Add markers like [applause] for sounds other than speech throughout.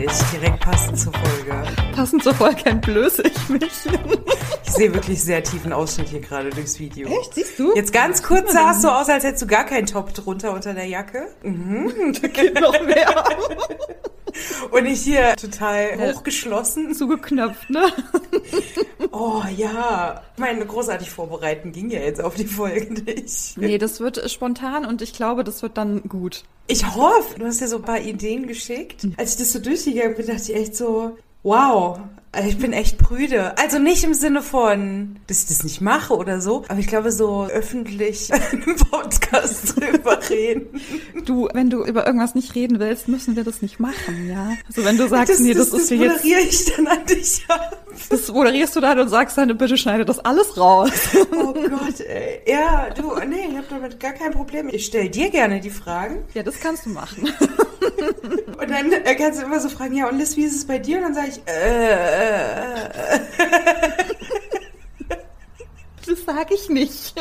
wirklich. Direkt passend zur Folge. Passend zur Folge entblöße ich mich. Ich sehe wirklich sehr tiefen Ausschnitt hier gerade durchs Video. Echt? Siehst du? Jetzt ganz kurz sah es so aus, als hättest du gar keinen Top drunter unter der Jacke. Mhm. [laughs] Da geht noch mehr. Und ich hier total hochgeschlossen. Zugeknöpft, ne? Oh ja. Ich meine, großartig vorbereiten ging ja jetzt auf die Folge nicht. Nee, das wird spontan und ich glaube, das wird dann gut. Ich hoffe, du hast ja so ein paar Ideen geschickt. Als ich das so durchgegangen bin, dachte ich echt so, wow, also ich bin echt prüde. Also nicht im Sinne von, dass ich das nicht mache oder so, aber ich glaube so öffentlich [laughs] in einem Podcast drüber reden. Du, wenn du über irgendwas nicht reden willst, müssen wir das nicht machen, ja? Also wenn du sagst, Das, nee, das, das, das ist hier jetzt, moderiere ich dann an dich ab. das moderierst du dann und sagst dann, bitte schneide das alles raus. Oh Gott, ey. Ja, du, nee, ich habe damit gar kein Problem. Ich stelle dir gerne die Fragen Ja, das kannst du machen. Und dann äh, kannst du immer so fragen, ja, und Liz, wie ist es bei dir? Und dann sage ich, äh, äh, äh. Das sage ich nicht.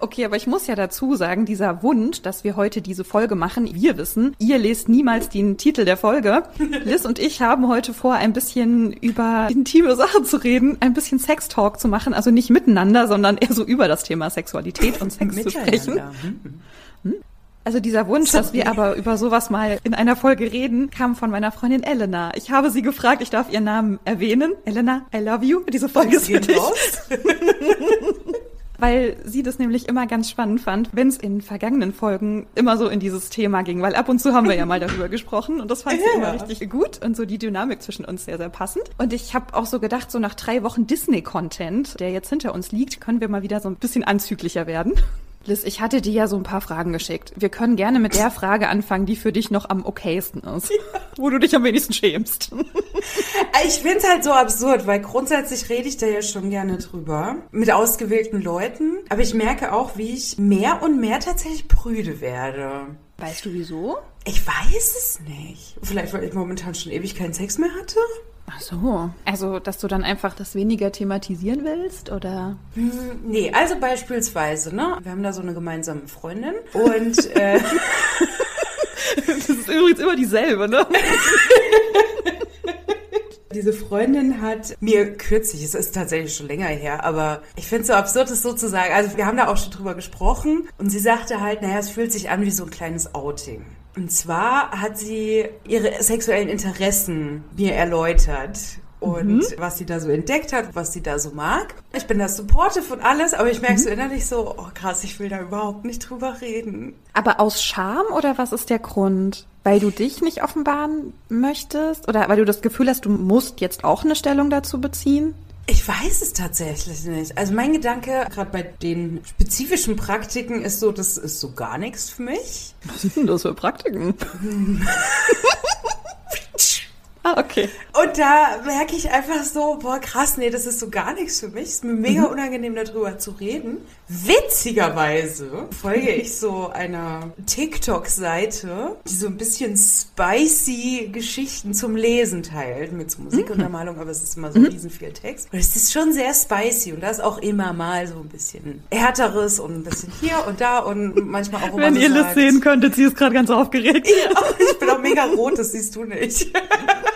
Okay, aber ich muss ja dazu sagen, dieser Wunsch, dass wir heute diese Folge machen, wir wissen, ihr lest niemals den Titel der Folge. Liz und ich haben heute vor, ein bisschen über intime Sachen zu reden, ein bisschen Sextalk zu machen, also nicht miteinander, sondern eher so über das Thema Sexualität und Sex zu sprechen. Miteinander. Hm? Also dieser Wunsch, dass wir aber über sowas mal in einer Folge reden, kam von meiner Freundin Elena. Ich habe sie gefragt, ich darf ihren Namen erwähnen. Elena, I love you. Diese Folge ist für dich. [laughs] Weil sie das nämlich immer ganz spannend fand, wenn es in vergangenen Folgen immer so in dieses Thema ging. Weil ab und zu haben wir ja mal darüber gesprochen und das fand sie [laughs] Ja. immer richtig gut und so die Dynamik zwischen uns sehr, sehr passend. Und ich habe auch so gedacht, so nach drei Wochen Disney-Content, der jetzt hinter uns liegt, können wir mal wieder so ein bisschen anzüglicher werden. Liz, ich hatte dir ja so ein paar Fragen geschickt. Wir können gerne mit der Frage anfangen, die für dich noch am okaysten ist. Wo du dich am wenigsten schämst. Ich finde es halt so absurd, weil grundsätzlich rede ich da ja schon gerne drüber. Mit ausgewählten Leuten. Aber ich merke auch, wie ich mehr und mehr tatsächlich prüde werde. Weißt du wieso? Ich weiß es nicht. Vielleicht, weil ich momentan schon ewig keinen Sex mehr hatte? Ach so. Also, dass du dann einfach das weniger thematisieren willst, oder? Hm, Nee, also beispielsweise, ne? Wir haben da so eine gemeinsame Freundin und [laughs] äh, Das ist übrigens immer dieselbe, ne? [laughs] diese Freundin hat mir kürzlich, es ist tatsächlich schon länger her, aber ich finde es so absurd, das sozusagen, also wir haben da auch schon drüber gesprochen und sie sagte halt, naja, es fühlt sich an wie so ein kleines Outing. Und zwar hat sie ihre sexuellen Interessen mir erläutert. Und was sie da so entdeckt hat, was sie da so mag. Ich bin da supportive und alles, aber ich merke so innerlich so, oh krass, ich will da überhaupt nicht drüber reden. Aber aus Scham oder was ist der Grund? Weil du dich nicht offenbaren möchtest? Oder weil du das Gefühl hast, du musst jetzt auch eine Stellung dazu beziehen? Ich weiß es tatsächlich nicht. Also mein Gedanke, gerade bei den spezifischen Praktiken, ist so, das ist so gar nichts für mich. Was sind denn das für Praktiken? [laughs] [laughs] ah, okay. Und da merke ich einfach so, boah, krass, nee, das ist so gar nichts für mich. Ist mir mega unangenehm, darüber zu reden. Witzigerweise folge ich so einer TikTok-Seite, die so ein bisschen spicy Geschichten zum Lesen teilt, mit so Musikuntermalung, aber es ist immer so riesen viel Text. Und es ist schon sehr spicy und da ist auch immer mal so ein bisschen härteres und ein bisschen hier und da und manchmal auch, wo Wenn man ihr das sagt, sehen könntet, sie ist gerade ganz aufgeregt. Ja, [laughs] ich bin auch mega rot, das siehst du nicht. [laughs]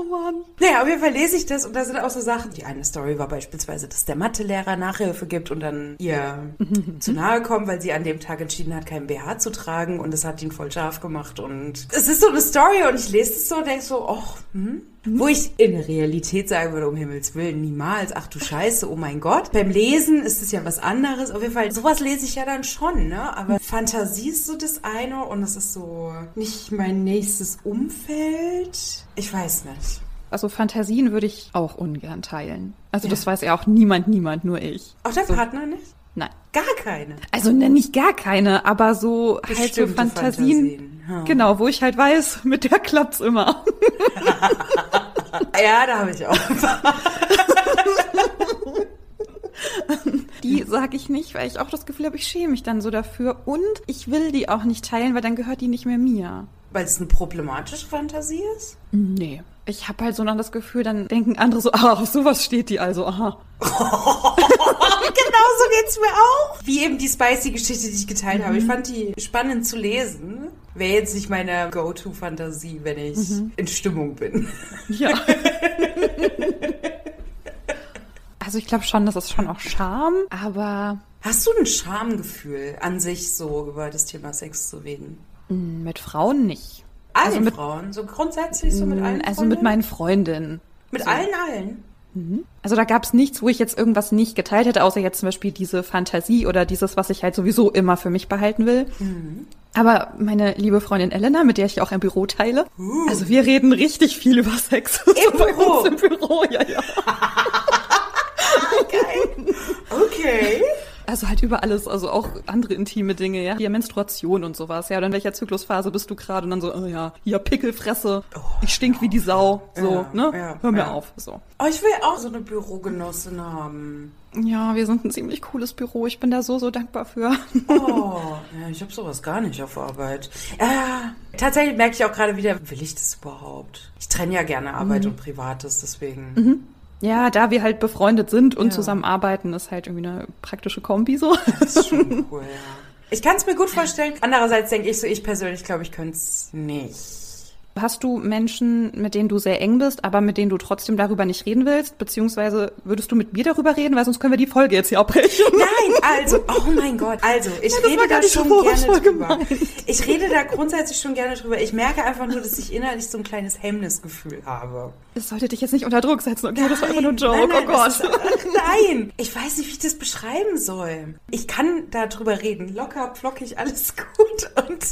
Oh Mann. Naja, auf jeden Fall lese ich das und da sind auch so Sachen. Die eine Story war beispielsweise, dass der Mathelehrer Nachhilfe gibt und dann ihr [laughs] zu nahe kommt, weil sie an dem Tag entschieden hat, keinen BH zu tragen und das hat ihn voll scharf gemacht und es ist so eine Story und ich lese es so und denke so, ach, hm? Wo ich in der Realität sagen würde, um Himmels Willen, niemals, ach du Scheiße, oh mein Gott. Beim Lesen ist es ja was anderes. Auf jeden Fall, sowas lese ich ja dann schon, ne? Aber Fantasie ist so das eine und es ist so nicht mein nächstes Umfeld. Ich weiß nicht. Also Fantasien würde ich auch ungern teilen. Also das weiß ja auch niemand, niemand, nur ich. Auch dein Partner nicht? Gar keine. Also ne, nicht gar keine, aber so halt so Bestimmte Fantasien. Fantasien, ja. Genau, wo ich halt weiß, [laughs] mit der klappt's immer. [laughs] Ja, da habe ich auch. Die sage ich nicht, weil ich auch das Gefühl habe, ich schäme mich dann so dafür. Und ich will die auch nicht teilen, weil dann gehört die nicht mehr mir. Weil es eine problematische Fantasie ist? Nee. Ich habe halt so noch das Gefühl, dann denken andere so, [laughs] ah, auf sowas steht die also, aha. [laughs] Genauso geht's mir auch. Wie eben die spicy Geschichte, die ich geteilt habe. Ich fand die spannend zu lesen. wäre jetzt nicht meine Go-To-Fantasie, wenn ich mhm. in Stimmung bin. Ja. [laughs] also ich glaube schon, das ist schon auch Charme, aber. Hast du ein Schamgefühl an sich so über das Thema Sex zu reden? Mit Frauen nicht. Allen also mit, Frauen? So grundsätzlich so mit allen Also Freundinnen? mit meinen Freundinnen. Mit so. allen, allen? Mhm. Also da gab es nichts, wo ich jetzt irgendwas nicht geteilt hätte, außer jetzt zum Beispiel diese Fantasie oder dieses, was ich halt sowieso immer für mich behalten will. Mhm. Aber meine liebe Freundin Elena, mit der ich auch ein Büro teile, uh. also wir reden richtig viel über Sex. [laughs] Im Büro? Bei uns im Büro, ja, ja. Geil. Okay. Also halt über alles, also auch andere intime Dinge, ja. Hier Menstruation und sowas, ja. Oder in welcher Zyklusphase bist du gerade? Und dann so, oh ja, hier Pickelfresse, oh, ich stink ja. wie die Sau. So, ja, ne? Ja, Hör mir auf. So. Oh, ich will auch so eine Bürogenossin haben. Ja, wir sind ein ziemlich cooles Büro. Ich bin da so, so dankbar für. Oh, [laughs] ja, ich habe sowas gar nicht auf Arbeit. Äh, tatsächlich merke ich auch gerade wieder, will ich das überhaupt? Ich trenne ja gerne Arbeit mhm. und Privates, deswegen. Mhm. Ja, da wir halt befreundet sind und ja. zusammenarbeiten, ist halt irgendwie eine praktische Kombi so. Das ist schon cool, ja. [laughs] Ich kann es mir gut vorstellen. Andererseits denke ich so, ich persönlich glaube, ich könnte es nicht. Hast du Menschen, mit denen du sehr eng bist, aber mit denen du trotzdem darüber nicht reden willst? Beziehungsweise würdest du mit mir darüber reden, weil sonst können wir die Folge jetzt hier abbrechen. Nein, also, oh mein Gott, also, ich ja, rede da schon gerne drüber. Ich rede da grundsätzlich schon gerne drüber. Ich merke einfach nur, dass ich innerlich so ein kleines Hemmnisgefühl habe. Es sollte dich jetzt nicht unter Druck setzen, okay? Nein, das war einfach nur ein Joke, nein, nein, oh Gott. Ist, nein, ich weiß nicht, wie ich das beschreiben soll. Ich kann da drüber reden, locker, flockig, alles gut. Und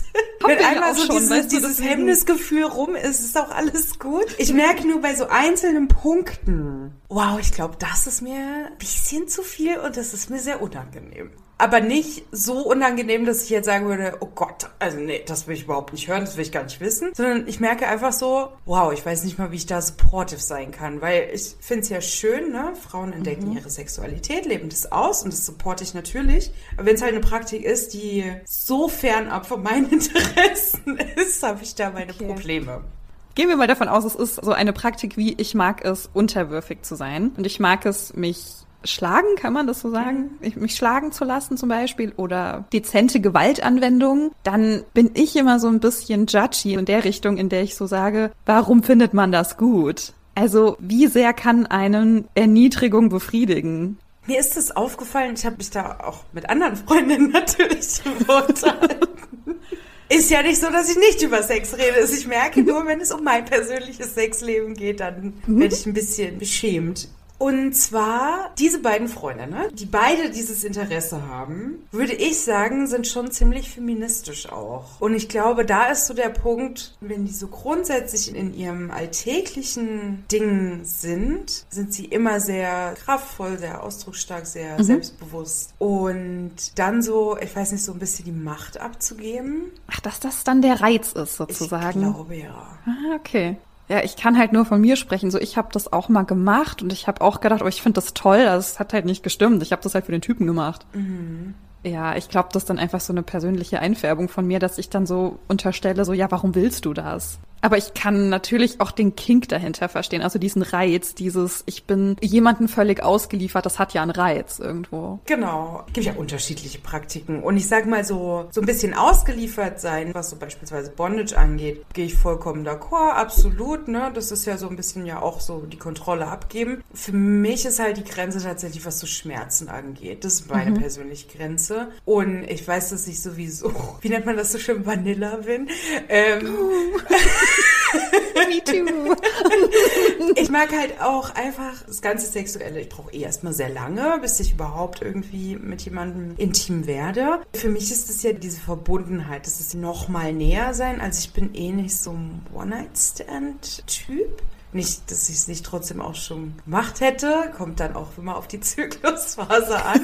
wenn einmal so schon, dieses, dieses Hemmnisgefühl rum ist, ist auch alles gut. Ich merke nur bei so einzelnen Punkten, wow, ich glaube, das ist mir ein bisschen zu viel und das ist mir sehr unangenehm aber nicht so unangenehm, dass ich jetzt sagen würde, oh Gott, also nee, das will ich überhaupt nicht hören, das will ich gar nicht wissen, sondern ich merke einfach so, wow, ich weiß nicht mal, wie ich da supportive sein kann, weil ich finde es ja schön, ne, Frauen entdecken mhm. ihre Sexualität, leben das aus und das supporte ich natürlich, aber wenn es halt eine Praktik ist, die so fernab von meinen [laughs] Interessen ist, habe ich da meine okay. Probleme. Gehen wir mal davon aus, es ist so eine Praktik wie ich mag es, unterwürfig zu sein. Und ich mag es, mich schlagen, kann man das so sagen? Ich, mich schlagen zu lassen zum Beispiel oder dezente Gewaltanwendung, dann bin ich immer so ein bisschen judgy in der Richtung, in der ich so sage, warum findet man das gut? Also wie sehr kann einen Erniedrigung befriedigen? Mir ist es aufgefallen, ich habe mich da auch mit anderen Freundinnen [laughs] natürlich unterhalten. Ist ja nicht so, dass ich nicht über Sex rede. Also ich merke nur, wenn es um mein persönliches Sexleben geht, dann mhm. werde ich ein bisschen beschämt. Und zwar diese beiden Freunde, ne, die beide dieses Interesse haben, würde ich sagen, sind schon ziemlich feministisch auch. Und ich glaube, da ist so der Punkt, wenn die so grundsätzlich in ihrem alltäglichen Ding sind, sind sie immer sehr kraftvoll, sehr ausdrucksstark, sehr mhm. selbstbewusst. Und dann so, ich weiß nicht, so ein bisschen die Macht abzugeben. Ach, dass das dann der Reiz ist, sozusagen. Ich glaube ja. Ah, okay. Ja, ich kann halt nur von mir sprechen. So, ich habe das auch mal gemacht und ich habe auch gedacht, oh, ich finde das toll. Das hat halt nicht gestimmt. Ich habe das halt für den Typen gemacht. Mhm. Ja, ich glaube, das ist dann einfach so eine persönliche Einfärbung von mir, dass ich dann so unterstelle, so, ja, warum willst du das? Aber ich kann natürlich auch den Kink dahinter verstehen, also diesen Reiz, dieses, ich bin jemanden völlig ausgeliefert, das hat ja einen Reiz irgendwo. Genau. Gibt ja unterschiedliche Praktiken. Und ich sag mal so, so ein bisschen ausgeliefert sein, was so beispielsweise Bondage angeht, gehe ich vollkommen d'accord, absolut, ne? Das ist ja so ein bisschen ja auch so die Kontrolle abgeben. Für mich ist halt die Grenze tatsächlich, was so Schmerzen angeht. Das ist meine mhm. persönliche Grenze. Und ich weiß, dass ich sowieso, [laughs] wie nennt man das so schön, Vanilla bin. Ähm. [laughs] [laughs] Me too. ich mag halt auch einfach das ganze Sexuelle. Ich brauche eh erstmal sehr lange, bis ich überhaupt irgendwie mit jemandem intim werde. Für mich ist es ja diese Verbundenheit, dass es noch mal näher sein. Also ich bin eh nicht so ein One-Night-Stand-Typ. Nicht, dass ich es nicht trotzdem auch schon gemacht hätte. Kommt dann auch immer auf die [laughs] Zyklusphase an.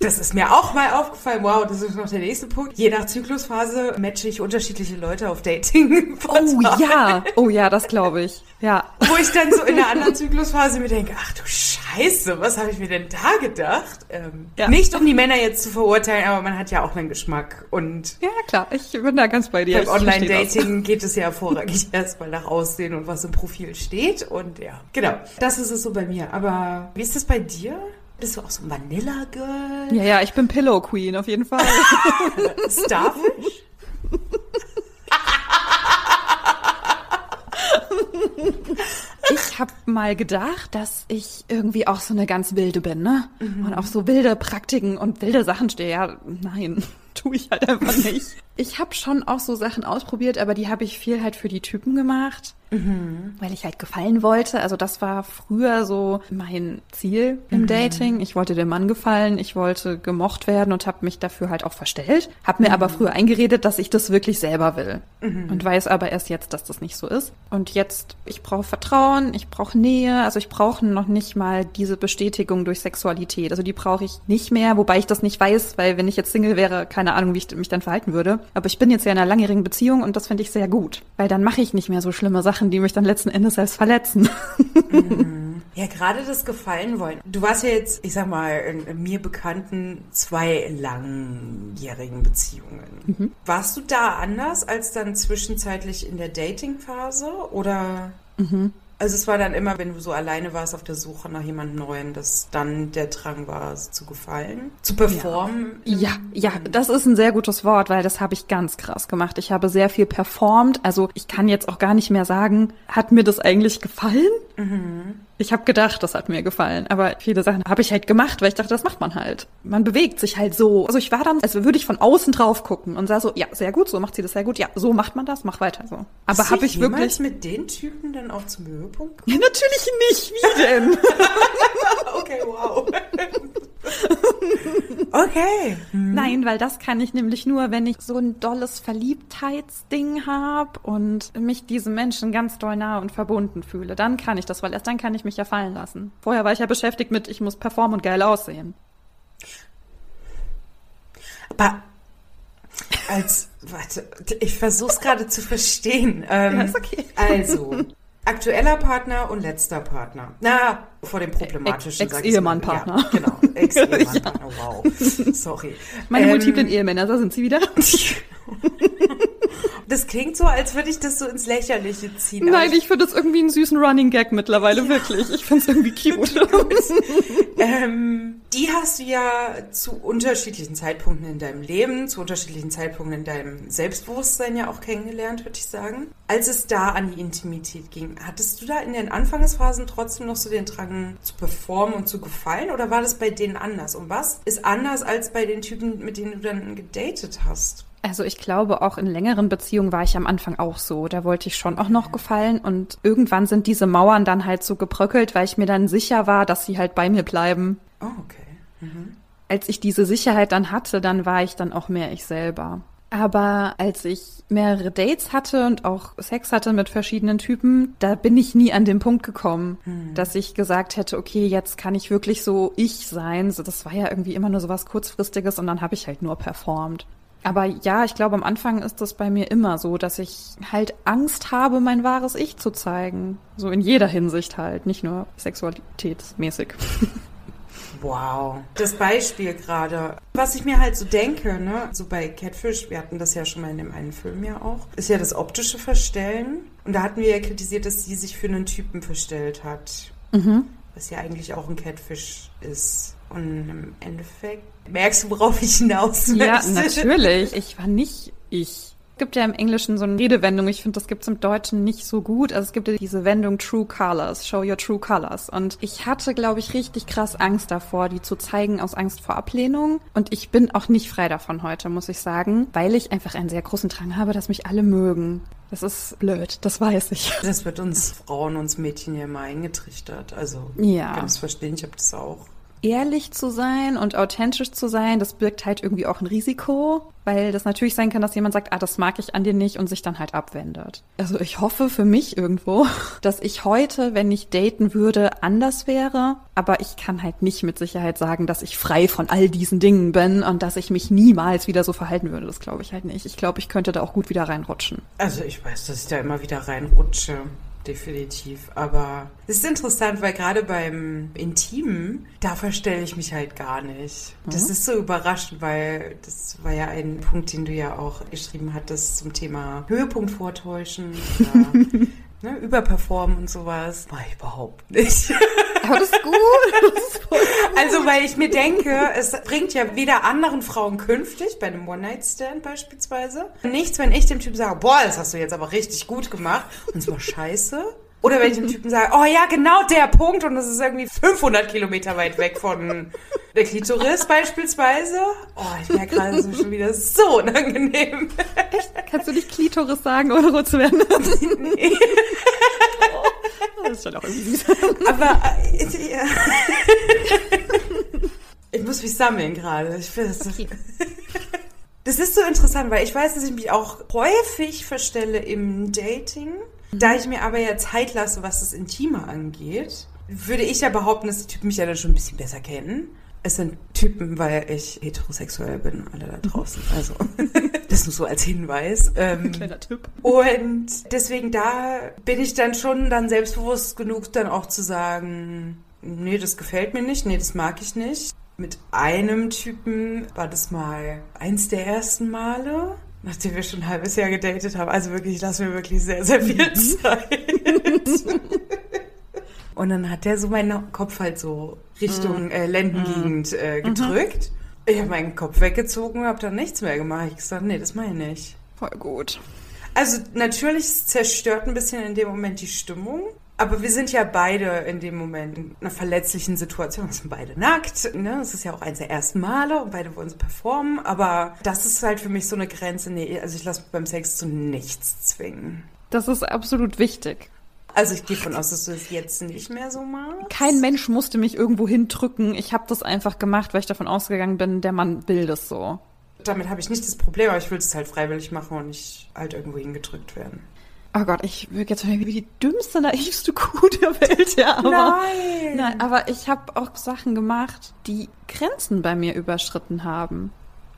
Das ist mir auch mal aufgefallen. Wow, das ist noch der nächste Punkt. Je nach Zyklusphase matche ich unterschiedliche Leute auf Dating. Oh ja, oh ja, das glaube ich. Ja. Wo ich dann so in der anderen Zyklusphase mir denke, ach du Scheiße, was habe ich mir denn da gedacht? Ähm, ja. Nicht um die Männer jetzt zu verurteilen, aber man hat ja auch einen Geschmack und ja klar, ich bin da ganz bei dir. Beim Online-Dating geht es ja hervorragend [laughs] erstmal nach Aussehen und was im Profil steht. Und ja, genau. Das ist es so bei mir. Aber wie ist das bei dir? Bist du auch so Vanilla-Girl? Ja, ja, ich bin Pillow Queen auf jeden Fall. [laughs] Starfish? Ich habe mal gedacht, dass ich irgendwie auch so eine ganz wilde bin, ne? Mhm. Und auf so wilde Praktiken und wilde Sachen stehe. Ja, nein, [laughs] tue ich halt einfach nicht. Ich habe schon auch so Sachen ausprobiert, aber die habe ich viel halt für die Typen gemacht. Mhm. Weil ich halt gefallen wollte. Also das war früher so mein Ziel im mhm. Dating. Ich wollte dem Mann gefallen, ich wollte gemocht werden und habe mich dafür halt auch verstellt. Habe mir mhm. aber früher eingeredet, dass ich das wirklich selber will. Mhm. Und weiß aber erst jetzt, dass das nicht so ist. Und jetzt, ich brauche Vertrauen, ich brauche Nähe. Also ich brauche noch nicht mal diese Bestätigung durch Sexualität. Also die brauche ich nicht mehr, wobei ich das nicht weiß, weil wenn ich jetzt Single wäre, keine Ahnung, wie ich mich dann verhalten würde. Aber ich bin jetzt ja in einer langjährigen Beziehung und das finde ich sehr gut. Weil dann mache ich nicht mehr so schlimme Sachen die mich dann letzten Endes selbst verletzen. Mhm. Ja, gerade das Gefallen wollen. Du warst ja jetzt, ich sag mal, in mir bekannten zwei langjährigen Beziehungen. Mhm. Warst du da anders als dann zwischenzeitlich in der Dating-Phase oder? Mhm. Also es war dann immer, wenn du so alleine warst auf der Suche nach jemand Neuen, dass dann der Drang war, zu gefallen, zu performen. Ja, ja, ja das ist ein sehr gutes Wort, weil das habe ich ganz krass gemacht. Ich habe sehr viel performt. Also ich kann jetzt auch gar nicht mehr sagen, hat mir das eigentlich gefallen? Mhm. Ich habe gedacht, das hat mir gefallen, aber viele Sachen habe ich halt gemacht, weil ich dachte, das macht man halt. Man bewegt sich halt so. Also ich war dann, als würde ich von außen drauf gucken und sah so, ja, sehr gut, so macht sie das sehr gut. Ja, so macht man das, mach weiter so. Aber habe ich wirklich mit den Typen dann auch zum Höhepunkt? [laughs] Ja, natürlich nicht. Wie denn? [laughs] okay, wow. [laughs] Okay. Hm. Nein, weil das kann ich nämlich nur, wenn ich so ein dolles Verliebtheitsding habe und mich diesem Menschen ganz doll nah und verbunden fühle. Dann kann ich das, weil erst dann kann ich mich ja fallen lassen. Vorher war ich ja beschäftigt mit, ich muss performen und geil aussehen. Aber als, warte, ich versuch's gerade zu verstehen. Ähm, ja, okay. Also, Aktueller Partner und letzter Partner. Na, vor dem problematischen. Ex-Ehemann-Partner. Ja, genau. [laughs] Ex-Ehemann-Partner. ja. Wow. Sorry. Meine ähm, multiplen Ehemänner, da sind sie wieder. [laughs] Das klingt so, als würde ich das so ins Lächerliche ziehen. Nein, ich, ich finde das irgendwie einen süßen Running Gag mittlerweile, ja. wirklich. Ich finde es irgendwie cute. [laughs] ähm, die hast du ja zu unterschiedlichen Zeitpunkten in deinem Leben, zu unterschiedlichen Zeitpunkten in deinem Selbstbewusstsein ja auch kennengelernt, würde ich sagen. Als es da an die Intimität ging, hattest du da in den Anfangsphasen trotzdem noch so den Drang zu performen und zu gefallen oder war das bei denen anders? Und was ist anders als bei den Typen, mit denen du dann gedatet hast? Also ich glaube, auch in längeren Beziehungen war ich am Anfang auch so. Da wollte ich schon auch noch gefallen und irgendwann sind diese Mauern dann halt so gebröckelt, weil ich mir dann sicher war, dass sie halt bei mir bleiben. Oh, okay. Mhm. Als ich diese Sicherheit dann hatte, dann war ich dann auch mehr ich selber. Aber als ich mehrere Dates hatte und auch Sex hatte mit verschiedenen Typen, da bin ich nie an den Punkt gekommen, hm. dass ich gesagt hätte, okay, jetzt kann ich wirklich so ich sein. So, das war ja irgendwie immer nur so was kurzfristiges und dann habe ich halt nur performt. Aber ja, ich glaube, am Anfang ist das bei mir immer so, dass ich halt Angst habe, mein wahres Ich zu zeigen. So in jeder Hinsicht halt, nicht nur sexualitätsmäßig. [laughs] Wow. Das Beispiel gerade, was ich mir halt so denke, ne, so bei Catfish, wir hatten das ja schon mal in dem einen Film ja auch, ist ja das optische Verstellen. Und da hatten wir ja kritisiert, dass sie sich für einen Typen verstellt hat. Mhm. Was ja eigentlich auch ein Catfish ist. Und im Endeffekt merkst du, worauf ich hinaus möchte. Ja, natürlich. Ich war nicht ich. Es gibt ja im Englischen so eine Redewendung, ich finde, das gibt es im Deutschen nicht so gut. Also es gibt ja diese Wendung True Colors, Show Your True Colors. Und ich hatte, glaube ich, richtig krass Angst davor, die zu zeigen aus Angst vor Ablehnung. Und ich bin auch nicht frei davon heute, muss ich sagen, weil ich einfach einen sehr großen Drang habe, dass mich alle mögen. Das ist blöd, das weiß ich. Das wird uns Frauen, uns Mädchen ja immer eingetrichtert. Also ja. kann es verstehen, ich habe das auch ehrlich zu sein und authentisch zu sein, das birgt halt irgendwie auch ein Risiko, weil das natürlich sein kann, dass jemand sagt, ah, das mag ich an dir nicht und sich dann halt abwendet. Also ich hoffe für mich irgendwo, [laughs] dass ich heute, wenn ich daten würde, anders wäre, aber ich kann halt nicht mit Sicherheit sagen, dass ich frei von all diesen Dingen bin und dass ich mich niemals wieder so verhalten würde. Das glaube ich halt nicht. Ich glaube, ich könnte da auch gut wieder reinrutschen. Also ich weiß, dass ich da immer wieder reinrutsche definitiv. Aber es ist interessant, weil gerade beim Intimen, da verstelle ich mich halt gar nicht. Das mhm. ist so überraschend, weil das war ja ein Punkt, den du ja auch geschrieben hattest zum Thema Höhepunkt vortäuschen. [laughs] Ne, überperformen und sowas. War ich überhaupt nicht. [laughs] Aber das ist gut. Das ist gut. Also, weil ich mir denke, es bringt ja weder anderen Frauen künftig, bei einem One-Night-Stand beispielsweise, nichts, wenn ich dem Typ sage, boah, das hast du jetzt aber richtig gut gemacht und es war scheiße. Oder wenn ich einem Typen sage, oh ja, genau der Punkt und das ist irgendwie 500 Kilometer weit weg von der Klitoris beispielsweise. Oh, ich merke gerade, so schon wieder so unangenehm. Echt? Kannst du nicht Klitoris sagen, ohne rot zu werden? [laughs] nee. Oh, das ist schon auch irgendwie süß. Aber äh, ja. ich muss mich sammeln gerade. Ich finde das, okay. das ist so interessant, weil ich weiß, dass ich mich auch häufig verstelle im Dating da ich mir aber ja Zeit lasse, was das Intime angeht, würde ich ja behaupten, dass die Typen mich ja dann schon ein bisschen besser kennen. Es sind Typen, weil ich heterosexuell bin, alle da draußen. Also, [laughs] das nur so als Hinweis. Ähm, [laughs] Kleiner Tipp. Und deswegen da bin ich dann schon dann selbstbewusst genug, dann auch zu sagen, nee, das gefällt mir nicht, nee, das mag ich nicht. Mit einem Typen war das mal eins der ersten Male nachdem wir schon ein halbes Jahr gedatet haben. Also wirklich, ich lasse mir wirklich sehr, sehr viel mhm. Zeit. Und dann hat der so meinen Kopf halt so Richtung mhm. äh, Lendengegend mhm. äh, gedrückt. Ich habe meinen Kopf weggezogen, habe dann nichts mehr gemacht. Ich gesagt, nee, das meine ich nicht. Voll gut. Also natürlich zerstört ein bisschen in dem Moment die Stimmung. Aber wir sind ja beide in dem Moment in einer verletzlichen Situation. Wir sind beide nackt. Ne? Es ist ja auch eins der ersten Male und beide wollen performen. Aber das ist halt für mich so eine Grenze. Nee, also ich lasse mich beim Sex zu nichts zwingen. Das ist absolut wichtig. Also ich gehe von aus, dass du es jetzt nicht mehr so machst. Kein Mensch musste mich irgendwo hindrücken. Ich habe das einfach gemacht, weil ich davon ausgegangen bin, der Mann will das so. Damit habe ich nicht das Problem, aber ich will es halt freiwillig machen und nicht halt irgendwo hingedrückt werden. Oh Gott, ich wirke jetzt wie die dümmste, naivste Kuh der Welt, ja. Aber, nein. Nein, aber ich habe auch Sachen gemacht, die Grenzen bei mir überschritten haben.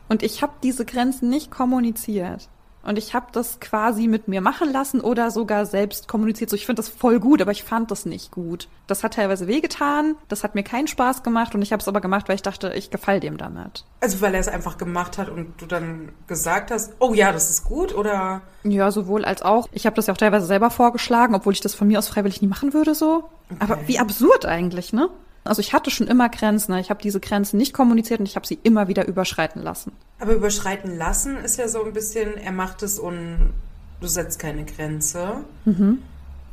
Und ich habe diese Grenzen nicht kommuniziert. Und ich habe das quasi mit mir machen lassen oder sogar selbst kommuniziert. So, ich finde das voll gut, aber ich fand das nicht gut. Das hat teilweise wehgetan, das hat mir keinen Spaß gemacht und ich habe es aber gemacht, weil ich dachte, ich gefall dem damit. Also weil er es einfach gemacht hat und du dann gesagt hast, oh ja, das ist gut oder? Ja, sowohl als auch. Ich habe das ja auch teilweise selber vorgeschlagen, obwohl ich das von mir aus freiwillig nie machen würde so. Okay. Aber wie absurd eigentlich, ne? Also ich hatte schon immer Grenzen. Ne? Ich habe diese Grenzen nicht kommuniziert und ich habe sie immer wieder überschreiten lassen. Aber überschreiten lassen ist ja so ein bisschen, er macht es und du setzt keine Grenze. Mhm.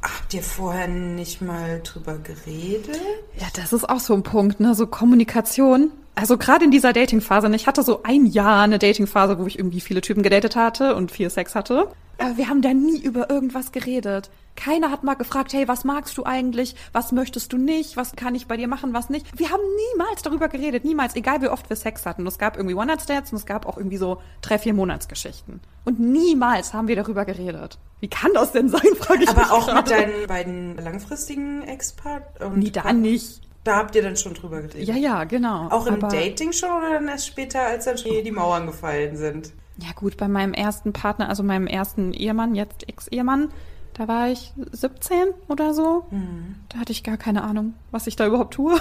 Habt ihr vorher nicht mal drüber geredet? Ja, das ist auch so ein Punkt, ne? So Kommunikation. Also gerade in dieser Datingphase, ne? ich hatte so ein Jahr eine Datingphase, wo ich irgendwie viele Typen gedatet hatte und viel Sex hatte. Aber wir haben da nie über irgendwas geredet. Keiner hat mal gefragt, hey, was magst du eigentlich? Was möchtest du nicht? Was kann ich bei dir machen? Was nicht? Wir haben niemals darüber geredet. Niemals. Egal wie oft wir Sex hatten. Und es gab irgendwie One-Night-Stands und es gab auch irgendwie so drei, vier Monatsgeschichten. Und niemals haben wir darüber geredet. Wie kann das denn sein, frage ich Aber mich auch gerade. mit deinen beiden langfristigen Ex-Partnern? Nee, da nicht. Da habt ihr dann schon drüber geredet? Ja, ja, genau. Auch im Dating schon oder dann erst später, als dann schon die Mauern gefallen sind? Ja gut, bei meinem ersten Partner, also meinem ersten Ehemann, jetzt Ex-Ehemann, da war ich 17 oder so. Mhm. Da hatte ich gar keine Ahnung, was ich da überhaupt tue.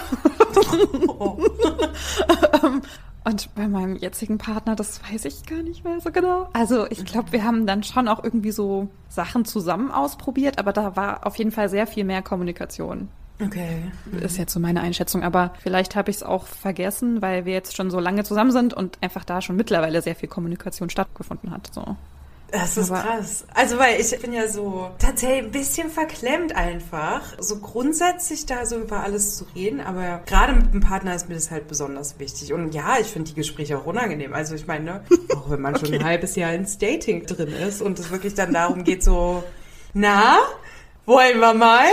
Oh. [laughs] [laughs] Und bei meinem jetzigen Partner, das weiß ich gar nicht mehr so genau. Also ich glaube, wir haben dann schon auch irgendwie so Sachen zusammen ausprobiert, aber da war auf jeden Fall sehr viel mehr Kommunikation. Okay. Ist jetzt so meine Einschätzung, aber vielleicht habe ich es auch vergessen, weil wir jetzt schon so lange zusammen sind und einfach da schon mittlerweile sehr viel Kommunikation stattgefunden hat. So. Das ist Aber krass. Also, weil ich bin ja so tatsächlich ein bisschen verklemmt einfach. So grundsätzlich da so über alles zu reden. Aber gerade mit dem Partner ist mir das halt besonders wichtig. Und ja, ich finde die Gespräche auch unangenehm. Also, ich meine, auch wenn man okay. schon ein halbes Jahr ins Dating drin ist und es wirklich dann darum geht, so, na, wollen wir mal? [laughs]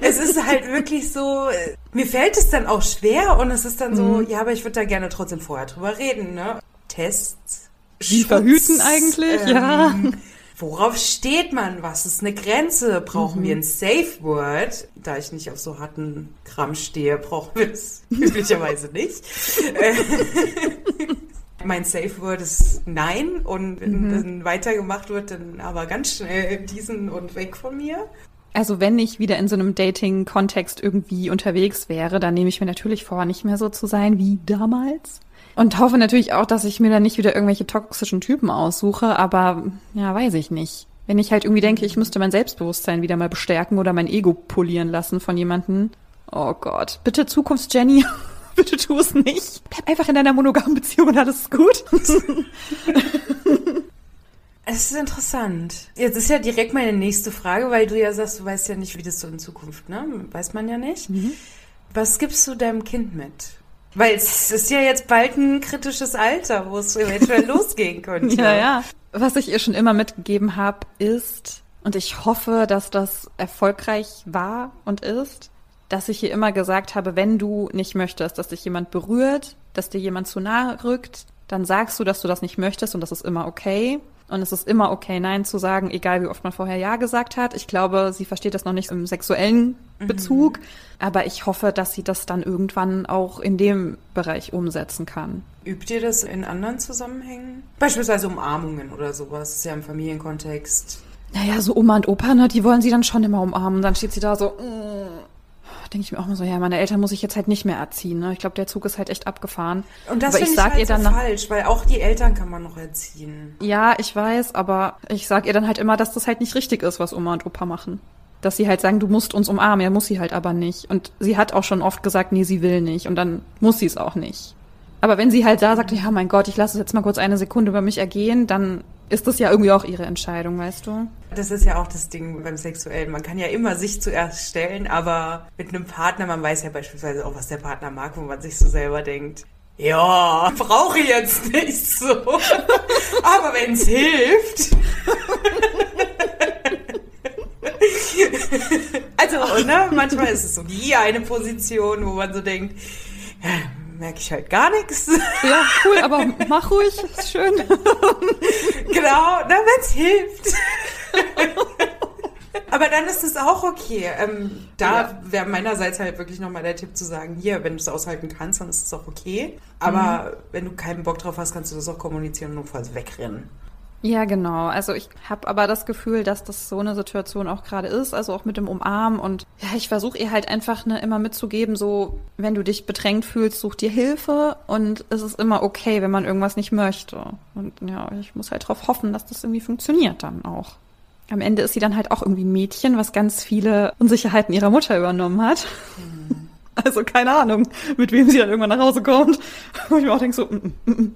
es ist halt wirklich so, mir fällt es dann auch schwer und es ist dann so, mhm. ja, aber ich würde da gerne trotzdem vorher drüber reden, ne? Tests. Wie verhüten eigentlich, ähm, ja. Worauf steht man? Was ist eine Grenze? Brauchen mhm. wir ein Safe Word? Da ich nicht auf so harten Kram stehe, brauchen wir das [laughs] üblicherweise nicht. [laughs] mein Safe Word ist Nein und wenn mhm. dann weitergemacht wird, dann aber ganz schnell diesen und weg von mir. Also wenn ich wieder in so einem Dating-Kontext irgendwie unterwegs wäre, dann nehme ich mir natürlich vor, nicht mehr so zu sein wie damals. Und hoffe natürlich auch, dass ich mir dann nicht wieder irgendwelche toxischen Typen aussuche, aber ja, weiß ich nicht. Wenn ich halt irgendwie denke, ich müsste mein Selbstbewusstsein wieder mal bestärken oder mein Ego polieren lassen von jemandem. Oh Gott. Bitte Zukunfts-Jenny. [laughs] Bitte tu es nicht. Bleib einfach in deiner monogamen Beziehung und alles ist gut. [laughs] Es ist interessant. Jetzt ist ja direkt meine nächste Frage, weil du ja sagst, du weißt ja nicht, wie das so in Zukunft, ne? Weiß man ja nicht. Mhm. Was gibst du deinem Kind mit? Weil es ist ja jetzt bald ein kritisches Alter, wo es eventuell [laughs] losgehen könnte. Ja, ja. Was ich ihr schon immer mitgegeben habe, ist, und ich hoffe, dass das erfolgreich war und ist, dass ich ihr immer gesagt habe, wenn du nicht möchtest, dass dich jemand berührt, dass dir jemand zu nahe rückt, dann sagst du, dass du das nicht möchtest und das ist immer okay. Und es ist immer okay, Nein zu sagen, egal wie oft man vorher Ja gesagt hat. Ich glaube, sie versteht das noch nicht im sexuellen mhm. Bezug, mhm. aber ich hoffe, dass sie das dann irgendwann auch in dem Bereich umsetzen kann. Übt ihr das in anderen Zusammenhängen? Beispielsweise Umarmungen oder sowas, das ist ja im Familienkontext. Naja, so Oma und Opa, ne, die wollen sie dann schon immer umarmen. Dann steht sie da so, mm denke ich mir auch mal so, ja, meine Eltern muss ich jetzt halt nicht mehr erziehen. Ne? Ich glaube, der Zug ist halt echt abgefahren. Und das finde ich, sag halt ihr dann so falsch, weil auch die Eltern kann man noch erziehen. Ja, ich weiß, aber ich sag ihr dann halt immer, dass das halt nicht richtig ist, was Oma und Opa machen. Dass sie halt sagen, du musst uns umarmen, ja, muss sie halt aber nicht. Und sie hat auch schon oft gesagt, nee, sie will nicht. Und dann muss sie es auch nicht. Aber wenn sie halt da sagt, ja, mein Gott, ich lasse es jetzt mal kurz eine Sekunde über mich ergehen, dann ist das ja irgendwie auch ihre Entscheidung, weißt du? Das ist ja auch das Ding beim Sexuellen. Man kann ja immer sich zuerst stellen, aber mit einem Partner, man weiß ja beispielsweise auch, was der Partner mag, wo man sich so selber denkt, ja, brauche ich jetzt nicht so. [laughs] aber wenn es hilft. [laughs] also, ne, manchmal ist es so die eine Position, wo man so denkt, ja, merke ich halt gar nichts. [laughs] Ja, cool, aber mach ruhig, ist schön. Genau, na, es hilft. Aber dann ist es auch okay. Ähm, da ja. wäre meinerseits halt wirklich nochmal der Tipp zu sagen, hier, wenn du es aushalten kannst, dann ist es auch okay. Aber mhm. wenn du keinen Bock drauf hast, kannst du das auch kommunizieren und notfalls wegrennen. Ja, genau. Also ich habe aber das Gefühl, dass das so eine Situation auch gerade ist, also auch mit dem Umarmen und ja, ich versuche ihr halt einfach ne, immer mitzugeben, so wenn du dich bedrängt fühlst, such dir Hilfe und es ist immer okay, wenn man irgendwas nicht möchte. Und ja, ich muss halt darauf hoffen, dass das irgendwie funktioniert dann auch. Am Ende ist sie dann halt auch irgendwie ein Mädchen, was ganz viele Unsicherheiten ihrer Mutter übernommen hat. Mhm. [laughs] Also keine Ahnung, mit wem sie dann irgendwann nach Hause kommt. [laughs] Und ich mir auch denke so, mm, mm, mm.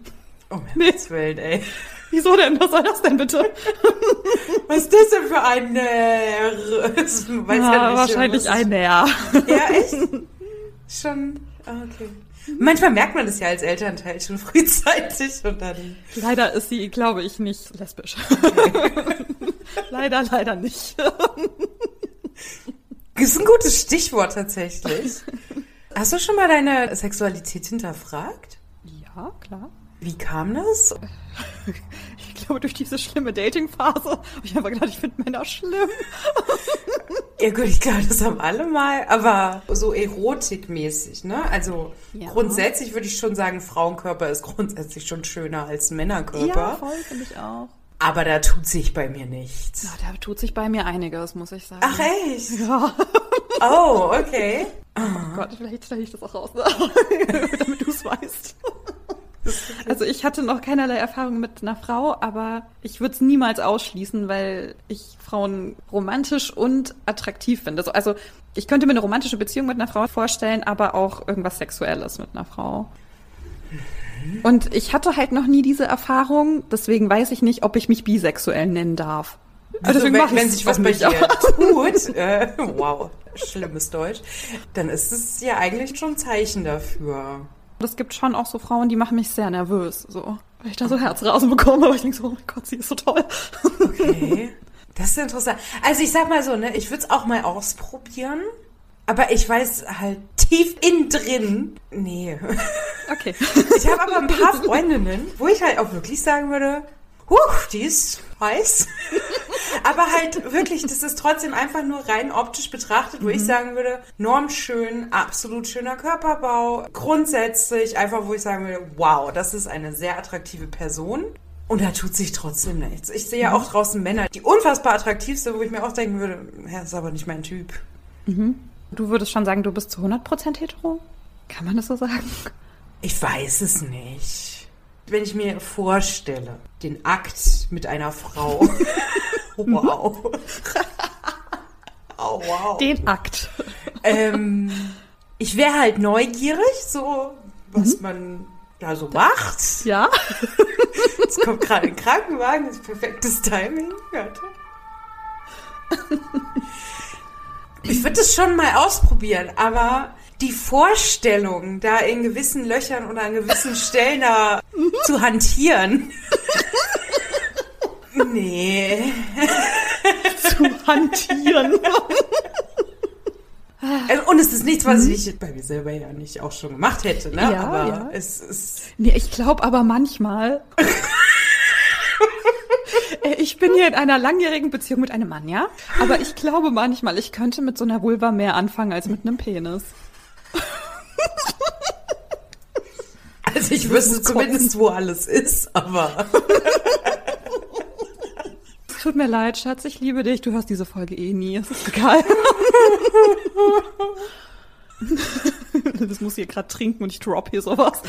oh mein nee. Willen, ey. Wieso denn? Was soll das denn bitte? [laughs] Was ist das denn für ein R? Weiß ja, ja nicht, wahrscheinlich ein R. Ja, echt? Schon. Ah, okay. Manchmal merkt man das ja als Elternteil schon [laughs] frühzeitig und dann. Leider ist sie, glaube ich, nicht lesbisch. Okay. [laughs] leider, leider nicht. Das ist ein gutes Stichwort tatsächlich. Hast du schon mal deine Sexualität hinterfragt? Ja, klar. Wie kam das? [laughs] Ich glaube, durch diese schlimme Dating-Phase habe ich einfach gedacht, ich finde Männer schlimm. [laughs] Ja gut, ich glaube, das haben alle mal, aber so erotikmäßig, ne? Also ja. grundsätzlich würde ich schon sagen, Frauenkörper ist grundsätzlich schon schöner als Männerkörper. Ja, voll, finde ich auch. Aber da tut sich bei mir nichts. Ja, da tut sich bei mir einiges, muss ich sagen. Ach echt? [laughs] Ja. Oh, okay. Oh Gott, vielleicht stelle ich das auch raus, damit du es weißt. Also ich hatte noch keinerlei Erfahrung mit einer Frau, aber ich würde es niemals ausschließen, weil ich Frauen romantisch und attraktiv finde. Also ich könnte mir eine romantische Beziehung mit einer Frau vorstellen, aber auch irgendwas Sexuelles mit einer Frau. Und ich hatte halt noch nie diese Erfahrung, deswegen weiß ich nicht, ob ich mich bisexuell nennen darf. Also, wenn, wenn sich was bei dir [laughs] tut, äh, wow, schlimmes Deutsch, dann ist es ja eigentlich schon ein Zeichen dafür. Es gibt schon auch so Frauen, die machen mich sehr nervös, so. Weil ich da so Herzrasen bekomme, aber ich denke so, oh mein Gott, sie ist so toll. Okay. [laughs] Das ist interessant. Also ich sag mal so, ne, ich würde es auch mal ausprobieren. Aber ich weiß halt tief innen drin, nee. Okay. Ich habe aber ein paar Freundinnen, wo ich halt auch wirklich sagen würde, Huch, die ist heiß. [laughs] Aber halt wirklich, das ist trotzdem einfach nur rein optisch betrachtet, wo mhm. ich sagen würde, normschön, absolut schöner Körperbau. Grundsätzlich einfach, wo ich sagen würde, wow, das ist eine sehr attraktive Person. Und da tut sich trotzdem nichts. Ich sehe ja auch draußen Männer, die unfassbar attraktiv sind, wo ich mir auch denken würde, ja, ist aber nicht mein Typ. Mhm. Du würdest schon sagen, du bist zu 100% hetero? Kann man das so sagen? Ich weiß es nicht wenn ich mir vorstelle, den Akt mit einer Frau. [laughs] wow. [laughs] oh, wow. Den Akt. Ähm, ich wäre halt neugierig, so was mhm. man da so macht. Ja. [laughs] Jetzt kommt gerade ein Krankenwagen, das ist perfektes Timing. Warte. Ich würde das schon mal ausprobieren, aber die Vorstellung, da in gewissen Löchern oder an gewissen Stellen da [laughs] zu hantieren. Nee. Zu hantieren. Also, und es ist nichts, was ich bei mir selber ja nicht auch schon gemacht hätte, ne? Ja, aber ja. es ist. Nee, ich glaube aber manchmal. [laughs] Äh, Ich bin hier in einer langjährigen Beziehung mit einem Mann, ja? Aber ich glaube manchmal, ich könnte mit so einer Vulva mehr anfangen als mit einem Penis. Also ich wüsste zumindest, wo alles ist, aber. [laughs] Es tut mir leid, Schatz, ich liebe dich. Du hörst diese Folge eh nie. Es ist egal. [laughs] Das muss hier gerade trinken und ich drop hier sowas.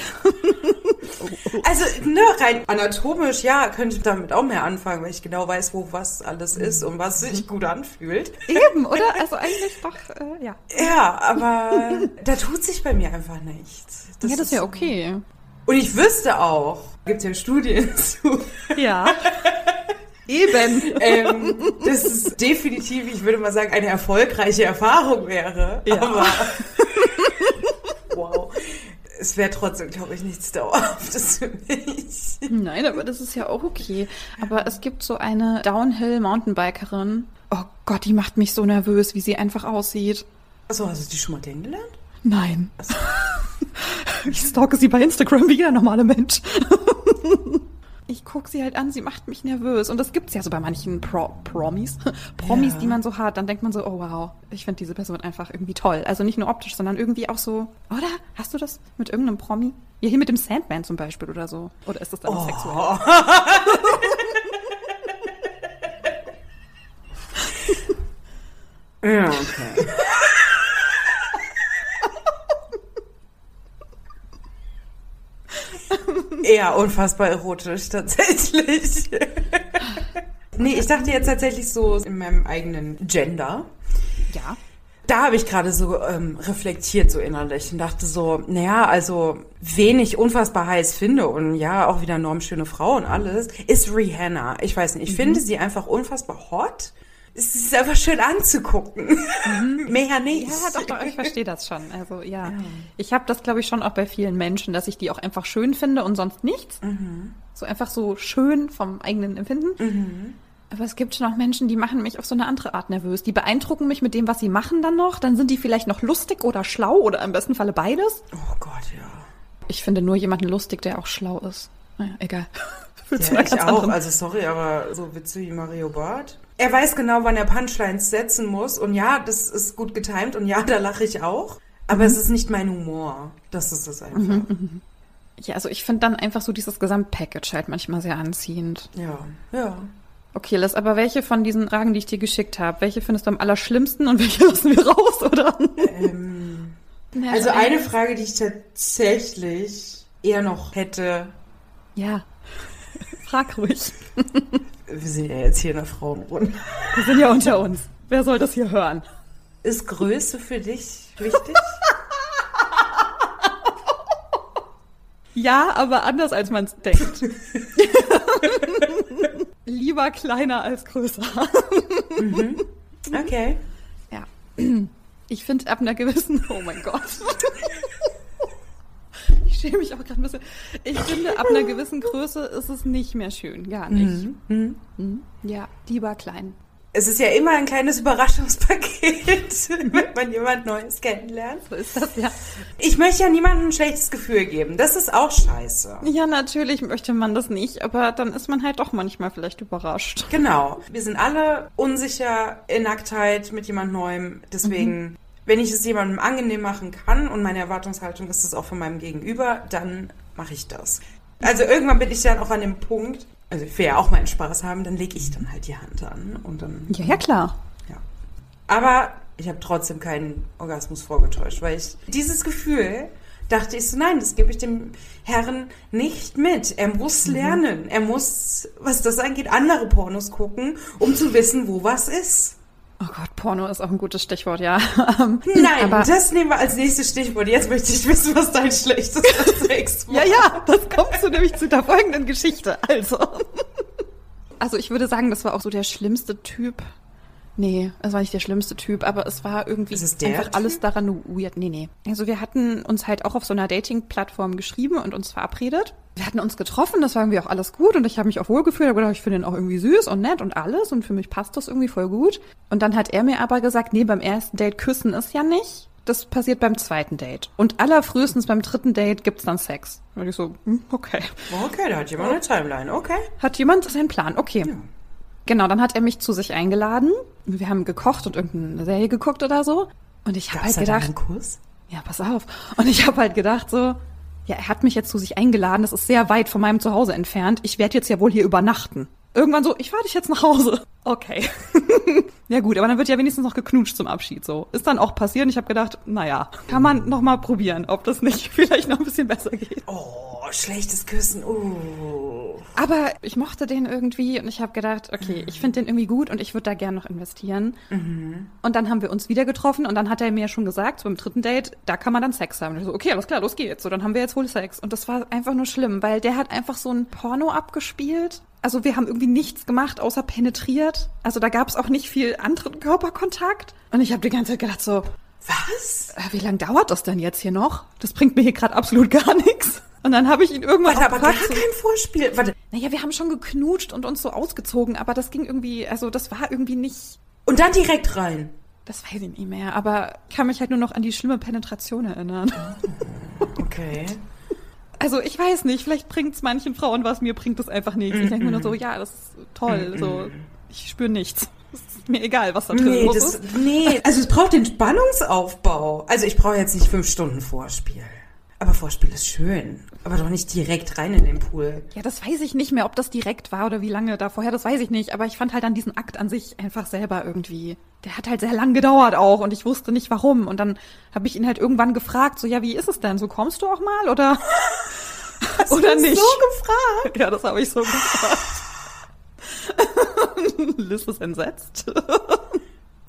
Also, ne, rein anatomisch, ja, könnte ich damit auch mehr anfangen, weil ich genau weiß, wo was alles ist und was sich gut anfühlt. Eben, oder? Also eigentlich doch, äh, ja. Ja, aber da tut sich bei mir einfach nichts. ja, das ist ja okay. Und ich wüsste auch, gibt ja Studien zu, Ja. Eben. [laughs] ähm, dass es definitiv, ich würde mal sagen, eine erfolgreiche Erfahrung wäre. Ja. Aber [laughs] wow. Es wäre trotzdem, glaube ich, nichts Dauerhaftes für mich. Nein, aber das ist ja auch okay. Aber es gibt so eine Downhill-Mountainbikerin. Oh Gott, die macht mich so nervös, wie sie einfach aussieht. Achso, hast du die schon mal kennengelernt? Nein. [laughs] Ich stalke sie bei Instagram wie jeder normale Mensch. Ich gucke sie halt an, sie macht mich nervös. Und das gibt's ja so bei manchen Pro Promis. [laughs] Promis, Ja. die man so hat. Dann denkt man so, oh wow, ich finde diese Person einfach irgendwie toll. Also nicht nur optisch, sondern irgendwie auch so, oder? Hast du das mit irgendeinem Promi? Ja, hier mit dem Sandman zum Beispiel oder so. Oder ist das dann sexuell? [laughs] Ja, okay. [laughs] Eher unfassbar erotisch, tatsächlich. [laughs] nee, ich dachte jetzt tatsächlich so in meinem eigenen Gender. Ja. Da habe ich gerade so ähm, reflektiert, so innerlich, und dachte so, naja, also, wen ich unfassbar heiß finde und ja, auch wieder normschöne Frau und alles, ist Rihanna. Ich weiß nicht, ich finde sie einfach unfassbar hot. Es ist einfach schön anzugucken. [laughs] Mehr nicht. Ja, doch, ich verstehe das schon. Also ja, ich habe das, glaube ich, schon auch bei vielen Menschen, dass ich die auch einfach schön finde und sonst nichts. So einfach so schön vom eigenen Empfinden. Aber es gibt schon auch Menschen, die machen mich auf so eine andere Art nervös. Die beeindrucken mich mit dem, was sie machen dann noch. Dann sind die vielleicht noch lustig oder schlau oder im besten Falle beides. Oh Gott, ja. Ich finde nur jemanden lustig, der auch schlau ist. Naja, egal. [laughs] Ja, ich auch. anderen- Also sorry, aber so witzig wie Mario Barth. Er weiß genau, wann er Punchlines setzen muss. Und ja, das ist gut getimt. Und ja, [laughs] da lache ich auch. Aber es ist nicht mein Humor. Das ist es einfach. Ja, also ich finde dann einfach so dieses Gesamtpackage halt manchmal sehr anziehend. Ja, ja. Okay, Liz, aber welche von diesen Fragen, die ich dir geschickt habe, welche findest du am allerschlimmsten und welche [laughs] lassen wir raus, oder? Ähm, also eine Frage, die ich tatsächlich eher noch hätte. Ja. [laughs] Frag ruhig. Wir sind ja jetzt hier in der Frauenrunde. Wir sind ja unter uns. Wer soll das hier hören? Ist Größe für dich wichtig? [laughs] Ja, aber anders als man es denkt. [laughs] Lieber kleiner als größer. Okay. Ja. Ich finde ab einer gewissen. Oh mein Gott. Ich schäme mich auch gerade ein bisschen. Ich finde, ab einer gewissen Größe ist es nicht mehr schön. Gar nicht. Mhm. Ja, lieber klein. Es ist ja immer ein kleines Überraschungspaket, [laughs] wenn man jemand Neues kennenlernt. So ist das ja. Ich möchte ja niemandem ein schlechtes Gefühl geben. Das ist auch scheiße. Ja, natürlich möchte man das nicht, aber dann ist man halt doch manchmal vielleicht überrascht. Genau. Wir sind alle unsicher in Nacktheit mit jemand Neuem. Deswegen, wenn ich es jemandem angenehm machen kann und meine Erwartungshaltung ist es auch von meinem Gegenüber, dann mache ich das. Also irgendwann bin ich dann auch an dem Punkt, also ich will ja auch meinen Spaß haben, dann lege ich dann halt die Hand an und dann Ja, ja, klar. Ja. Aber ich habe trotzdem keinen Orgasmus vorgetäuscht, weil ich dieses Gefühl dachte ich so, nein, das gebe ich dem Herrn nicht mit. Er muss lernen. Er muss, was das angeht, andere Pornos gucken, um zu wissen, wo was ist. Oh Gott, Porno ist auch ein gutes Stichwort, ja. [laughs] Nein, aber das nehmen wir als nächstes Stichwort. Jetzt möchte ich wissen, was dein schlechtester [laughs] Sex war. ja, ja, das kommt so nämlich zu der folgenden Geschichte. Also. [laughs] Also ich würde sagen, das war auch so der schlimmste Typ. Nee, es war nicht der schlimmste Typ, aber es war irgendwie einfach der alles Typ? daran weird. Nee, nee. Also wir hatten uns halt auch auf so einer Dating-Plattform geschrieben und uns verabredet. Wir hatten uns getroffen, das war irgendwie auch alles gut und ich habe mich auch wohlgefühlt. Gedacht, ich finde ihn auch irgendwie süß und nett und alles und für mich passt das irgendwie voll gut. Und dann hat er mir aber gesagt, nee, beim ersten Date küssen ist ja nicht. Das passiert beim zweiten Date. Und allerfrühestens beim dritten Date gibt's dann Sex. Und ich so, hm, okay. Okay, da hat jemand eine Timeline. Okay. Hat jemand seinen Plan? Okay. Genau, dann hat er mich zu sich eingeladen. Wir haben gekocht und irgendeine Serie geguckt oder so. Und ich habe halt gedacht, einen Kuss? ja, pass auf. Und ich habe halt gedacht so, ja, er hat mich jetzt zu sich eingeladen. Das ist sehr weit von meinem Zuhause entfernt. Ich werde jetzt ja wohl hier übernachten. Irgendwann so, ich fahre dich jetzt nach Hause. Okay. [laughs] ja gut, aber dann wird ja wenigstens noch geknutscht zum Abschied so. Ist dann auch passiert und ich habe gedacht, naja, kann man noch mal probieren, ob das nicht [laughs] vielleicht noch ein bisschen besser geht. Oh, schlechtes Küssen. Uh. Aber ich mochte den irgendwie und ich habe gedacht, okay, ich finde den irgendwie gut und ich würde da gern noch investieren. Und dann haben wir uns wieder getroffen und dann hat er mir schon gesagt, so beim dritten Date, da kann man dann Sex haben. Und ich so, okay, alles klar, los geht's. So, dann haben wir jetzt wohl Sex. Und das war einfach nur schlimm, weil der hat einfach so ein Porno abgespielt. Also wir haben irgendwie nichts gemacht, außer penetriert. Also da gab es auch nicht viel anderen Körperkontakt. Und ich habe die ganze Zeit gedacht so, Was? äh, wie lange dauert das denn jetzt hier noch? Das bringt mir hier gerade absolut [laughs] gar nichts. Und dann habe ich ihn irgendwann Warte, aber gar so- kein Vorspiel. Warte. naja, wir haben schon geknutscht und uns so ausgezogen, aber das ging irgendwie, also das war irgendwie nicht, Und dann direkt rein. das weiß ich nicht mehr, aber ich kann mich halt nur noch an die schlimme Penetration erinnern. Okay. [laughs] Also ich weiß nicht, vielleicht bringt's manchen Frauen was, mir bringt es einfach nichts. Ich denke mir nur so, ja, das ist toll, so, ich spüre nichts. Es ist mir egal, was da drin Nee, los das, ist. nee, also es braucht den Spannungsaufbau. Also ich brauche jetzt nicht fünf Stunden Vorspiel. Aber Vorspiel ist schön. Aber doch nicht direkt rein in den Pool. Ja, das weiß ich nicht mehr, ob das direkt war oder wie lange da vorher, das weiß ich nicht. Aber ich fand halt an diesen Akt an sich einfach selber irgendwie. Der hat halt sehr lang gedauert auch und ich wusste nicht warum. Und dann habe ich ihn halt irgendwann gefragt, so, ja, wie ist es denn? So kommst du auch mal oder, [laughs] oder du nicht? so gefragt? Ja, das habe ich so gefragt. [laughs] Liz ist entsetzt.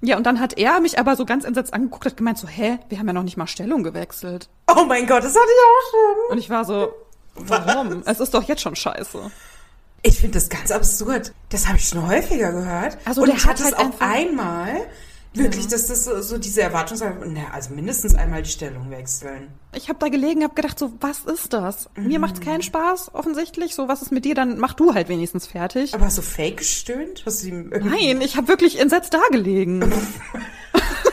Ja, und dann hat er mich aber so ganz entsetzt angeguckt, hat gemeint so, hä, wir haben ja noch nicht mal Stellung gewechselt. Oh mein Gott, das hatte ich auch schon. Und ich war so, warum? es ist doch jetzt schon scheiße. Ich finde das ganz absurd. Das habe ich schon häufiger gehört. Also Und der ich hat hatte es halt auch einfach- einmal, wirklich, dass das so, so diese Erwartungshaltung, na, also mindestens einmal die Stellung wechseln. Ich habe da gelegen, habe gedacht, so, was ist das? Mir macht's keinen Spaß, offensichtlich. So, was ist mit dir? Dann mach du halt wenigstens fertig. Aber hast du fake gestöhnt? Hast du ihm. Nein, ich habe wirklich entsetzt da gelegen. [laughs] [laughs]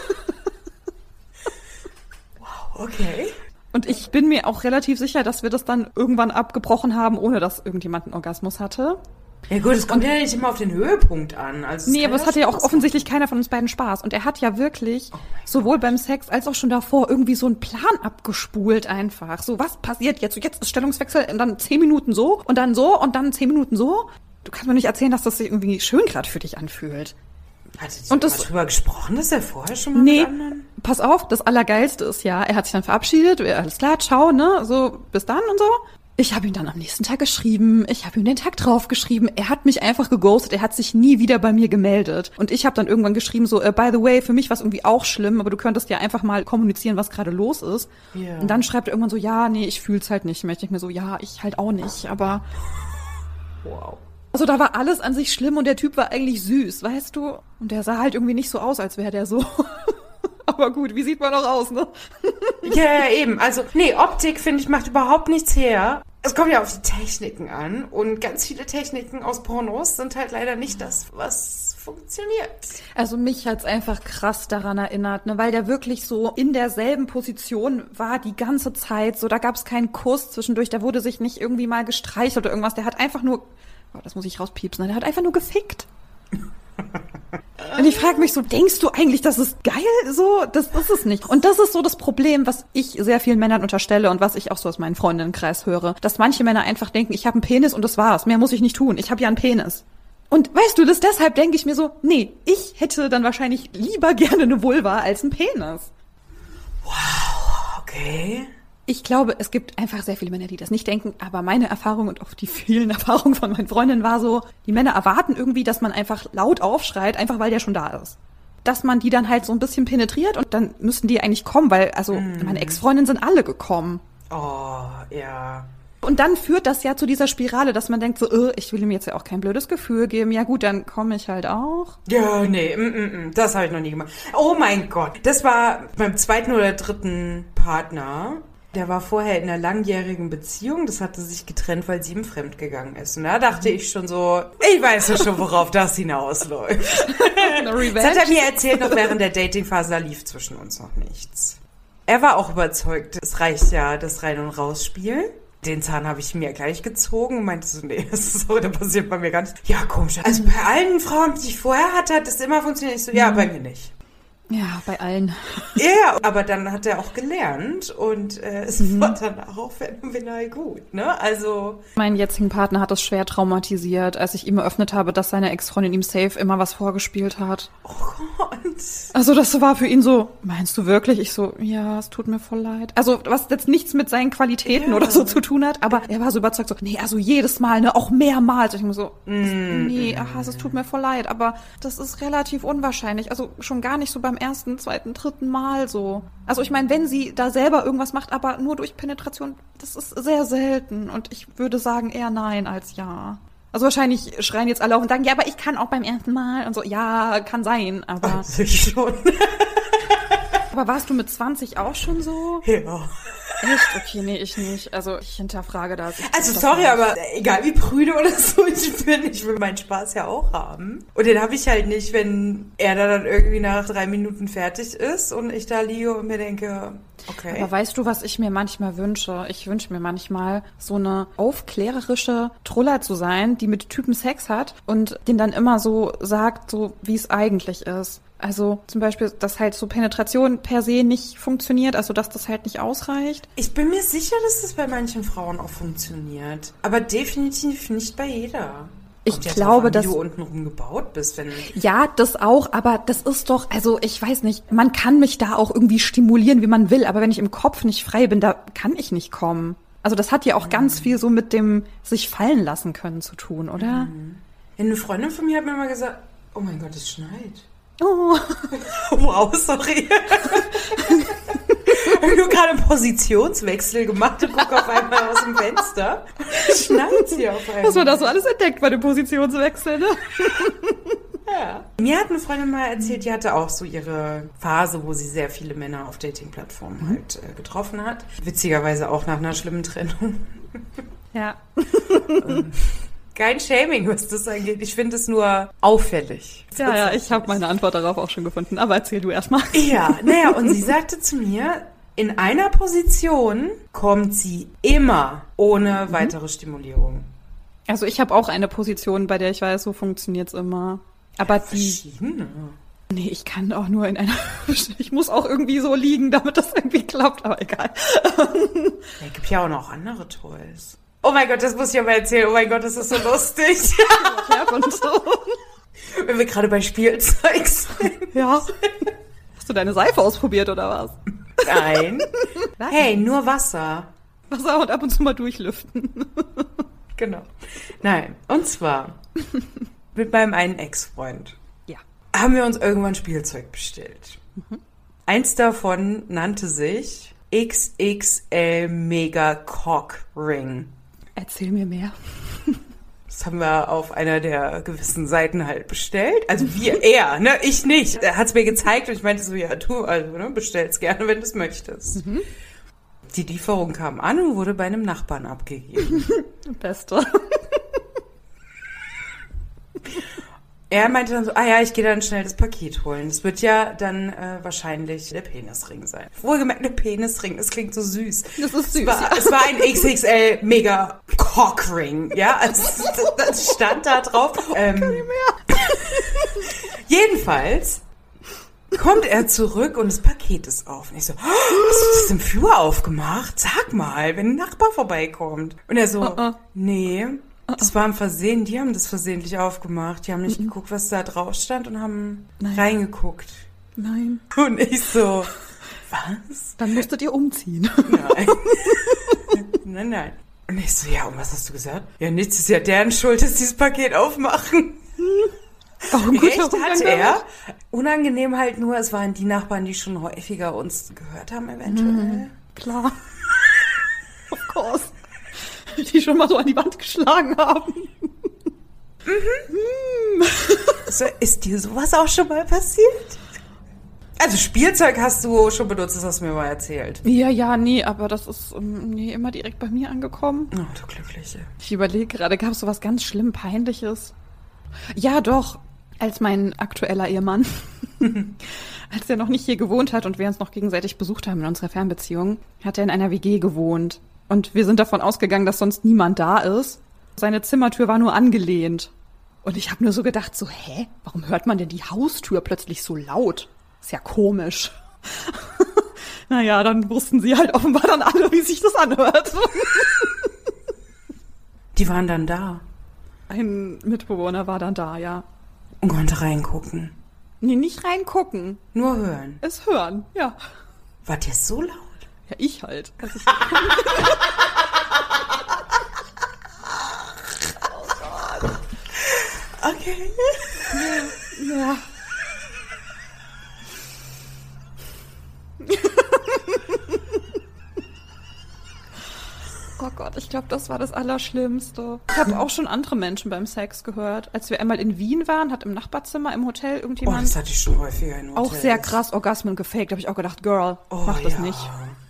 Okay. Und ich bin mir auch relativ sicher, dass wir das dann irgendwann abgebrochen haben, ohne dass irgendjemand einen Orgasmus hatte. Ja gut, es kommt ja nicht immer auf den Höhepunkt an. Also Nee, aber es hatte ja auch offensichtlich keiner von uns beiden Spaß. Und er hat ja wirklich sowohl beim Sex als auch schon davor irgendwie so einen Plan abgespult einfach. So, was passiert jetzt? So, jetzt ist Stellungswechsel und dann zehn Minuten so und dann so und dann zehn Minuten so. Du kannst mir nicht erzählen, dass das sich irgendwie schön gerade für dich anfühlt. ihr Und das- drüber gesprochen, dass er vorher schon mal Nee, mit anderen... pass auf, das Allergeilste ist ja, er hat sich dann verabschiedet, alles klar, ciao, ne, so, bis dann und so. Ich habe ihm dann am nächsten Tag geschrieben, ich habe ihm den Tag drauf geschrieben, er hat mich einfach geghostet, er hat sich nie wieder bei mir gemeldet. Und ich habe dann irgendwann geschrieben, so, äh, by the way, für mich war es irgendwie auch schlimm, aber du könntest ja einfach mal kommunizieren, was gerade los ist. Ja. Und dann schreibt er irgendwann so, ja, nee, ich fühl's halt nicht mehr. Ich denk mir so, ja, ich halt auch nicht, aber... Wow. Also da war alles an sich schlimm und der Typ war eigentlich süß, weißt du? Und der sah halt irgendwie nicht so aus, als wäre der so. [laughs] Aber gut, wie sieht man auch aus, ne? Ja, ja, eben. Also, nee, Optik, finde ich, macht überhaupt nichts her. Es kommt ja auf die Techniken an. Und ganz viele Techniken aus Pornos sind halt leider nicht das, was funktioniert. Also mich hat's einfach krass daran erinnert, ne, weil der wirklich so in derselben Position war die ganze Zeit. So, da gab's keinen Kuss zwischendurch, da wurde sich nicht irgendwie mal gestreichelt oder irgendwas. Der hat einfach nur, oh, das muss ich rauspiepsen, ne, der hat einfach nur gefickt. [laughs] Und ich frage mich so, denkst du eigentlich, das ist geil? So, das ist es nicht. Und das ist so das Problem, was ich sehr vielen Männern unterstelle und was ich auch so aus meinem Freundinnenkreis höre, dass manche Männer einfach denken, ich habe einen Penis und das war's. Mehr muss ich nicht tun. Ich habe ja einen Penis. Und weißt du, das deshalb denke ich mir so, nee, ich hätte dann wahrscheinlich lieber gerne eine Vulva als einen Penis. Okay. Ich glaube, es gibt einfach sehr viele Männer, die das nicht denken, aber meine Erfahrung und auch die vielen [laughs] Erfahrungen von meinen Freundinnen war so, die Männer erwarten irgendwie, dass man einfach laut aufschreit, einfach weil der schon da ist. dass man die dann halt so ein bisschen penetriert und dann müssten die eigentlich kommen, weil, also, Mhm. meine Ex-Freundinnen sind alle gekommen. Oh, ja. Und dann führt das ja zu dieser Spirale, dass man denkt so, äh, ich will ihm jetzt ja auch kein blödes Gefühl geben. Ja gut, dann komme ich halt auch. Ja, nee, mm, mm, mm, das habe ich noch nie gemacht. Oh mein Gott. Das war beim zweiten oder dritten Partner. Der war vorher in einer langjährigen Beziehung. Das hatte sich getrennt, weil sie ihm fremdgegangen ist. Und da dachte ich schon so, ich weiß ja schon, worauf das hinausläuft. [laughs] Das hat er mir erzählt, noch während der Datingphase, da lief zwischen uns noch nichts. Er war auch überzeugt, es reicht ja das Rein- und Rausspiel. Den Zahn habe ich mir gleich gezogen und meinte so, nee, [laughs] das ist so, das passiert bei mir gar nicht. Ja, komisch. Also bei allen Frauen, die ich vorher hatte, hat das immer funktioniert. Ich so, ja, bei mir nicht. Ja, bei allen. Ja, aber dann hat er auch gelernt und äh, es war dann auch phänomenal gut, ne? Also, Mein jetzigen Partner hat das schwer traumatisiert, als ich ihm eröffnet habe, dass seine Ex-Freundin ihm safe immer was vorgespielt hat. oh Gott. Also das war für ihn so, meinst du wirklich? Ich so, ja, es tut mir voll leid. Also was jetzt nichts mit seinen Qualitäten Ja. oder so zu tun hat, aber er war so überzeugt so, nee, also jedes Mal, ne, auch mehrmals. Ich muss so, nee, aha, es tut mir voll leid, aber das ist relativ unwahrscheinlich. Also schon gar nicht so beim ersten, zweiten, dritten Mal so. Also ich meine, wenn sie da selber irgendwas macht, aber nur durch Penetration, das ist sehr selten und ich würde sagen eher nein als ja. Also wahrscheinlich schreien jetzt alle auf und sagen, ja, aber ich kann auch beim ersten Mal und so, ja, kann sein, aber [laughs] Also schon. aber warst du mit 20 auch schon so? ja. Echt? Okay, nee, ich nicht. Also ich hinterfrage das. Ich Also das sorry, nicht. aber egal wie prüde oder [laughs] so ich bin, ich will meinen Spaß ja auch haben. Und den habe ich halt nicht, wenn er da dann irgendwie nach drei Minuten fertig ist und ich da liege und mir denke, okay. Aber weißt du, was ich mir manchmal wünsche? Ich wünsche mir manchmal so eine aufklärerische Truller zu sein, die mit Typen Sex hat und den dann immer so sagt, so wie es eigentlich ist. Also zum Beispiel, dass halt so Penetration per se nicht funktioniert, also dass das halt nicht ausreicht. Ich bin mir sicher, dass das bei manchen Frauen auch funktioniert. Aber definitiv nicht bei jeder. Ich glaube, an, dass- du untenrum gebaut bist, wenn Ja, das auch, aber das ist doch, also ich weiß nicht, man kann mich da auch irgendwie stimulieren, wie man will, aber wenn ich im Kopf nicht frei bin, da kann ich nicht kommen. Also das hat ja auch ganz viel so mit dem sich fallen lassen können zu tun, oder? eine Freundin von mir hat mir mal gesagt, oh mein Gott, es schneit. Oh. [laughs] Wow, sorry. [laughs] Ich habe nur gerade einen Positionswechsel gemacht und gucke auf einmal aus dem Fenster. Schneit hier auf einmal. Was man da so alles entdeckt bei dem Positionswechsel, ne? Ja. Mir hat eine Freundin mal erzählt, die hatte auch so ihre Phase, wo sie sehr viele Männer auf Dating-Plattformen halt äh, getroffen hat. Witzigerweise auch nach einer schlimmen Trennung. Ja. [laughs] Kein Shaming, was das angeht. Ich finde es nur auffällig. Ja, ja, ich habe meine Antwort darauf auch schon gefunden, aber erzähl du erstmal. Ja, naja, und sie sagte zu mir, in einer Position kommt sie immer ohne weitere Stimulierung. Also ich habe auch eine Position, bei der ich weiß, so funktioniert's immer. Aber die, Verschiedene. nee, ich kann auch nur in einer, [laughs] ich muss auch irgendwie so liegen, damit das irgendwie klappt, aber egal. Es gibt ja auch noch andere Toys. Oh mein Gott, das muss ich aber erzählen. Oh mein Gott, das ist so lustig. [laughs] Ja, und so. Wenn wir gerade bei Spielzeug sind. Ja. Hast du deine Seife ausprobiert oder was? Nein. Hey, nur Wasser. Wasser und ab und zu mal durchlüften. Genau. Nein. Und zwar mit meinem einen Ex-Freund Ja. haben wir uns irgendwann Spielzeug bestellt. Eins davon nannte sich XXL Mega Cock Ring. Erzähl mir mehr. Das haben wir auf einer der gewissen Seiten halt bestellt. Also wir, er, ne? Ich nicht. Er hat es mir gezeigt und ich meinte so, ja, du, also, ne, bestell's gerne, wenn du es möchtest. Die Lieferung kam an und wurde bei einem Nachbarn abgegeben. [laughs] Beste. Er meinte dann so, ah ja, ich gehe dann schnell das Paket holen. Das wird ja dann äh, wahrscheinlich der Penisring sein. Wohlgemerkt, der Penisring, das klingt so süß. Das ist süß, Es war, ja. es war ein XXL Mega Cockring, ja, [laughs] also das, das stand da drauf. Ähm, [laughs] Jedenfalls kommt er zurück und das Paket ist auf. Und ich so, oh, hast du das im Flur aufgemacht? Sag mal, wenn ein Nachbar vorbeikommt. Und er so, Oh, oh. nee, das war ein Versehen. Die haben das versehentlich aufgemacht. Die haben nicht geguckt, was da drauf stand und haben Nein. reingeguckt. Nein. Und ich so, was? Dann musstet ihr umziehen. Nein. [laughs] nein, nein. Und ich so, ja, und was hast du gesagt? Ja, nichts ist ja deren Schuld, dass die das Paket aufmachen. Ein guter Recht damit. er. Unangenehm halt nur, es waren die Nachbarn, die schon häufiger uns gehört haben, eventuell. Klar. [laughs] of course. [laughs] Die schon mal so an die Wand geschlagen haben. [laughs] So, ist dir sowas auch schon mal passiert? Also Spielzeug hast du schon benutzt, das hast du mir mal erzählt. Ja, ja, nee, aber das ist ähm, nee, immer direkt bei mir angekommen. Oh, du Glückliche. Ich überlege gerade, gab es sowas ganz schlimm Peinliches? Ja, doch. Als mein aktueller Ehemann, [laughs] als er noch nicht hier gewohnt hat und wir uns noch gegenseitig besucht haben in unserer Fernbeziehung, hat er in einer WG gewohnt. Und wir sind davon ausgegangen, dass sonst niemand da ist. Seine Zimmertür war nur angelehnt. Und ich habe nur so gedacht, so, hä? Warum hört man denn die Haustür plötzlich so laut? Ist ja komisch. [laughs] naja, dann wussten sie halt offenbar dann alle, wie sich das anhört. Die waren dann da Ein Mitbewohner war dann da, ja. und konnte reingucken. Nee, nicht reingucken. Nur hören. Es hören, ja. War der so laut? Ja, ich halt. Also ich, [laughs] Okay. ja. Oh Gott, ich glaube, das war das Allerschlimmste. Ich habe auch schon andere Menschen beim Sex gehört. Als wir einmal in Wien waren, hat im Nachbarzimmer im Hotel Oh, irgendjemand das hatte ich schon häufiger in auch Hotels. sehr krass Orgasmen gefaked. Da habe ich auch gedacht, Girl, Oh, mach das ja. nicht.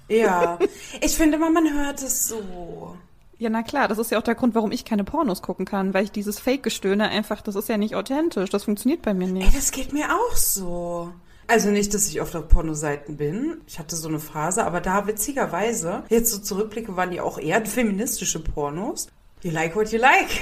Ja. Ich finde mal, man hört es so. Ja, na klar, das ist ja auch der Grund, warum ich keine Pornos gucken kann, weil ich dieses Fake-Gestöhne einfach, das ist ja nicht authentisch, das funktioniert bei mir Ey, nicht. das geht mir auch so. Also nicht, dass ich oft auf Pornoseiten bin. Ich hatte so eine Phase, aber da witzigerweise, jetzt so zurückblicke, waren die auch eher feministische Pornos. You like what you like. [laughs]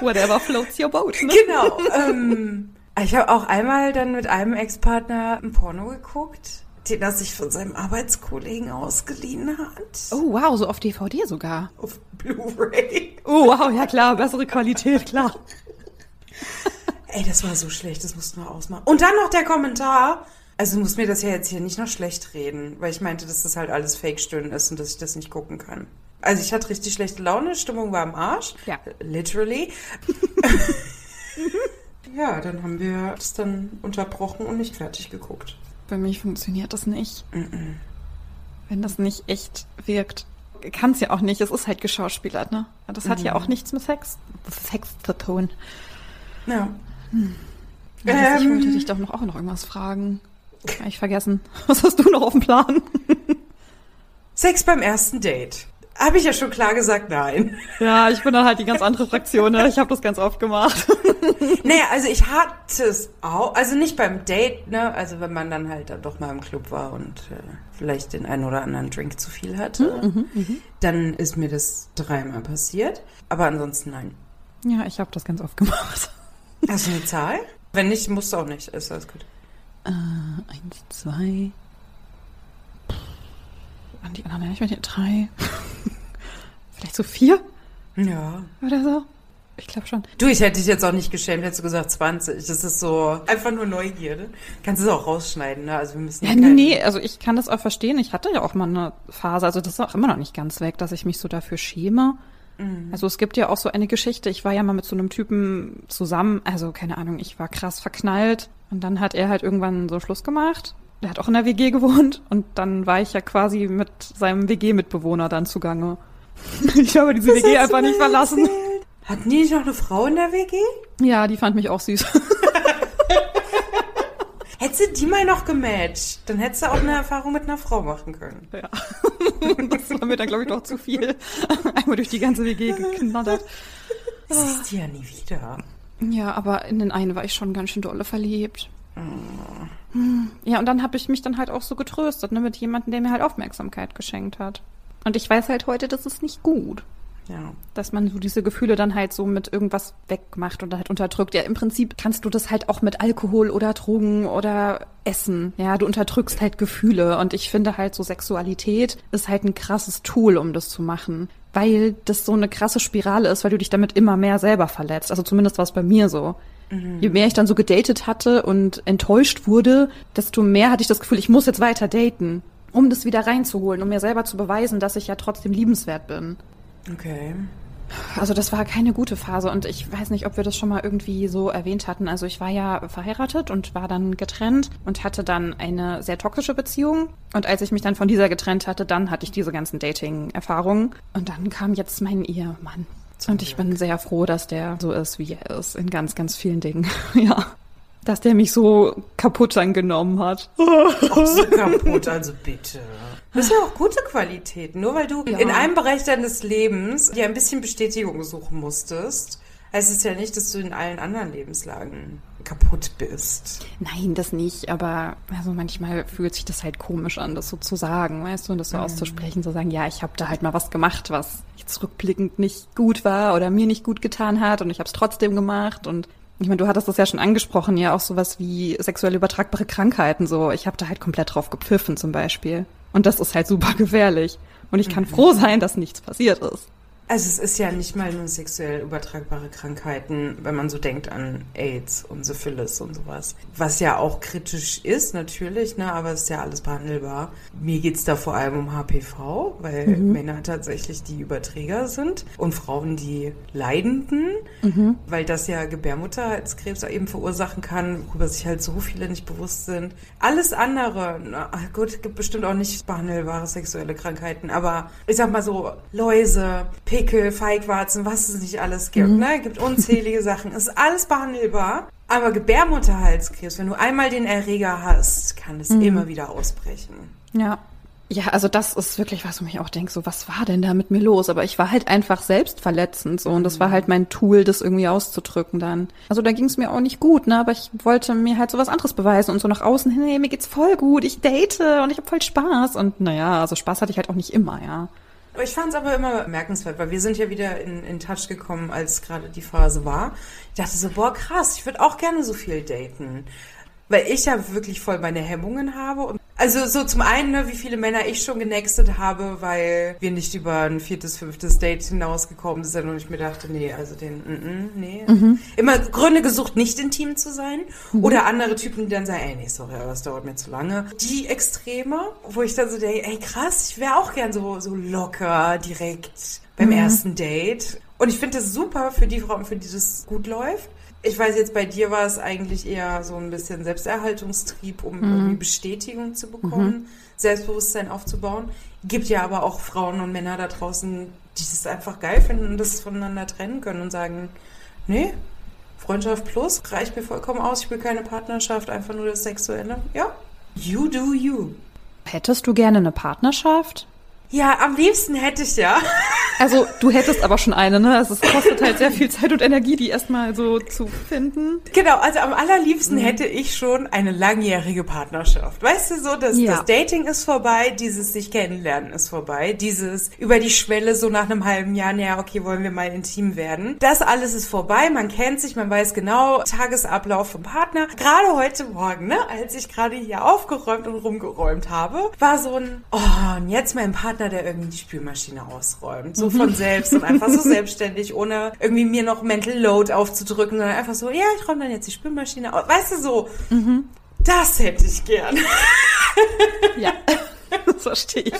Whatever floats your boat, ne? Genau. ähm, ich habe auch einmal dann mit einem Ex-Partner ein Porno geguckt, den er sich von seinem Arbeitskollegen ausgeliehen hat. Oh, wow, so auf DVD sogar. Auf Blu-ray. Oh, wow, ja klar, bessere Qualität, klar. [laughs] Ey, das war so schlecht, das mussten wir ausmachen. Und dann noch der Kommentar. Also du musst mir das ja jetzt hier nicht noch schlecht reden, weil ich meinte, dass das halt alles Fake-Stöhnen ist und dass ich das nicht gucken kann. Also ich hatte richtig schlechte Laune, Stimmung war am Arsch. Ja. Literally. [laughs] ja, dann haben wir das dann unterbrochen und nicht fertig geguckt. Bei mich funktioniert das nicht. Wenn das nicht echt wirkt, kann es ja auch nicht. Es ist halt geschauspielert, ne? Das hat ja auch nichts mit Sex, Sex zu tun. Ja. Ja, das- ich Ähm. wollte dich doch noch auch noch irgendwas fragen. Hab ich vergessen. [laughs] Was hast du noch auf dem Plan? Sex beim ersten Date. Habe ich ja schon klar gesagt, nein. [laughs] Ja, ich bin dann halt die ganz andere Fraktion. Ne? Ich habe das ganz oft gemacht. [laughs] Naja, also ich hatte es auch, also nicht beim Date, ne, also wenn man dann halt doch mal im Club war und äh, vielleicht den einen oder anderen Drink zu viel hatte, dann ist mir das dreimal passiert. Aber ansonsten nein. Ja, ich habe das ganz oft gemacht. Hast du eine Zahl? Wenn nicht, musst du auch nicht. Ist alles gut. Äh, eins, zwei. An die anderen nicht mit den drei. [laughs] Vielleicht so vier Ja. oder so. Ich glaube schon. Du, ich hätte dich jetzt auch nicht geschämt, hättest du gesagt 20. Das ist so einfach nur Neugierde. Kannst es auch rausschneiden, ne? Also wir müssen Ja, nee, nee, also ich kann das auch verstehen. Ich hatte ja auch mal eine Phase, also das ist auch immer noch nicht ganz weg, dass ich mich so dafür schäme. Also es gibt ja auch so eine Geschichte, ich war ja mal mit so einem Typen zusammen, also keine Ahnung, ich war krass verknallt und dann hat er halt irgendwann so Schluss gemacht. Der hat auch in der WG gewohnt und dann war ich ja quasi mit seinem WG-Mitbewohner dann zugange. [laughs] Ich habe diese WG hast einfach nicht verlassen. erzählt. Hatten die nicht noch eine Frau in der WG? Ja, die fand mich auch süß. [laughs] Hättest du die mal noch gematcht, dann hättest du auch eine Erfahrung mit einer Frau machen können. Ja. [laughs] Das war mir dann, glaube ich, doch zu viel. Einmal durch die ganze WG geknattert. Siehst du ja nie wieder. Ja, aber in den einen war ich schon ganz schön dolle verliebt. Hm. Ja, und dann habe ich mich dann halt auch so getröstet, ne, mit jemandem, der mir halt Aufmerksamkeit geschenkt hat. Und ich weiß halt heute, das ist nicht gut. Ja. Dass man so diese Gefühle dann halt so mit irgendwas wegmacht oder halt unterdrückt. Ja, im Prinzip kannst du das halt auch mit Alkohol oder Drogen oder Essen. Ja, du unterdrückst halt Gefühle. Und ich finde halt so Sexualität ist halt ein krasses Tool, um das zu machen. Weil das so eine krasse Spirale ist, weil du dich damit immer mehr selber verletzt. Also zumindest war es bei mir so. Je mehr ich dann so gedatet hatte und enttäuscht wurde, desto mehr hatte ich das Gefühl, ich muss jetzt weiter daten, um das wieder reinzuholen, um mir selber zu beweisen, dass ich ja trotzdem liebenswert bin. Okay. Also das war keine gute Phase und ich weiß nicht, ob wir das schon mal irgendwie so erwähnt hatten. Also ich war ja verheiratet und war dann getrennt und hatte dann eine sehr toxische Beziehung. Und als ich mich dann von dieser getrennt hatte, dann hatte ich diese ganzen Dating-Erfahrungen. Und dann kam jetzt mein Ehemann. Und ich bin sehr froh, dass der so ist, wie er ist, in ganz, ganz vielen Dingen. [laughs] ja. Dass der mich so kaputt angenommen hat. Auch so [laughs] kaputt, also bitte. Das ist ja auch gute Qualität. Nur weil du Ja. in einem Bereich deines Lebens dir ein bisschen Bestätigung suchen musstest, heißt es ja nicht, dass du in allen anderen Lebenslagen kaputt bist. Nein, das nicht, aber also manchmal fühlt sich das halt komisch an, das so zu sagen, weißt du, und das so auszusprechen, zu sagen, ja, ich habe da halt mal was gemacht, was jetzt rückblickend nicht gut war oder mir nicht gut getan hat und ich habe es trotzdem gemacht und ich meine, du hattest das ja schon angesprochen, ja auch sowas wie sexuell übertragbare Krankheiten, so ich habe da halt komplett drauf gepfiffen zum Beispiel und das ist halt super [laughs] gefährlich und ich kann froh sein, dass nichts passiert ist. Also es ist ja nicht mal nur sexuell übertragbare Krankheiten, wenn man so denkt an AIDS und Syphilis und sowas. Was ja auch kritisch ist, natürlich, ne, aber es ist ja alles behandelbar. Mir geht's da vor allem um HPV, weil Männer tatsächlich die Überträger sind und Frauen die Leidenden, weil das ja Gebärmutterhalskrebs eben verursachen kann, worüber sich halt so viele nicht bewusst sind. Alles andere, na gut, gibt bestimmt auch nicht behandelbare sexuelle Krankheiten, aber ich sag mal so, Läuse, Pickel, Feigwarzen, was es nicht alles gibt, ne? Gibt unzählige Sachen. Ist alles behandelbar. Aber Gebärmutterhalskrebs, wenn du einmal den Erreger hast, kann es immer wieder ausbrechen. Ja. Ja, also das ist wirklich was, wo ich auch denke, so was war denn da mit mir los? Aber ich war halt einfach selbstverletzend so und das war halt mein Tool, das irgendwie auszudrücken dann. Also da ging es mir auch nicht gut, ne? Aber ich wollte mir halt so was anderes beweisen und so nach außen hin, hey, mir geht's voll gut, ich date und ich habe voll Spaß. Und naja, also Spaß hatte ich halt auch nicht immer, ja. Ich fand es aber immer bemerkenswert, weil wir sind ja wieder in, in Touch gekommen, als gerade die Phase war. Ich dachte so, boah, krass, ich würde auch gerne so viel daten. Weil ich ja wirklich voll meine Hemmungen habe. Und also so zum einen, ne, wie viele Männer ich schon genextet habe, weil wir nicht über ein viertes, fünftes Date hinausgekommen sind und ich mir dachte, nee, also den, mm, mm, nee. Immer Gründe gesucht, nicht intim zu sein. Oder andere Typen, die dann sagen, ey, nee, sorry, aber das dauert mir zu lange. Die Extreme, wo ich dann so denke, ey, krass, ich wäre auch gern so, so locker, direkt beim ersten Date. Und ich finde das super für die Frauen, für die das gut läuft. Ich weiß jetzt, bei dir war es eigentlich eher so ein bisschen Selbsterhaltungstrieb, um irgendwie Bestätigung zu bekommen, Selbstbewusstsein aufzubauen. Gibt ja aber auch Frauen und Männer da draußen, die das einfach geil finden und das voneinander trennen können und sagen, nee, Freundschaft plus reicht mir vollkommen aus, ich will keine Partnerschaft, einfach nur das Sexuelle. Ja, you do you. Hättest du gerne eine Partnerschaft? Ja, am liebsten hätte ich ja. Also du hättest aber schon eine, ne? Also es kostet halt sehr viel Zeit und Energie, die erstmal so zu finden. Genau, also am allerliebsten hätte ich schon eine langjährige Partnerschaft. Weißt du so, das, Ja. das Dating ist vorbei, dieses sich kennenlernen ist vorbei, dieses über die Schwelle so nach einem halben Jahr, naja, okay, wollen wir mal intim werden. Das alles ist vorbei, man kennt sich, man weiß genau Tagesablauf vom Partner. Gerade heute Morgen, ne, als ich gerade hier aufgeräumt und rumgeräumt habe, war so ein, oh, und jetzt mein Partner, der irgendwie die Spülmaschine ausräumt. So von selbst und einfach so [laughs] selbstständig, ohne irgendwie mir noch Mental Load aufzudrücken, sondern einfach so, ja, ich räume dann jetzt die Spülmaschine aus. Weißt du so, das hätte ich gern. Ja, [laughs] [laughs] das verstehe ich.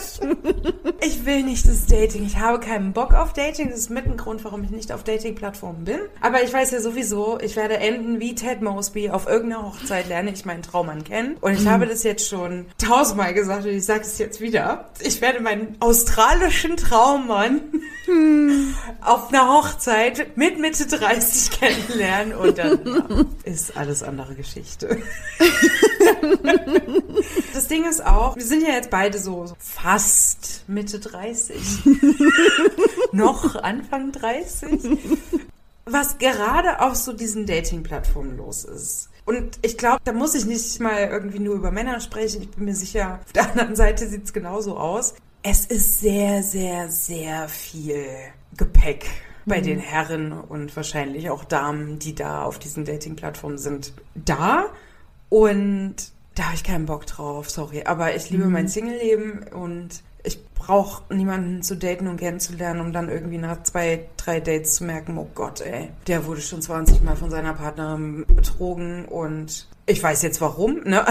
Ich will nicht das Dating. Ich habe keinen Bock auf Dating. Das ist mit ein Grund, warum ich nicht auf Dating-Plattformen bin. Aber ich weiß ja sowieso, ich werde enden wie Ted Mosby. Auf irgendeiner Hochzeit lerne ich meinen Traummann kennen. Und ich habe das jetzt schon tausendmal gesagt und ich sage es jetzt wieder. Ich werde meinen australischen Traummann [laughs] auf einer Hochzeit mit Mitte 30 kennenlernen und dann ja, [laughs] ist alles andere Geschichte. Das Ding ist auch, wir sind ja jetzt beide so, so fast Mitte 30. [laughs] Noch Anfang 30. Was gerade auf so diesen Dating-Plattformen los ist. Und ich glaube, da muss ich nicht mal irgendwie nur über Männer sprechen. Ich bin mir sicher, auf der anderen Seite sieht es genauso aus. Es ist sehr, sehr, sehr viel Gepäck bei den Herren und wahrscheinlich auch Damen, die da auf diesen Dating-Plattformen sind, da. Und da habe ich keinen Bock drauf, sorry. Aber ich liebe mein Single-Leben und ich brauche niemanden zu daten und kennenzulernen, um dann irgendwie nach zwei, drei Dates zu merken, oh Gott, ey, der wurde schon 20 Mal von seiner Partnerin betrogen und ich weiß jetzt warum, ne?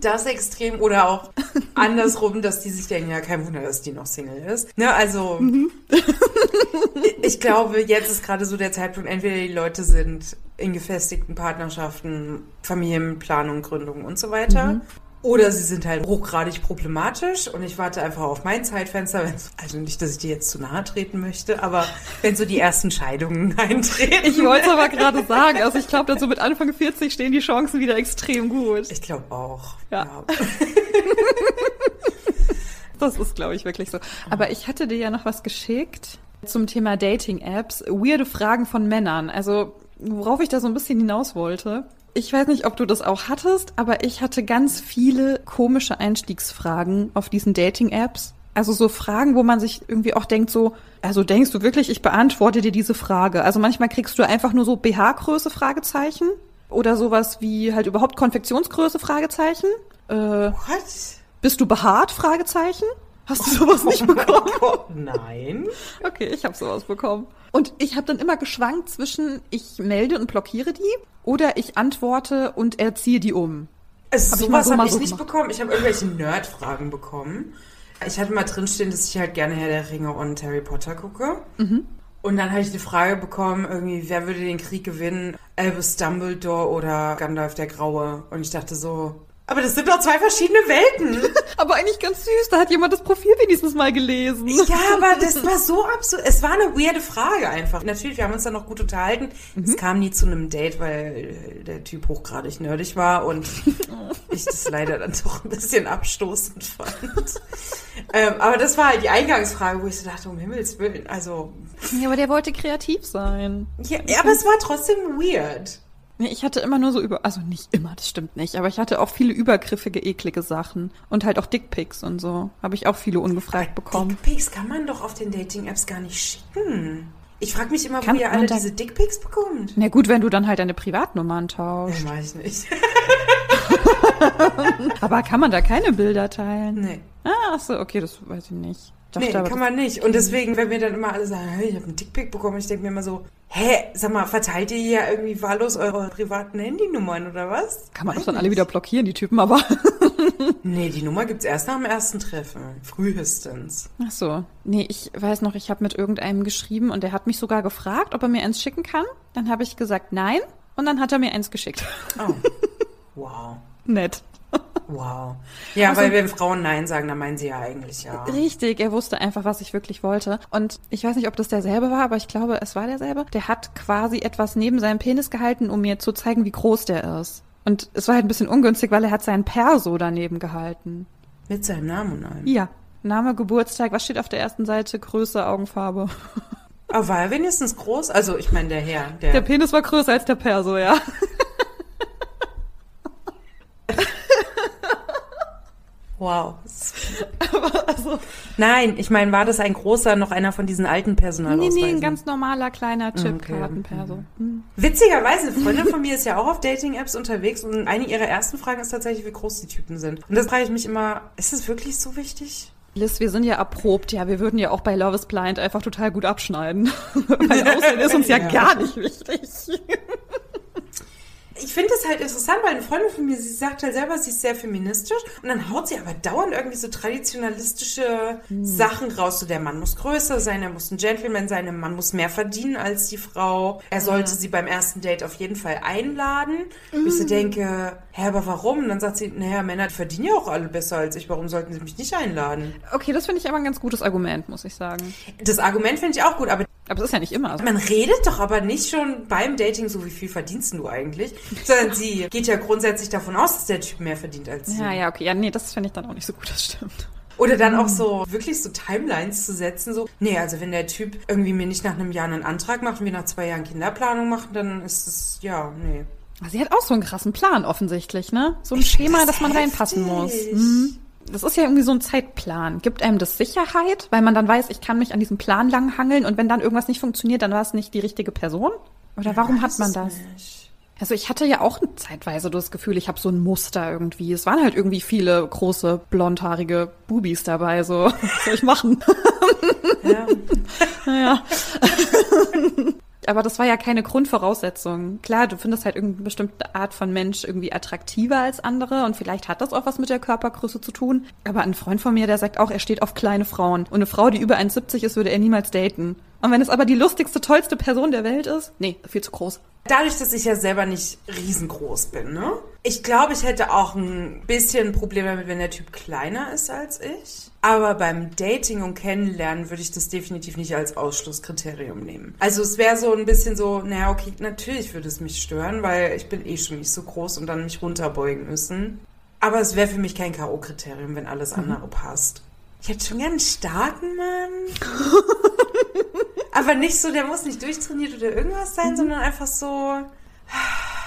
das Extrem oder auch [laughs] andersrum, dass die sich denken, ja, kein Wunder, dass die noch Single ist. Ne, also mhm. [laughs] ich glaube, jetzt ist gerade so der Zeitpunkt, entweder die Leute sind in gefestigten Partnerschaften, Familienplanung, Gründung und so weiter. Mhm. Oder sie sind halt hochgradig problematisch und ich warte einfach auf mein Zeitfenster. Also nicht, dass ich dir jetzt zu nahe treten möchte, aber wenn so die ersten Scheidungen [laughs] eintreten. Ich wollte aber gerade sagen, also ich glaube, dann so mit Anfang 40 stehen die Chancen wieder extrem gut. Ich glaube auch. Ja. ja. [laughs] das ist, glaube ich, wirklich so. Aber ich hatte dir ja noch was geschickt zum Thema Dating-Apps. Weirde Fragen von Männern. Also, worauf ich da so ein bisschen hinaus wollte ich weiß nicht, ob du das auch hattest, aber ich hatte ganz viele komische Einstiegsfragen auf diesen Dating-Apps. Also so Fragen, wo man sich irgendwie auch denkt, so, also denkst du wirklich, ich beantworte dir diese Frage? Also manchmal kriegst du einfach nur so BH-Größe, Fragezeichen. Oder sowas wie halt überhaupt Konfektionsgröße, Fragezeichen. Äh, What? Bist du behaart, Fragezeichen? Hast du sowas oh nicht bekommen? Gott, nein. Okay, ich habe sowas bekommen. Und ich habe dann immer geschwankt zwischen, ich melde und blockiere die oder ich antworte und erziehe die um. Also hab sowas habe ich so nicht bekommen. Ich habe irgendwelche Nerd-Fragen bekommen. Ich hatte mal drinstehen, dass ich halt gerne Herr der Ringe und Harry Potter gucke. Mhm. Und dann habe ich eine Frage bekommen, irgendwie, wer würde den Krieg gewinnen? Albus Dumbledore oder Gandalf der Graue? Und ich dachte so, aber das sind doch zwei verschiedene Welten. [laughs] aber eigentlich ganz süß. Da hat jemand das Profil wenigstens mal gelesen. Ja, aber das [laughs] war so absurd. Es war eine weirde Frage einfach. Natürlich, wir haben uns dann noch gut unterhalten. Mhm. Es kam nie zu einem Date, weil der Typ hochgradig nerdig war und [laughs] ich das leider dann doch ein bisschen abstoßend fand. ähm, aber das war halt die Eingangsfrage, wo ich so dachte, um Himmels Willen, also... Ja, aber der wollte kreativ sein. Ja, ja aber es war trotzdem weird. Nee, ich hatte immer nur so über, also nicht immer, das stimmt nicht, aber ich hatte auch viele übergriffige, eklige Sachen und halt auch Dickpics und so. Habe ich auch viele ungefragt aber bekommen. Dickpics kann man doch auf den Dating-Apps gar nicht schicken. Ich frage mich immer, kann wo ihr alle diese Dickpics bekommt. Na gut, wenn du dann halt deine Privatnummern tauschst. Nee, weiß ich nicht. [laughs] aber kann man da keine Bilder teilen? Nee. Ah, ach so, okay, das weiß ich nicht. Dachte, nee, kann man nicht. Und deswegen, wenn mir dann immer alle sagen, hey, ich habe einen Dickpick bekommen, ich denke mir immer so, hä, sag mal, verteilt ihr hier irgendwie wahllos eure privaten Handynummern oder was? Kann man doch dann alle wieder blockieren, die Typen, aber. [laughs] nee, die Nummer gibt's erst nach dem ersten Treffen. Frühestens. Ach so. Nee, ich weiß noch, ich habe mit irgendeinem geschrieben und der hat mich sogar gefragt, ob er mir eins schicken kann. Dann habe ich gesagt, nein. Und dann hat er mir eins geschickt. Oh. [laughs] Wow. Nett. Wow. Ja, also, weil wenn Frauen Nein sagen, dann meinen sie ja eigentlich ja. Richtig, er wusste einfach, was ich wirklich wollte. Und ich weiß nicht, ob das derselbe war, aber ich glaube, es war derselbe. Der hat quasi etwas neben seinem Penis gehalten, um mir zu zeigen, wie groß der ist. Und es war halt ein bisschen ungünstig, weil er hat seinen Perso daneben gehalten. Mit seinem Namen und allem? Ja. Name, Geburtstag, was steht auf der ersten Seite? Größe, Augenfarbe. [laughs] Aber war er wenigstens groß? Also, ich meine, der Herr. Der, der Penis war größer als der Perso, ja. [laughs] Wow. [laughs] also, Nein, ich meine, war das ein großer, noch einer von diesen alten Personalausweisen? Nee, nee, ein ganz normaler kleiner Chipkartenperso. Okay. Mhm. Witzigerweise, eine Freundin von mir ist ja auch auf Dating-Apps unterwegs und eine ihrer ersten Fragen ist tatsächlich, wie groß die Typen sind. Und das frage ich mich immer, ist das wirklich so wichtig? Liz, wir sind ja erprobt, ja, wir würden ja auch bei Love is Blind einfach total gut abschneiden. [laughs] Weil Aussehen ist uns ja, ja gar nicht wichtig ich finde es halt interessant, weil eine Freundin von mir, sie sagt halt selber, sie ist sehr feministisch und dann haut sie aber dauernd irgendwie so traditionalistische hm. Sachen raus. So der Mann muss größer sein, er muss ein Gentleman sein, der Mann muss mehr verdienen als die Frau. Er sollte ja. sie beim ersten Date auf jeden Fall einladen. Mhm. Ich so hm. denke, hä, aber warum? Und dann sagt sie, naja, Männer verdienen ja auch alle besser als ich, warum sollten sie mich nicht einladen? Okay, das finde ich aber ein ganz gutes Argument, muss ich sagen. Das Argument finde ich auch gut, aber aber es ist ja nicht immer so. Man redet doch aber nicht schon beim Dating so, wie viel verdienst du eigentlich? Sondern sie geht ja grundsätzlich davon aus, dass der Typ mehr verdient als sie. Ja, ja, okay. Ja, nee, das finde ich dann auch nicht so gut, das stimmt. Oder dann auch so, wirklich so Timelines zu setzen, so, nee, also wenn der Typ irgendwie mir nicht nach einem Jahr einen Antrag macht und wir nach zwei Jahren Kinderplanung machen, dann ist es, ja, nee. Sie hat auch so einen krassen Plan offensichtlich, ne? So ein ich Schema, das, das man reinpassen muss. Mhm das ist ja irgendwie so ein Zeitplan. Gibt einem das Sicherheit, weil man dann weiß, ich kann mich an diesem Plan langhangeln und wenn dann irgendwas nicht funktioniert, dann war es nicht die richtige Person? Oder warum hat man das? Nicht. Also ich hatte ja auch zeitweise das Gefühl, ich habe so ein Muster irgendwie. Es waren halt irgendwie viele große, blondhaarige Bubis dabei. So, [laughs] was soll ich machen? Ja. [laughs] naja. [laughs] Aber das war ja keine Grundvoraussetzung. Klar, du findest halt irgendeine bestimmte Art von Mensch irgendwie attraktiver als andere und vielleicht hat das auch was mit der Körpergröße zu tun. Aber ein Freund von mir, der sagt auch, er steht auf kleine Frauen. Und eine Frau, die über 1,70 ist, würde er niemals daten. Und wenn es aber die lustigste, tollste Person der Welt ist, nee, viel zu groß. Dadurch, dass ich ja selber nicht riesengroß bin, ne? Ich glaube, ich hätte auch ein bisschen ein Problem damit, wenn der Typ kleiner ist als ich. Aber beim Dating und Kennenlernen würde ich das definitiv nicht als Ausschlusskriterium nehmen. Also es wäre so ein bisschen so, naja, okay, natürlich würde es mich stören, weil ich bin eh schon nicht so groß und dann mich runterbeugen müssen. Aber es wäre für mich kein K.O.-Kriterium, wenn alles andere mhm. passt. Ich hätte schon gern einen starken Mann. [laughs] aber nicht so, der muss nicht durchtrainiert oder irgendwas sein, mhm. sondern einfach so.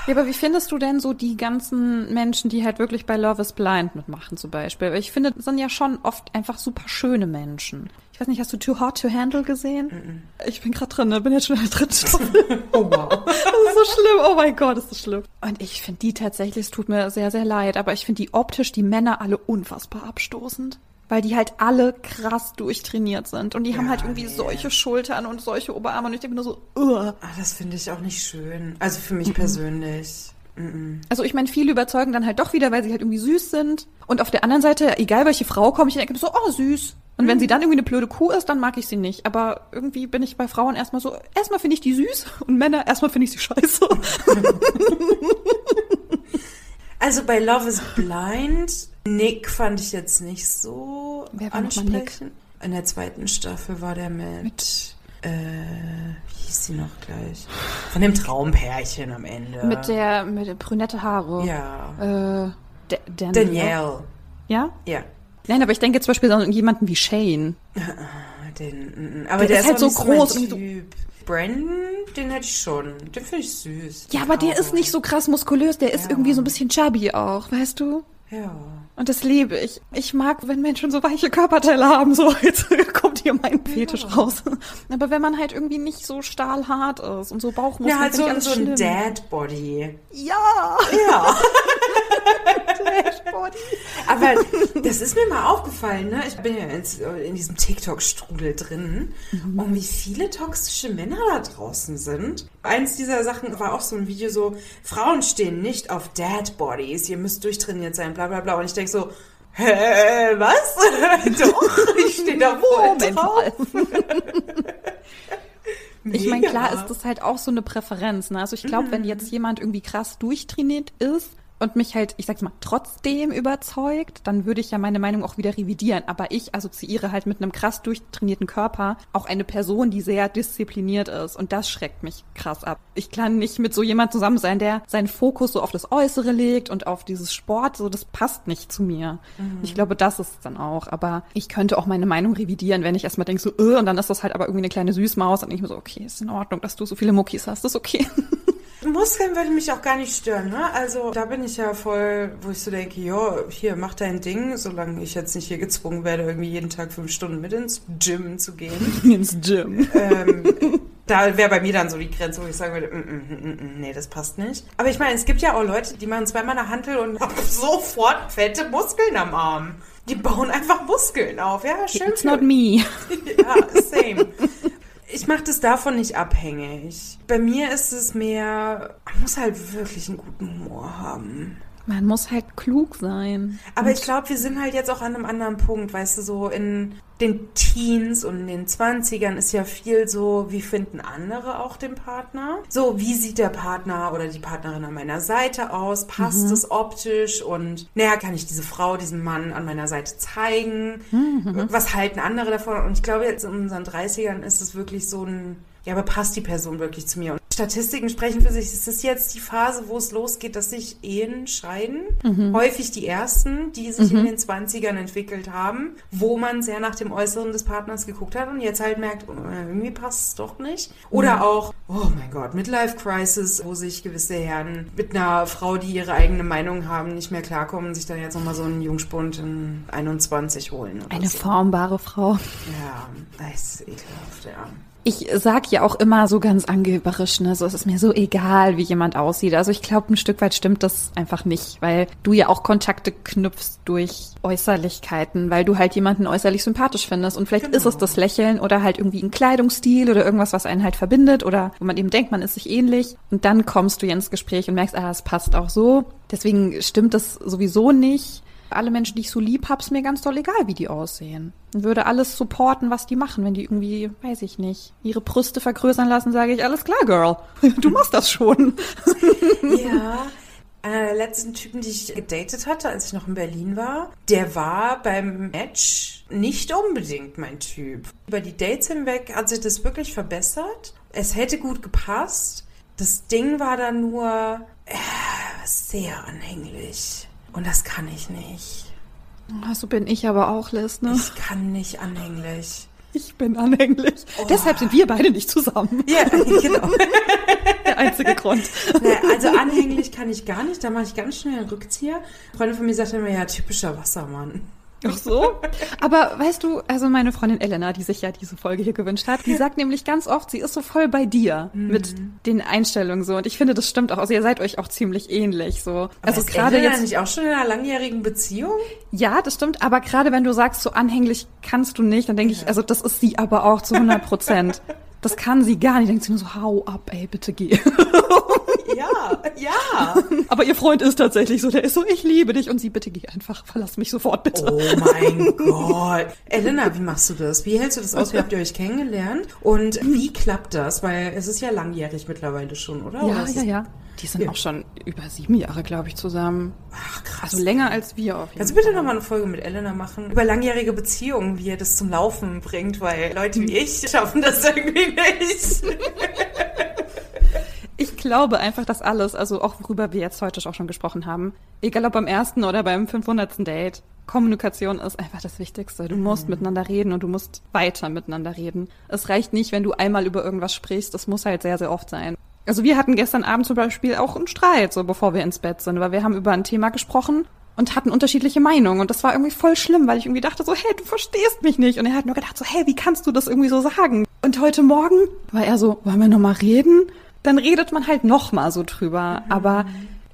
Ja, aber wie findest du denn so die ganzen Menschen, die halt wirklich bei Love is Blind mitmachen zum Beispiel? Ich finde, das sind ja schon oft einfach super schöne Menschen. Ich weiß nicht, hast du Too Hot to Handle gesehen? Mm -mm. Ich bin gerade drin, ne? bin jetzt schon in der dritten [laughs] Staffel. oh wow. Das ist so schlimm. Oh mein Gott, ist das schlimm. Und ich finde die tatsächlich, es tut mir sehr, sehr leid, aber ich finde die optisch, die Männer alle unfassbar abstoßend weil die halt alle krass durchtrainiert sind und die ja, haben halt irgendwie nee. solche Schultern und solche Oberarme und ich denke nur so, Ugh. Ah, das finde ich auch nicht schön. Also für mich mhm. persönlich. Mhm. Also ich meine, viele überzeugen dann halt doch wieder, weil sie halt irgendwie süß sind. Und auf der anderen Seite, egal welche Frau komme ich denke so, oh süß. Und wenn mhm. sie dann irgendwie eine blöde Kuh ist, dann mag ich sie nicht. Aber irgendwie bin ich bei Frauen erstmal so, erstmal finde ich die süß und Männer, erstmal finde ich sie scheiße. [laughs] [laughs] Also bei Love is Blind, Nick fand ich jetzt nicht so Wer war ansprechend. In der zweiten Staffel war der mit, mit äh, wie hieß sie noch gleich? Von dem Traumpärchen am Ende. Mit der, mit der brünette Haare. Ja. Äh, Danielle. Danielle. Ja? Ja. Nein, aber ich denke zum Beispiel an jemanden wie Shane. [laughs] Den, aber der, der ist halt so groß. So typ. Brandon, den hätte ich schon. Den finde ich süß. Ja, aber der ist nicht so krass muskulös. Der ist ja. irgendwie so ein bisschen chubby auch, weißt du? Ja. Und das liebe ich. Ich mag, wenn Menschen so weiche Körperteile haben. So, [laughs] jetzt kommt hier mein Fetisch ja. raus. Aber wenn man halt irgendwie nicht so stahlhart ist und so Bauchmuskeln. Ja, halt so, so ein Dad-Body. Ja. Ja. [laughs] [laughs] Dad-Body. Aber das ist mir mal aufgefallen, ne? Ich bin ja in diesem TikTok-Strudel drin. Mhm. Und wie viele toxische Männer da draußen sind. Eins dieser Sachen war auch so ein Video so, Frauen stehen nicht auf Dad-Bodies. Ihr müsst durchtrainiert sein, bla bla bla. Und ich denke so, Hä, was? [laughs] Doch, ich stehe da Moment drauf. [laughs] ich meine, klar ist das halt auch so eine Präferenz. Ne? Also ich glaube, mhm. wenn jetzt jemand irgendwie krass durchtrainiert ist und mich halt, ich sag's mal, trotzdem überzeugt, dann würde ich ja meine Meinung auch wieder revidieren. Aber ich assoziiere halt mit einem krass durchtrainierten Körper auch eine Person, die sehr diszipliniert ist. Und das schreckt mich krass ab. Ich kann nicht mit so jemand zusammen sein, der seinen Fokus so auf das Äußere legt und auf dieses Sport. So, das passt nicht zu mir. Mhm. Ich glaube, das ist dann auch. Aber ich könnte auch meine Meinung revidieren, wenn ich erstmal denke so, äh, und dann ist das halt aber irgendwie eine kleine Süßmaus. Und ich mir so, okay, ist in Ordnung, dass du so viele Muckis hast, ist okay. [laughs] Muskeln würde mich auch gar nicht stören, ne? Also da bin ich ja voll, wo ich so denke, ja, hier, mach dein Ding, solange ich jetzt nicht hier gezwungen werde, irgendwie jeden Tag fünf Stunden mit ins Gym zu gehen. [laughs] ins Gym. Ähm, [laughs] da wäre bei mir dann so die Grenze, wo ich sagen würde, mm, mm, mm, mm, nee, das passt nicht. Aber ich meine, es gibt ja auch Leute, die machen zweimal eine Hantel und haben [laughs] sofort fette Muskeln am Arm. Die bauen einfach Muskeln auf. Ja, schön. It's not me. ja, same ich mache das davon nicht abhängig. Bei mir ist es mehr, man muss halt wirklich einen guten Humor haben. Man muss halt klug sein. Aber ich glaube, wir sind halt jetzt auch an einem anderen Punkt, weißt du, so in den Teens und in den Zwanzigern ist ja viel so, wie finden andere auch den Partner? So, wie sieht der Partner oder die Partnerin an meiner Seite aus? Passt mhm. es optisch? Und naja, kann ich diese Frau, diesen Mann an meiner Seite zeigen? Mhm. Was halten andere davon? Und ich glaube, jetzt in unseren 30ern ist es wirklich so ein ja, aber passt die Person wirklich zu mir? Und Statistiken sprechen für sich. Es ist jetzt die Phase, wo es losgeht, dass sich Ehen scheiden. Mhm. Häufig die ersten, die sich mhm. in den 20ern entwickelt haben, wo man sehr nach dem Äußeren des Partners geguckt hat und jetzt halt merkt, oh, irgendwie passt es doch nicht. Oder mhm. auch, oh mein Gott, Midlife Crisis, wo sich gewisse Herren mit einer Frau, die ihre eigene Meinung haben, nicht mehr klarkommen, sich dann jetzt nochmal so einen Jungspund in 21 holen. Eine so. formbare Frau. Ja, das ist ekelhaft, ja. Ich sag ja auch immer so ganz angeberisch, ne, so es ist mir so egal, wie jemand aussieht. Also ich glaube, ein Stück weit stimmt das einfach nicht, weil du ja auch Kontakte knüpfst durch Äußerlichkeiten, weil du halt jemanden äußerlich sympathisch findest und vielleicht genau. ist es das Lächeln oder halt irgendwie ein Kleidungsstil oder irgendwas, was einen halt verbindet oder wo man eben denkt, man ist sich ähnlich und dann kommst du ins Gespräch und merkst, ah, es passt auch so. Deswegen stimmt das sowieso nicht alle Menschen, die ich so lieb habe, ist mir ganz doll egal, wie die aussehen. Und würde alles supporten, was die machen. Wenn die irgendwie, weiß ich nicht, ihre Brüste vergrößern lassen, sage ich, alles klar, Girl. [laughs] Du machst das schon. [laughs] ja. Einer der letzten Typen, die ich gedatet hatte, als ich noch in Berlin war, der war beim Match nicht unbedingt mein Typ. Über die Dates hinweg hat sich das wirklich verbessert. Es hätte gut gepasst. Das Ding war dann nur äh, sehr anhänglich. Und das kann ich nicht. So bin ich aber auch, Liz, ne? Ich kann nicht anhänglich. Ich bin anhänglich. Oh. Deshalb sind wir beide nicht zusammen. Ja, [laughs] genau. [laughs] Der einzige Grund. Naja, also anhänglich kann ich gar nicht. Da mache ich ganz schnell einen Rückzieher. Eine Freundin von mir sagt immer, ja, typischer Wassermann. Ach so? Aber weißt du, also meine Freundin Elena, die sich ja diese Folge hier gewünscht hat, die sagt nämlich ganz oft, sie ist so voll bei dir mhm. mit den Einstellungen so. Und ich finde, das stimmt auch. Also ihr seid euch auch ziemlich ähnlich so. Also gerade Elena jetzt nicht auch schon in einer langjährigen Beziehung? Ja, das stimmt. Aber gerade wenn du sagst, so anhänglich kannst du nicht, dann denke ja. ich, also das ist sie aber auch zu 100 Prozent. Das kann sie gar nicht. Denkt sie nur so, hau ab, ey, bitte geh. [laughs] [laughs] Ja. Aber ihr Freund ist tatsächlich so, der ist so, ich liebe dich und sie, bitte geh einfach, verlass mich sofort, bitte. Oh mein [laughs] Gott. Elena, wie machst du das? Wie hältst du das aus? Wie habt ihr euch kennengelernt? Und wie klappt das? Weil es ist ja langjährig mittlerweile schon, oder? Ja, oder ja, ja. Die sind ja. auch schon über sieben Jahre, glaube ich, zusammen. Ach, krass. Also länger als wir auf jeden Kannst du bitte nochmal eine Folge mit Elena machen? Über langjährige Beziehungen, wie ihr das zum Laufen bringt, weil Leute wie ich schaffen das irgendwie nicht. [laughs] Ich glaube einfach, dass alles, also auch worüber wir jetzt heute auch schon gesprochen haben, egal ob beim ersten oder beim 500. Date, Kommunikation ist einfach das Wichtigste. Du musst mhm. miteinander reden und du musst weiter miteinander reden. Es reicht nicht, wenn du einmal über irgendwas sprichst. Das muss halt sehr, sehr oft sein. Also wir hatten gestern Abend zum Beispiel auch einen Streit, so bevor wir ins Bett sind, weil wir haben über ein Thema gesprochen und hatten unterschiedliche Meinungen. Und das war irgendwie voll schlimm, weil ich irgendwie dachte so, hey, du verstehst mich nicht. Und er hat nur gedacht so, hey, wie kannst du das irgendwie so sagen? Und heute Morgen war er so, wollen wir nochmal reden? Dann redet man halt noch mal so drüber. Mhm. Aber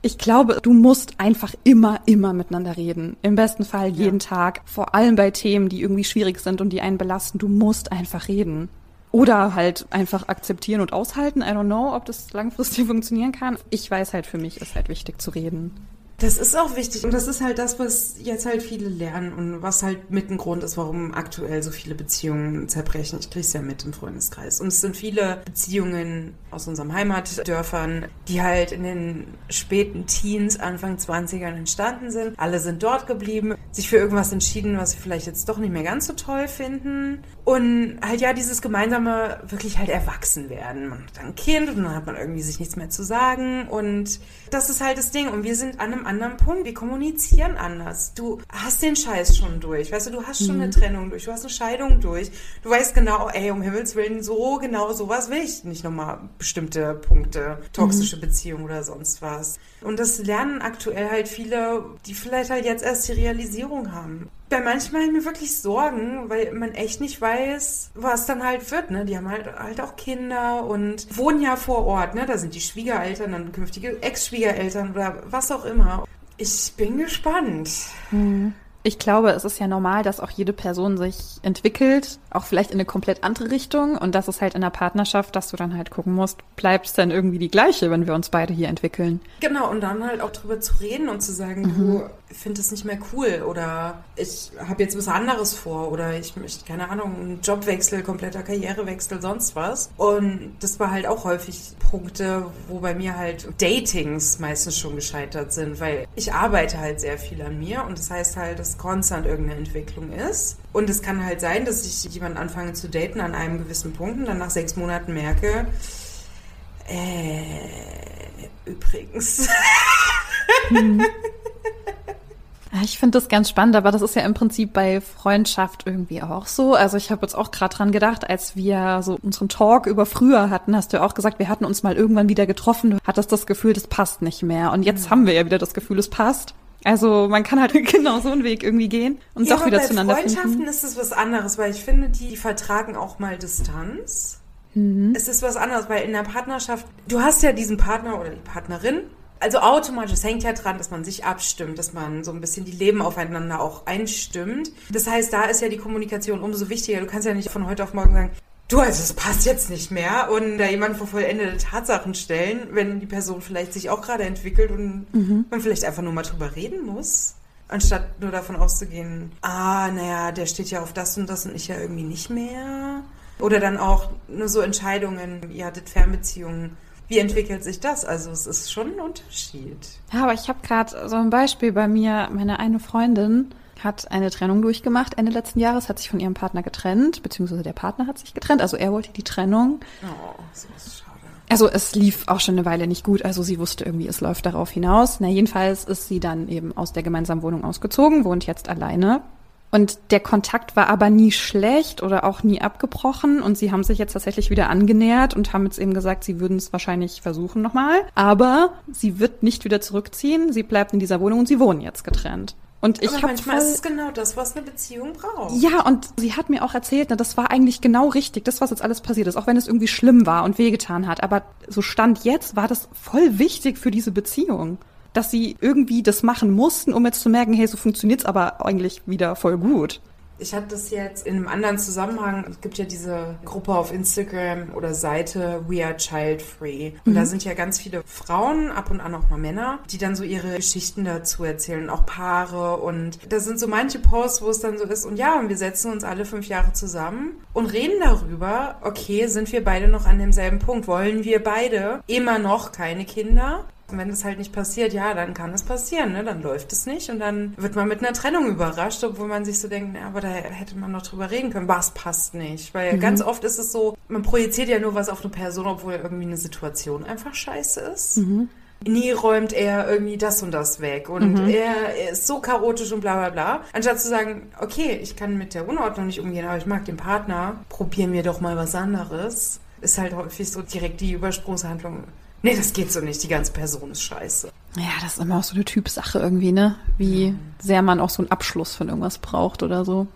ich glaube, du musst einfach immer, immer miteinander reden. Im besten Fall jeden ja. Tag. Vor allem bei Themen, die irgendwie schwierig sind und die einen belasten. Du musst einfach reden. Oder halt einfach akzeptieren und aushalten. I don't know, ob das langfristig [laughs] funktionieren kann. Ich weiß halt, für mich ist halt wichtig zu reden. Das ist auch wichtig und das ist halt das, was jetzt halt viele lernen und was halt mit ein Grund ist, warum aktuell so viele Beziehungen zerbrechen. Ich kriege es ja mit im Freundeskreis. Und es sind viele Beziehungen aus unseren Heimatdörfern, die halt in den späten Teens, Anfang 20ern entstanden sind. Alle sind dort geblieben, sich für irgendwas entschieden, was sie vielleicht jetzt doch nicht mehr ganz so toll finden. Und halt ja, dieses gemeinsame wirklich halt erwachsen werden. Man hat ein Kind und dann hat man irgendwie sich nichts mehr zu sagen und das ist halt das Ding. Und wir sind an einem anderen Punkt. Wir kommunizieren anders. Du hast den Scheiß schon durch. Weißt du, du hast schon mhm. eine Trennung durch. Du hast eine Scheidung durch. Du weißt genau, ey, um Himmels Willen, so genau sowas will ich nicht nochmal bestimmte Punkte. Toxische mhm. Beziehung oder sonst was. Und das lernen aktuell halt viele, die vielleicht halt jetzt erst die Realisierung haben. Bei manchen mache ich mir wirklich Sorgen, weil man echt nicht weiß, was dann halt wird. Ne? Die haben halt, halt auch Kinder und wohnen ja vor Ort. Ne? Da sind die Schwiegereltern, dann künftige Ex-Schwiegereltern oder was auch immer. Ich bin gespannt. Mhm. Ich glaube, es ist ja normal, dass auch jede Person sich entwickelt, auch vielleicht in eine komplett andere Richtung. Und das ist halt in der Partnerschaft, dass du dann halt gucken musst, bleibt es denn irgendwie die gleiche, wenn wir uns beide hier entwickeln. Genau, und dann halt auch drüber zu reden und zu sagen, mhm. du findest es nicht mehr cool oder ich habe jetzt was anderes vor oder ich möchte, keine Ahnung, einen Jobwechsel, kompletter Karrierewechsel, sonst was. Und das war halt auch häufig Punkte, wo bei mir halt Datings meistens schon gescheitert sind, weil ich arbeite halt sehr viel an mir und das heißt halt, dass konstant irgendeine Entwicklung ist. Und es kann halt sein, dass ich jemanden anfange zu daten an einem gewissen Punkt und dann nach sechs Monaten merke, äh, übrigens. Hm. [laughs] ich finde das ganz spannend, aber das ist ja im Prinzip bei Freundschaft irgendwie auch so. Also ich habe jetzt auch gerade dran gedacht, als wir so unseren Talk über früher hatten, hast du ja auch gesagt, wir hatten uns mal irgendwann wieder getroffen, du hattest das Gefühl, das passt nicht mehr. Und jetzt ja. haben wir ja wieder das Gefühl, es passt. Also man kann halt [laughs] genau so einen Weg irgendwie gehen und ja, doch wieder zueinander finden. Bei Freundschaften ist es was anderes, weil ich finde, die, die vertragen auch mal Distanz. Mhm. Es ist was anderes, weil in der Partnerschaft, du hast ja diesen Partner oder die Partnerin, also automatisch, es hängt ja dran, dass man sich abstimmt, dass man so ein bisschen die Leben aufeinander auch einstimmt. Das heißt, da ist ja die Kommunikation umso wichtiger. Du kannst ja nicht von heute auf morgen sagen, du, also es passt jetzt nicht mehr und da jemanden vor vollendete Tatsachen stellen, wenn die Person vielleicht sich auch gerade entwickelt und mhm. man vielleicht einfach nur mal drüber reden muss. Anstatt nur davon auszugehen, ah, naja, der steht ja auf das und das und ich ja irgendwie nicht mehr. Oder dann auch nur so Entscheidungen, ihr hattet Fernbeziehungen. Wie entwickelt sich das? Also es ist schon ein Unterschied. Ja, aber ich habe gerade so ein Beispiel bei mir. Meine eine Freundin hat eine Trennung durchgemacht Ende letzten Jahres, hat sich von ihrem Partner getrennt, beziehungsweise der Partner hat sich getrennt. Also er wollte die Trennung. Oh, so ist schade. Also es lief auch schon eine Weile nicht gut. Also sie wusste irgendwie, es läuft darauf hinaus. Na jedenfalls ist sie dann eben aus der gemeinsamen Wohnung ausgezogen, wohnt jetzt alleine und der Kontakt war aber nie schlecht oder auch nie abgebrochen. Und sie haben sich jetzt tatsächlich wieder angenähert und haben jetzt eben gesagt, sie würden es wahrscheinlich versuchen nochmal. Aber sie wird nicht wieder zurückziehen. Sie bleibt in dieser Wohnung und sie wohnen jetzt getrennt. Und ich Aber manchmal voll, ist es genau das, was eine Beziehung braucht. Ja, und sie hat mir auch erzählt, na, das war eigentlich genau richtig, das, was jetzt alles passiert ist, auch wenn es irgendwie schlimm war und wehgetan hat. Aber so stand jetzt, war das voll wichtig für diese Beziehung dass sie irgendwie das machen mussten, um jetzt zu merken, hey, so funktioniert's aber eigentlich wieder voll gut. Ich hatte das jetzt in einem anderen Zusammenhang. Es gibt ja diese Gruppe auf Instagram oder Seite We Are Child Free. Und mhm. da sind ja ganz viele Frauen, ab und an auch mal Männer, die dann so ihre Geschichten dazu erzählen, auch Paare. Und da sind so manche Posts, wo es dann so ist, und ja, und wir setzen uns alle fünf Jahre zusammen und reden darüber, okay, sind wir beide noch an demselben Punkt? Wollen wir beide immer noch keine Kinder? Und wenn das halt nicht passiert, ja, dann kann es passieren, ne? Dann läuft es nicht und dann wird man mit einer Trennung überrascht, obwohl man sich so denkt, na, aber da hätte man noch drüber reden können. Was passt nicht? Weil mhm. ganz oft ist es so, man projiziert ja nur was auf eine Person, obwohl irgendwie eine Situation einfach scheiße ist. Mhm. Nie räumt er irgendwie das und das weg und mhm. er ist so chaotisch und bla bla bla. Anstatt zu sagen, okay, ich kann mit der Unordnung nicht umgehen, aber ich mag den Partner, probieren wir doch mal was anderes. Ist halt häufig so direkt die Übersprungshandlung nee, das geht so nicht, die ganze Person ist scheiße. Ja, das ist immer auch so eine Typsache irgendwie, ne? Wie mhm. sehr man auch so einen Abschluss von irgendwas braucht oder so.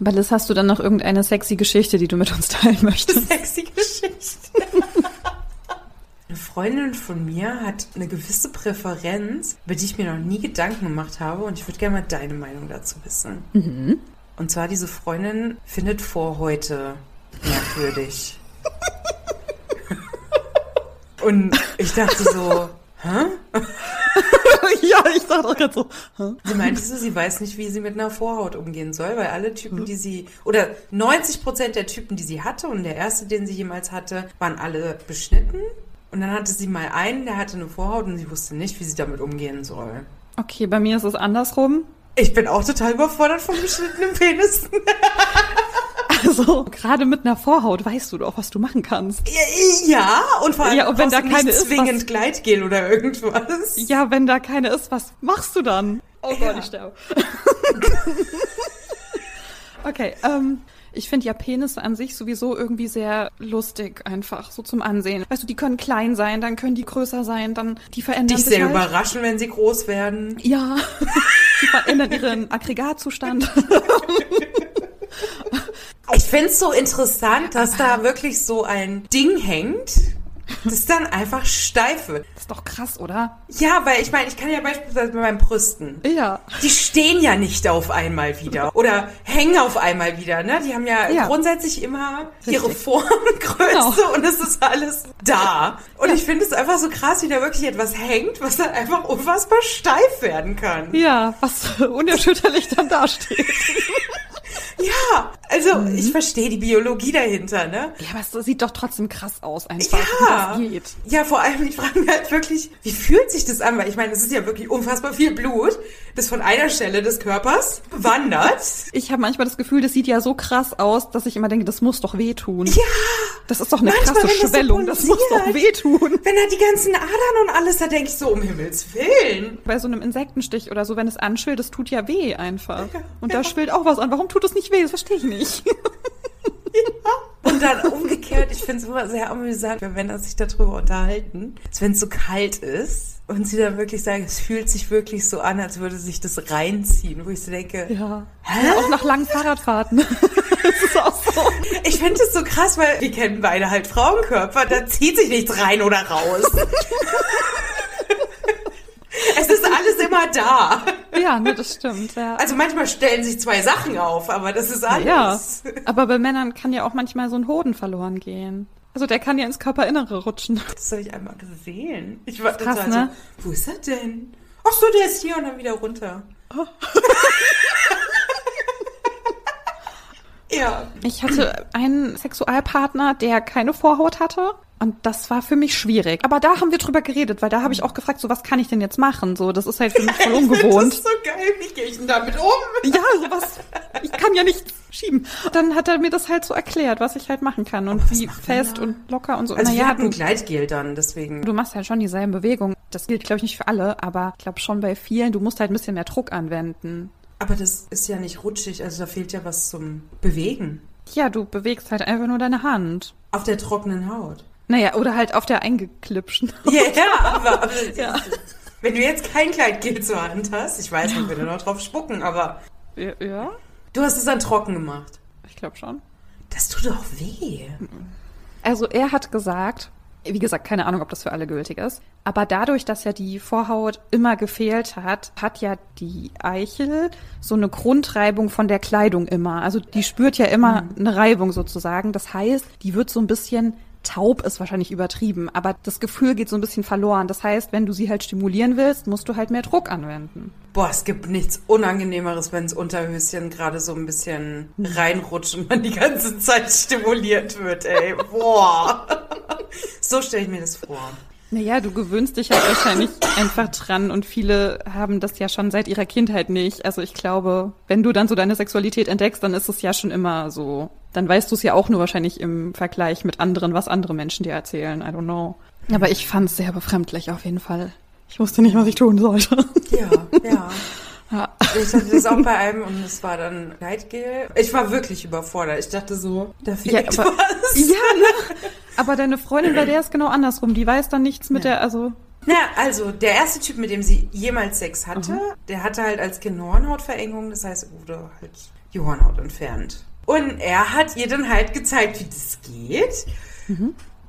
Aber Liz, hast du dann noch irgendeine sexy Geschichte, die du mit uns teilen [laughs] möchtest? Sexy Geschichte. [laughs] eine Freundin von mir hat eine gewisse Präferenz, über die ich mir noch nie Gedanken gemacht habe und ich würde gerne mal deine Meinung dazu wissen. Mhm. Und zwar diese Freundin findet vor heute merkwürdig. [laughs] Und ich dachte so, hä? [laughs] ja, ich dachte auch gerade so, hä? Sie meinte so, sie weiß nicht, wie sie mit einer Vorhaut umgehen soll, weil alle Typen, die sie, oder 90 Prozent der Typen, die sie hatte und der erste, den sie jemals hatte, waren alle beschnitten. Und dann hatte sie mal einen, der hatte eine Vorhaut und sie wusste nicht, wie sie damit umgehen soll. Okay, bei mir ist es andersrum. Ich bin auch total überfordert vom beschnittenen Penis. [laughs] [laughs] Also gerade mit einer Vorhaut weißt du doch, was du machen kannst. Ja, und vor allem ja, und wenn da keine ist, zwingend was, Gleitgel oder irgendwas. Ja, wenn da keine ist, was machst du dann? Oh ja. Gott, ich sterbe. [laughs] okay, ähm, ich finde ja Penisse an sich sowieso irgendwie sehr lustig, einfach so zum Ansehen. Weißt du, die können klein sein, dann können die größer sein, dann die verändern Dich sich. sehr halt. überraschen, wenn sie groß werden. Ja, [laughs] sie verändern ihren Aggregatzustand. Ich finde es so interessant, dass da wirklich so ein Ding hängt, das dann einfach steif wird. Das ist doch krass, oder? Ja, weil ich meine, ich kann ja beispielsweise bei meinen Brüsten. Ja. Die stehen ja nicht auf einmal wieder oder hängen auf einmal wieder, ne? Die haben ja, ja. grundsätzlich immer Richtig. ihre Formgröße genau. [laughs] und es ist alles da. Und ja. ich finde es einfach so krass, wie da wirklich etwas hängt, was dann einfach unfassbar steif werden kann. Ja, was [laughs] unerschütterlich dann dasteht. [laughs] Ja, also mhm. ich verstehe die Biologie dahinter, ne? Ja, aber es sieht doch trotzdem krass aus, einfach, ja. Das geht. Ja, vor allem, ich frage mich halt wirklich, wie fühlt sich das an? Weil ich meine, es ist ja wirklich unfassbar viel Blut, das von einer Stelle des Körpers wandert. Ich habe manchmal das Gefühl, das sieht ja so krass aus, dass ich immer denke, das muss doch wehtun. Ja! Das ist doch eine manchmal, krasse Schwellung, das, so das, muss doch wehtun. Wenn da die ganzen Adern und alles, da denke ich so, um Himmels Willen. Bei so einem Insektenstich oder so, wenn es anschwillt, das tut ja weh einfach. Ja, und ja. da schwillt auch was an. Warum tut es nicht weh? Das verstehe ich nicht. Ja. Und dann umgekehrt, ich finde es immer sehr amüsant, wenn Männer sich darüber unterhalten, wenn es so kalt ist und sie dann wirklich sagen, es fühlt sich wirklich so an, als würde sich das reinziehen, wo ich so denke, ja, Hä? ja auch nach langen Fahrradfahrten. [laughs] Das ist auch so. Ich finde es so krass, weil wir kennen beide halt Frauenkörper. Da zieht sich nichts rein oder raus. [laughs] es ist alles immer da. Ja, ne, das stimmt. Ja. Also manchmal stellen sich zwei Sachen auf, aber das ist alles. ja. Aber bei Männern kann ja auch manchmal so ein Hoden verloren gehen. Also der kann ja ins Körperinnere rutschen. Das habe ich einmal gesehen. Ich war Krass, ne? so, wo ist er denn? Ach so, der ist hier und dann wieder runter. [laughs] ja. Ich hatte einen Sexualpartner, der keine Vorhaut hatte. Und das war für mich schwierig. Aber da haben wir drüber geredet, weil da habe ich auch gefragt, so was kann ich denn jetzt machen? So, das ist halt für mich voll [laughs] Das ungewohnt. ist so geil. Wie gehe ich denn damit um? Ja, sowas. Ich kann ja nichts schieben. Dann hat er mir das halt so erklärt, was ich halt machen kann und was wie fest und locker und so. Also wir naja, hatten du, Gleitgel dann, deswegen. du machst halt schon dieselben Bewegungen. Das gilt, glaube ich, nicht für alle, aber ich glaube schon bei vielen, du musst halt ein bisschen mehr Druck anwenden. Aber das ist ja nicht rutschig, also da fehlt ja was zum Bewegen. Ja, du bewegst halt einfach nur deine Hand. Auf der trockenen Haut. Naja, oder halt auf der eingeklipschen. [laughs] Ja, ja, aber, aber Ja. wenn du jetzt kein Kleidgel zur Hand hast, ich weiß, man würde noch drauf spucken, aber Ja, ja du hast es dann trocken gemacht. ich glaube schon. Das tut doch weh. Also er hat gesagt, wie gesagt, keine Ahnung, ob das für alle gültig ist, aber dadurch, dass ja die Vorhaut immer gefehlt hat, hat ja die Eichel so eine Grundreibung von der Kleidung immer. Also die spürt ja immer eine Reibung sozusagen. Das heißt, die wird so ein bisschen taub ist wahrscheinlich übertrieben, aber das Gefühl geht so ein bisschen verloren. Das heißt, wenn du sie halt stimulieren willst, musst du halt mehr Druck anwenden. Boah, es gibt nichts Unangenehmeres, wenn das Unterhöschen gerade so ein bisschen reinrutscht und man die ganze Zeit stimuliert wird, ey. Boah. [laughs] So stelle ich mir das vor. Naja, du gewöhnst dich halt wahrscheinlich einfach dran und viele haben das ja schon seit ihrer Kindheit nicht. Also ich glaube, wenn du dann so deine Sexualität entdeckst, dann ist es ja schon immer so. Dann weißt du es ja auch nur wahrscheinlich im Vergleich mit anderen, was andere Menschen dir erzählen. I don't know. Aber ich fand es sehr befremdlich auf jeden Fall. Ich wusste nicht, was ich tun sollte. Ja, ja. [laughs] Ja. Ich hatte das auch bei einem und es war dann Gleitgel. Ich war wirklich überfordert. Ich dachte so, da fehlt aber, was. ja, ne? aber deine Freundin, bei der ist genau andersrum. Die weiß dann nichts mit Ja. der, also Na, also der erste Typ, mit dem sie jemals Sex hatte, der hatte halt als Kind eine Hornhautverengung, das heißt, er wurde halt die Hornhaut entfernt. Und er hat ihr dann halt gezeigt, wie das geht.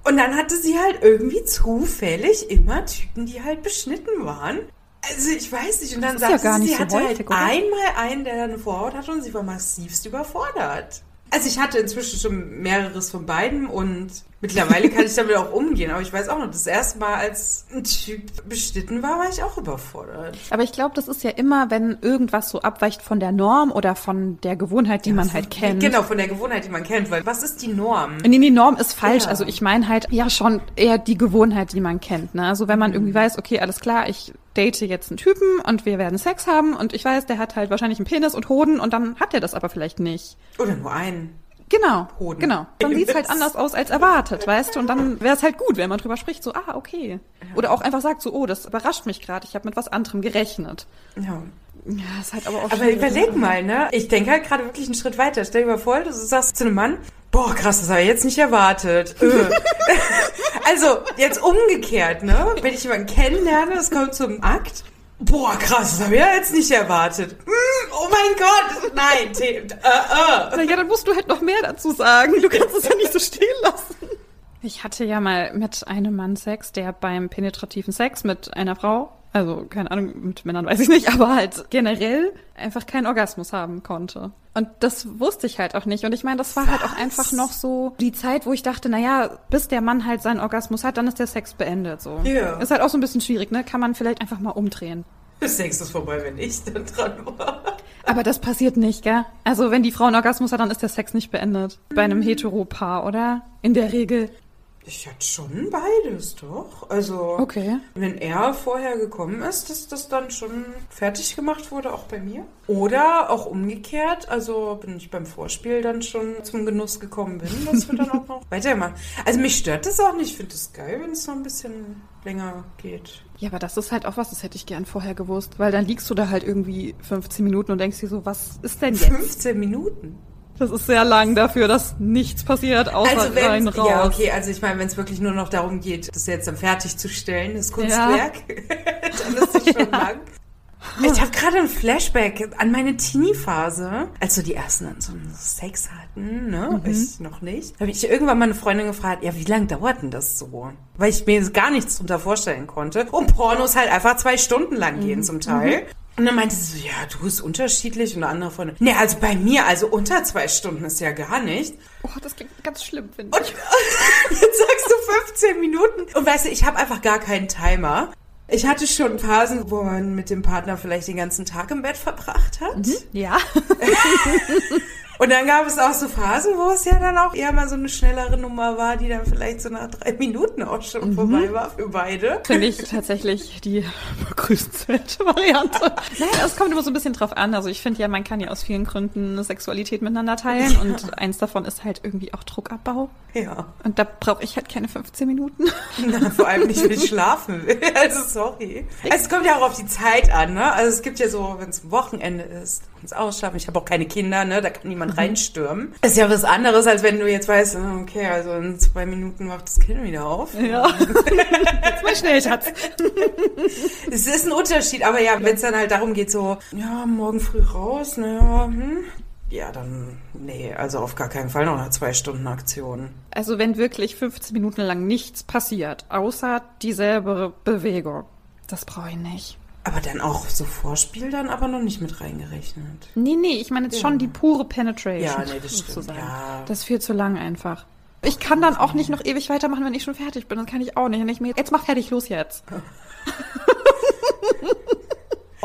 Und dann hatte sie halt irgendwie zufällig immer Typen, die halt beschnitten waren. Also ich weiß nicht. Und dann ja sagte gar sie, nicht sie so hatte häufig, halt oder? einmal einen, der eine Vorhaut hatte und sie war massivst überfordert. Also ich hatte inzwischen schon mehreres von beiden und mittlerweile kann ich damit auch umgehen. Aber ich weiß auch noch, das erste Mal, als ein Typ beschnitten war, war ich auch überfordert. Aber ich glaube, das ist ja immer, wenn irgendwas so abweicht von der Norm oder von der Gewohnheit, die man halt kennt. Genau, von der Gewohnheit, die man kennt. Weil was ist die Norm? Nee, die Norm ist falsch. Ja. Also ich meine halt ja schon eher die Gewohnheit, die man kennt. Ne? Also wenn man irgendwie weiß, okay, alles klar, ich date jetzt einen Typen und wir werden Sex haben und ich weiß, der hat halt wahrscheinlich einen Penis und Hoden und dann hat er das aber vielleicht nicht. Oder nur einen. Genau. Hoden. Genau. Dann sieht's halt [laughs] Penis. anders aus als erwartet, weißt du? Und dann wäre es halt gut, wenn man drüber spricht, so, ah, okay. Oder auch einfach sagt so, oh, das überrascht mich gerade, ich habe mit was anderem gerechnet. Ja. Ja, ist halt aber auch Aber überleg mal, ne? Ich denke halt gerade wirklich einen Schritt weiter. Stell dir mal vor, du sagst zu einem Mann, boah, krass, das habe ich jetzt nicht erwartet. [laughs] Also, jetzt umgekehrt, ne? Wenn ich jemanden kennenlerne, es kommt zum Akt. Boah, krass, das habe ich ja jetzt nicht erwartet. Hm, oh mein Gott, nein, T äh, äh. Na ja, dann musst du halt noch mehr dazu sagen. Du kannst es ja nicht so stehen lassen. Ich hatte ja mal mit einem Mann Sex, der beim penetrativen Sex mit einer Frau, also keine Ahnung, mit Männern weiß ich nicht, [laughs] aber halt generell einfach keinen Orgasmus haben konnte. Und das wusste ich halt auch nicht. Und ich meine, das war halt auch Was? einfach noch so die Zeit, wo ich dachte, na ja, bis der Mann halt seinen Orgasmus hat, dann ist der Sex beendet. So. Ja. Ist halt auch so ein bisschen schwierig, ne? Kann man vielleicht einfach mal umdrehen. Das Sex ist vorbei, wenn ich dann dran war. Aber das passiert nicht, gell? Also wenn die Frau einen Orgasmus hat, dann ist der Sex nicht beendet. Bei einem Heteropaar, oder? In der Regel. Ich hatte schon beides, doch. Also, Okay. wenn er vorher gekommen ist, dass das dann schon fertig gemacht wurde, auch bei mir. Oder auch umgekehrt, also bin ich beim Vorspiel dann schon zum Genuss gekommen bin, dass wir dann auch noch [laughs] weitermachen. Also mich stört das auch nicht. Ich finde es geil, wenn es noch ein bisschen länger geht. Ja, aber das ist halt auch was, das hätte ich gern vorher gewusst. Weil dann liegst du da halt irgendwie 15 Minuten und denkst dir so, was ist denn jetzt? 15 Minuten. Das ist sehr lang dafür, dass nichts passiert, außer Also rein, raus. ja okay, also ich meine, wenn es wirklich nur noch darum geht, das jetzt dann fertigzustellen, das Kunstwerk, [laughs] dann ist es schon [laughs] lang. Ich habe gerade ein Flashback an meine Teenie-Phase, als so die ersten dann so Sex hatten, ne? Mhm. Ich noch nicht. Habe ich irgendwann mal eine Freundin gefragt, ja, wie lange dauert denn das so? Weil ich mir gar nichts drunter vorstellen konnte. Und Pornos halt einfach zwei Stunden lang gehen mhm. zum Teil. Mhm. Und dann meinte sie so, ja, du bist unterschiedlich. Und eine andere Freundin, nee, also bei mir, also unter zwei Stunden ist ja gar nicht. Oh, das klingt ganz schlimm, finde ich. Und [laughs] jetzt sagst du 15 Minuten. Und weißt du, ich habe einfach gar keinen Timer. Ich hatte schon Phasen, wo man mit dem Partner vielleicht den ganzen Tag im Bett verbracht hat. Mhm, ja. [laughs] Und dann gab es auch so Phasen, wo es ja dann auch eher mal so eine schnellere Nummer war, die dann vielleicht so nach drei Minuten auch schon mhm. vorbei war für beide. Finde ich tatsächlich die begrüßenswerte Variante. naja, es kommt immer so ein bisschen drauf an. Also ich finde ja, man kann ja aus vielen Gründen Sexualität miteinander teilen ja. und eins davon ist halt irgendwie auch Druckabbau. Ja. Und da brauche ich halt keine 15 Minuten. Na, vor allem nicht, wenn ich schlafen will. [laughs] Also sorry. Also es kommt ja auch auf die Zeit an, ne? Also es gibt ja so, wenn es Wochenende ist, ins Ausschlafen. Ich habe auch keine Kinder, ne? Da kann niemand mhm. reinstürmen. Ist ja was anderes, als wenn du jetzt weißt, oh, okay, also in zwei Minuten macht das Kind wieder auf. Ja. [laughs] jetzt mal schnell, Schatz. [laughs] es ist ein Unterschied, aber ja, wenn es dann halt darum geht, so, ja, morgen früh raus, naja, hm, ja, dann, nee, also auf gar keinen Fall noch eine zwei Stunden Aktion. Also wenn wirklich 15 Minuten lang nichts passiert, außer dieselbe Bewegung, das brauche ich nicht. Aber dann auch so Vorspiel dann aber noch nicht mit reingerechnet. Nee, nee, ich meine jetzt ja. schon die pure Penetration. Ja, nee, das stimmt. Ja. Das ist viel zu lang einfach. Ich kann dann auch nicht noch ewig weitermachen, wenn ich schon fertig bin. Das kann ich auch nicht. Wenn ich mir jetzt mach fertig, los jetzt. [laughs]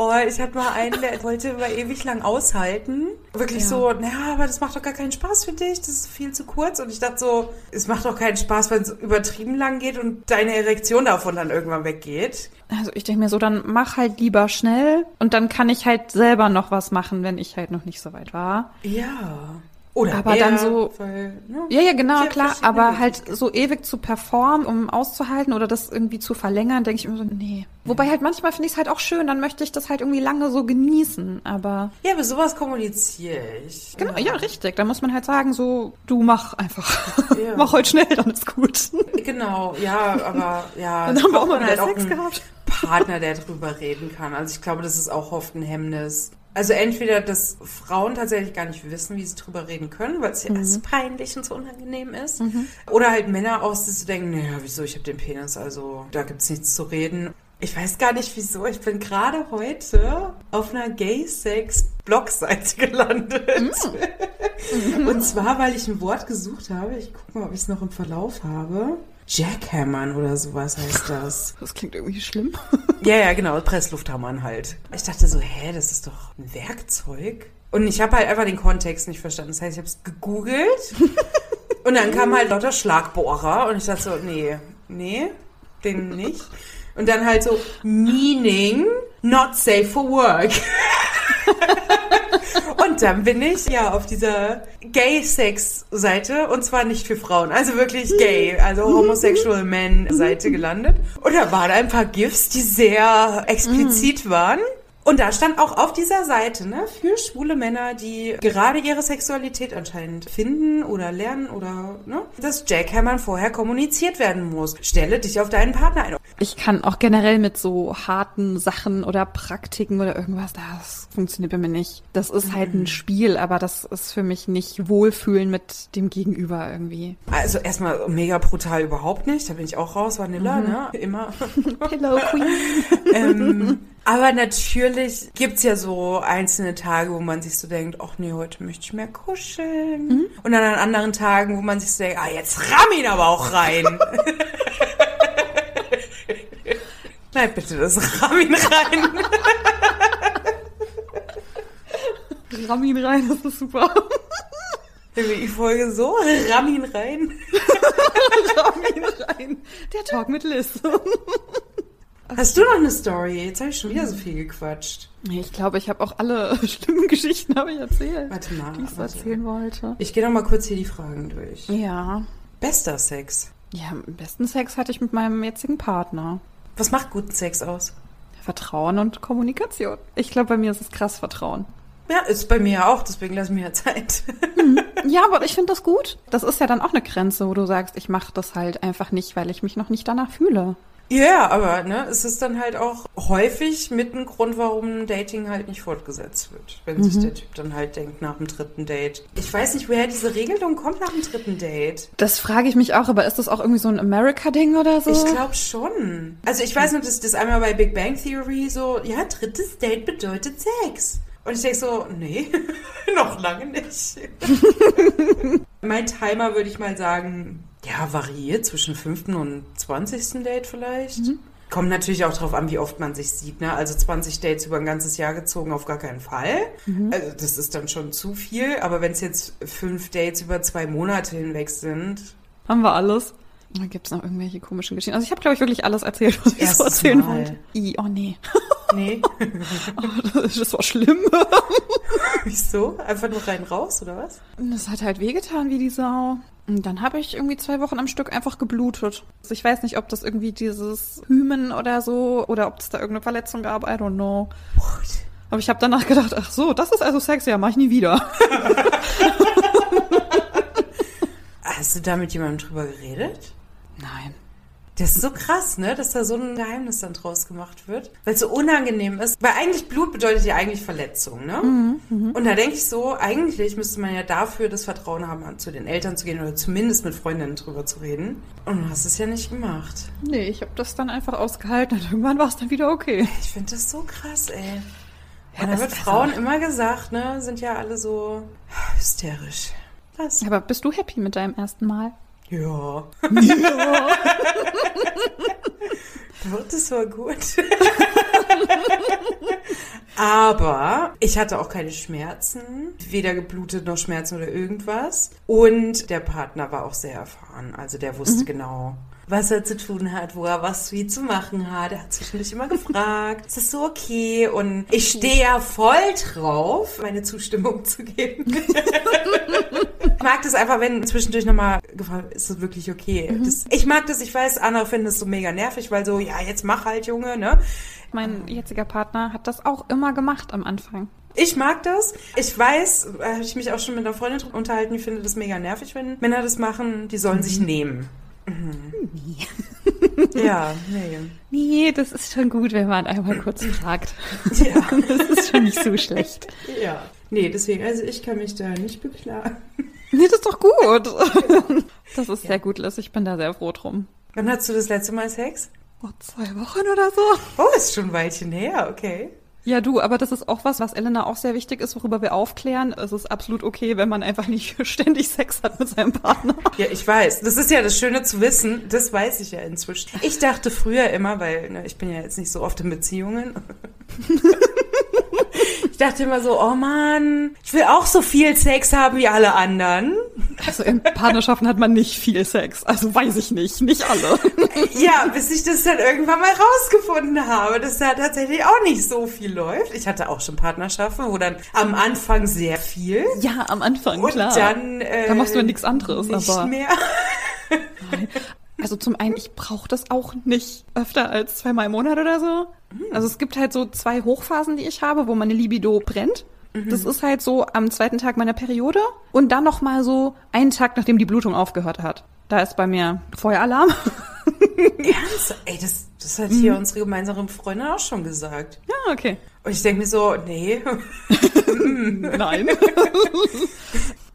Oh, ich hatte mal einen, der wollte über ewig lang aushalten. Wirklich ja. so, naja, aber das macht doch gar keinen Spaß für dich, das ist viel zu kurz. Und ich dachte so, es macht doch keinen Spaß, wenn es übertrieben lang geht und deine Erektion davon dann irgendwann weggeht. Also ich denke mir so, dann mach halt lieber schnell und dann kann ich halt selber noch was machen, wenn ich halt noch nicht so weit war. Ja. Oder aber eher, dann so, weil, ne, ja, ja, genau, klar, aber halt so ewig zu performen, um auszuhalten oder das irgendwie zu verlängern, denke ich immer so, nee. Wobei halt manchmal finde ich es halt auch schön, dann möchte ich das halt irgendwie lange so genießen, aber. Ja, aber sowas kommuniziere ich. Genau, ja, ja richtig. Da muss man halt sagen, so, du mach einfach. Ja. [laughs] mach heute schnell, dann ist gut. Genau, ja, aber [laughs] ja. dann haben wir auch mal halt Sex gehabt. Partner, der drüber reden kann. Also ich glaube, das ist auch oft ein Hemmnis. Also entweder, dass Frauen tatsächlich gar nicht wissen, wie sie drüber reden können, weil es ja mhm. so peinlich und so unangenehm ist. Mhm. Oder halt Männer aus, die zu denken, naja, wieso, ich habe den Penis, also da gibt's nichts zu reden. Ich weiß gar nicht wieso. Ich bin gerade heute auf einer Gay-Sex-Blog-Seite gelandet. Mm. [laughs] Und zwar, weil ich ein Wort gesucht habe. Ich gucke mal, ob ich es noch im Verlauf habe. Jackhammern oder sowas heißt das. Das klingt irgendwie schlimm. [laughs] ja, ja, genau, Presslufthammern halt. Ich dachte so, hä, das ist doch ein Werkzeug. Und ich habe halt einfach den Kontext nicht verstanden. Das heißt, ich habe es gegoogelt [laughs] und dann kam halt lauter Schlagbohrer und ich dachte so, nee, nee, den nicht. Und dann halt so, meaning not safe for work. [laughs] und dann bin ich ja auf dieser Gay-Sex-Seite und zwar nicht für Frauen, also wirklich gay, also homosexual men-Seite gelandet. Und da waren ein paar GIFs, die sehr explizit waren. Und da stand auch auf dieser Seite, ne, für schwule Männer, die gerade ihre Sexualität anscheinend finden oder lernen oder, ne, dass Jackhammern vorher kommuniziert werden muss. Stelle dich auf deinen Partner ein. Ich kann auch generell mit so harten Sachen oder Praktiken oder irgendwas, das funktioniert bei mir nicht. Das ist halt ein mhm. Spiel, aber das ist für mich nicht Wohlfühlen mit dem Gegenüber irgendwie. Also erstmal mega brutal überhaupt nicht. Da bin ich auch raus, Vanilla, mhm. ne? Immer. [laughs] Pillow Queen. [laughs] ähm, aber natürlich gibt's ja so einzelne Tage, wo man sich so denkt, ach nee, heute möchte ich mehr kuscheln. Mhm. Und dann an anderen Tagen, wo man sich so denkt, ah, jetzt ramm ihn aber auch rein. [laughs] Nein, bitte, das ramm ihn rein. ramm ihn rein, das ist super. Die Folge so, ramm ihn rein. [laughs] ramm ihn rein. Der Talk mit Liz. Hast du noch eine Story? Jetzt habe ich schon wieder so viel gequatscht. Ich glaube, ich habe auch alle [laughs] schlimmen Geschichten habe ich erzählt, warte mal, die ich so erzählen wollte. Ich gehe noch mal kurz hier die Fragen durch. Ja. Bester Sex? Ja, besten Sex hatte ich mit meinem jetzigen Partner. Was macht guten Sex aus? Vertrauen und Kommunikation. Ich glaube, bei mir ist es krass Vertrauen. Ja, ist bei mir auch, deswegen lass mir ja Zeit. Mhm. [laughs] Ja, aber ich finde das gut. Das ist ja dann auch eine Grenze, wo du sagst, ich mache das halt einfach nicht, weil ich mich noch nicht danach fühle. Ja, aber ne, es ist dann halt auch häufig mit ein Grund, warum Dating halt nicht fortgesetzt wird. Wenn sich der Typ dann halt denkt nach dem dritten Date. Ich weiß nicht, woher diese Regelung kommt nach dem dritten Date. Das frage ich mich auch, aber ist das auch irgendwie so ein America-Ding oder so? Ich glaube schon. Also ich weiß nur, dass das einmal bei Big Bang Theory so, ja, drittes Date bedeutet Sex. Und ich denke so, nee, [laughs] noch lange nicht. [laughs] mein Timer würde ich mal sagen, ja, variiert zwischen fünften und zwanzigsten Date vielleicht. Kommt natürlich auch drauf an, wie oft man sich sieht. Ne? Also 20 Dates über ein ganzes Jahr gezogen, auf gar keinen Fall. Also das ist dann schon zu viel. Aber wenn es jetzt fünf Dates über zwei Monate hinweg sind, Haben wir alles? Da gibt's noch irgendwelche komischen Geschichten. Also ich habe, glaube ich, wirklich alles erzählt, was ich so erzählen Mal. wollte. I, oh nee. [laughs] nee. [laughs] Oh, das war schlimm. [laughs] Wieso? Einfach nur rein raus, oder was? Das hat halt wehgetan wie die Sau. Und dann habe ich irgendwie zwei Wochen am Stück einfach geblutet. Also ich weiß nicht, ob das irgendwie dieses Hymen oder so oder ob es da irgendeine Verletzung gab. I don't know. Aber ich habe danach gedacht, ach so, das ist also Sex, ja, mach ich nie wieder. Hast du da mit jemandem drüber geredet? Nein. Das ist so krass, ne, dass da so ein Geheimnis dann draus gemacht wird, weil es so unangenehm ist. Weil eigentlich Blut bedeutet ja eigentlich Verletzung, ne? Und da denke ich so, eigentlich müsste man ja dafür das Vertrauen haben, zu den Eltern zu gehen oder zumindest mit Freundinnen drüber zu reden. Und du hast es ja nicht gemacht. Nee, ich habe das dann einfach ausgehalten und [laughs] irgendwann war es dann wieder okay. Ich finde das so krass, ey. Ja, Und da wird Frauen immer gesagt, ne, sind ja alle so hysterisch. Krass. Aber bist du happy mit deinem ersten Mal? Ja. Doch, [laughs] das war gut. Aber ich hatte auch keine Schmerzen, weder geblutet noch Schmerzen oder irgendwas. Und der Partner war auch sehr erfahren. Also der wusste genau, was er zu tun hat, wo er was wie zu machen hat. Er hat zwischendurch immer gefragt, ist das so okay? Und ich stehe ja voll drauf, meine Zustimmung zu geben. [laughs] Ich mag das einfach, wenn zwischendurch nochmal gefragt wird, ist das wirklich okay? Das, ich mag das, ich weiß, andere finden das so mega nervig, weil so, ja, jetzt mach halt, Junge, ne? Mein jetziger Partner hat das auch immer gemacht am Anfang. Ich mag das. Ich weiß, da habe ich mich auch schon mit einer Freundin unterhalten, die findet das mega nervig, wenn Männer das machen. Die sollen sich nehmen. Mhm. ja, nee. Nee, das ist schon gut, wenn man einmal kurz fragt. Ja, [laughs] Das ist schon nicht so schlecht. ja. Nee, deswegen, also ich kann mich da nicht beklagen. Nee, das ist doch gut. [laughs] Das ist sehr gut, Liz. Ich bin da sehr froh drum. Wann hattest du das letzte Mal Sex? Vor zwei Wochen oder so. Oh, ist schon ein Weilchen her, okay. Ja, du, aber das ist auch was, was Elena auch sehr wichtig ist, worüber wir aufklären. Es ist absolut okay, wenn man einfach nicht [laughs] ständig Sex hat mit seinem Partner. Ja, ich weiß. Das ist ja das Schöne zu wissen. Das weiß ich ja inzwischen. Ich dachte früher immer, weil ne, ich bin ja jetzt nicht so oft in Beziehungen. [laughs] ich dachte immer so, oh Mann, ich will auch so viel Sex haben wie alle anderen. Also in Partnerschaften hat man nicht viel Sex. Also weiß ich nicht. Nicht alle. [laughs] Ja, bis ich das dann irgendwann mal rausgefunden habe, dass da tatsächlich auch nicht so viel läuft. Ich hatte auch schon Partnerschaften, wo dann am Anfang sehr viel. Ja, am Anfang, Und klar. dann. Äh, Da machst du ja nichts anderes, nicht aber- mehr. Also zum einen, ich brauche das auch nicht öfter als zweimal im Monat oder so. Also es gibt halt so zwei Hochphasen, die ich habe, wo meine Libido brennt. Das ist halt so am zweiten Tag meiner Periode und dann noch mal so einen Tag, nachdem die Blutung aufgehört hat. Da ist bei mir Feueralarm. [laughs] Ernst? Ey, das, das hat hier unsere gemeinsame Freundin auch schon gesagt. ja, okay. Und ich denke mir so, nee. [laughs] [laughs] Nein.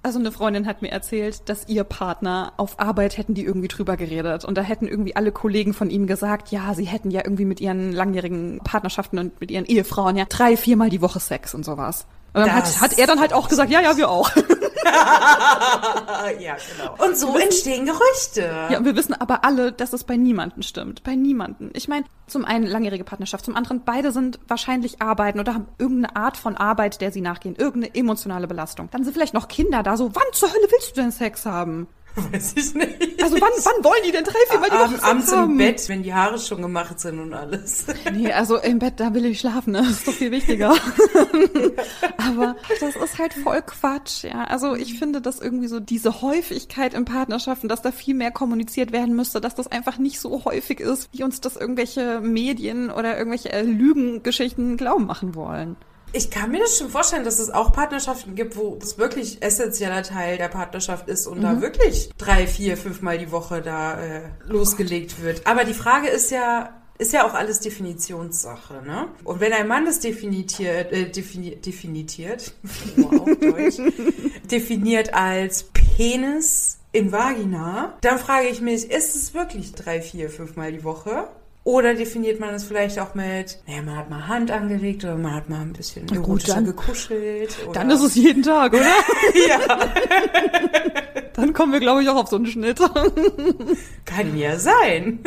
Also eine Freundin hat mir erzählt, dass ihr Partner auf Arbeit hätten die irgendwie drüber geredet und da hätten irgendwie alle Kollegen von ihm gesagt, ja, sie hätten ja irgendwie mit ihren langjährigen Partnerschaften und mit ihren Ehefrauen ja drei, viermal die Woche Sex und sowas. Und dann hat, hat er dann halt auch gesagt, ja, ja, wir auch. [laughs] ja, genau. Und so entstehen Gerüchte. Ja, und wir wissen aber alle, dass es bei niemanden stimmt. Bei niemanden. Ich meine, zum einen langjährige Partnerschaft, zum anderen beide sind wahrscheinlich arbeiten oder haben irgendeine Art von Arbeit, der sie nachgehen, irgendeine emotionale Belastung. Dann sind vielleicht noch Kinder da, so, wann zur Hölle willst du denn Sex haben? [laughs] Weiß ich nicht. Also wann, wann wollen die denn drei, viermal die Woche abends im haben? Bett, wenn die Haare schon gemacht sind und alles. Nee, also im Bett, da will ich schlafen, ne? Das ist doch viel wichtiger. [laughs] Aber das ist halt voll Quatsch, ja. Also ich finde, dass irgendwie so diese Häufigkeit in Partnerschaften, dass da viel mehr kommuniziert werden müsste, dass das einfach nicht so häufig ist, wie uns das irgendwelche Medien oder irgendwelche äh, Lügengeschichten glauben machen wollen. Ich kann mir das schon vorstellen, dass es auch Partnerschaften gibt, wo es wirklich essentieller Teil der Partnerschaft ist und mhm. da wirklich drei, vier, fünfmal die Woche da äh, losgelegt wird. Aber die Frage ist ja, ist ja auch alles Definitionssache, ne? Und wenn ein Mann das definitiert, äh, defini definitiert, wow, [laughs] Deutsch, definiert als Penis in Vagina, dann frage ich mich, ist es wirklich drei, vier, fünfmal die Woche? Oder definiert man es vielleicht auch mit, naja, man hat mal Hand angelegt oder man hat mal ein bisschen Na gut, dann, gekuschelt. Oder? Dann ist es jeden Tag, oder? [laughs] ja. [laughs] dann kommen wir, glaube ich, auch auf so einen Schnitt. [laughs] Kann ja sein.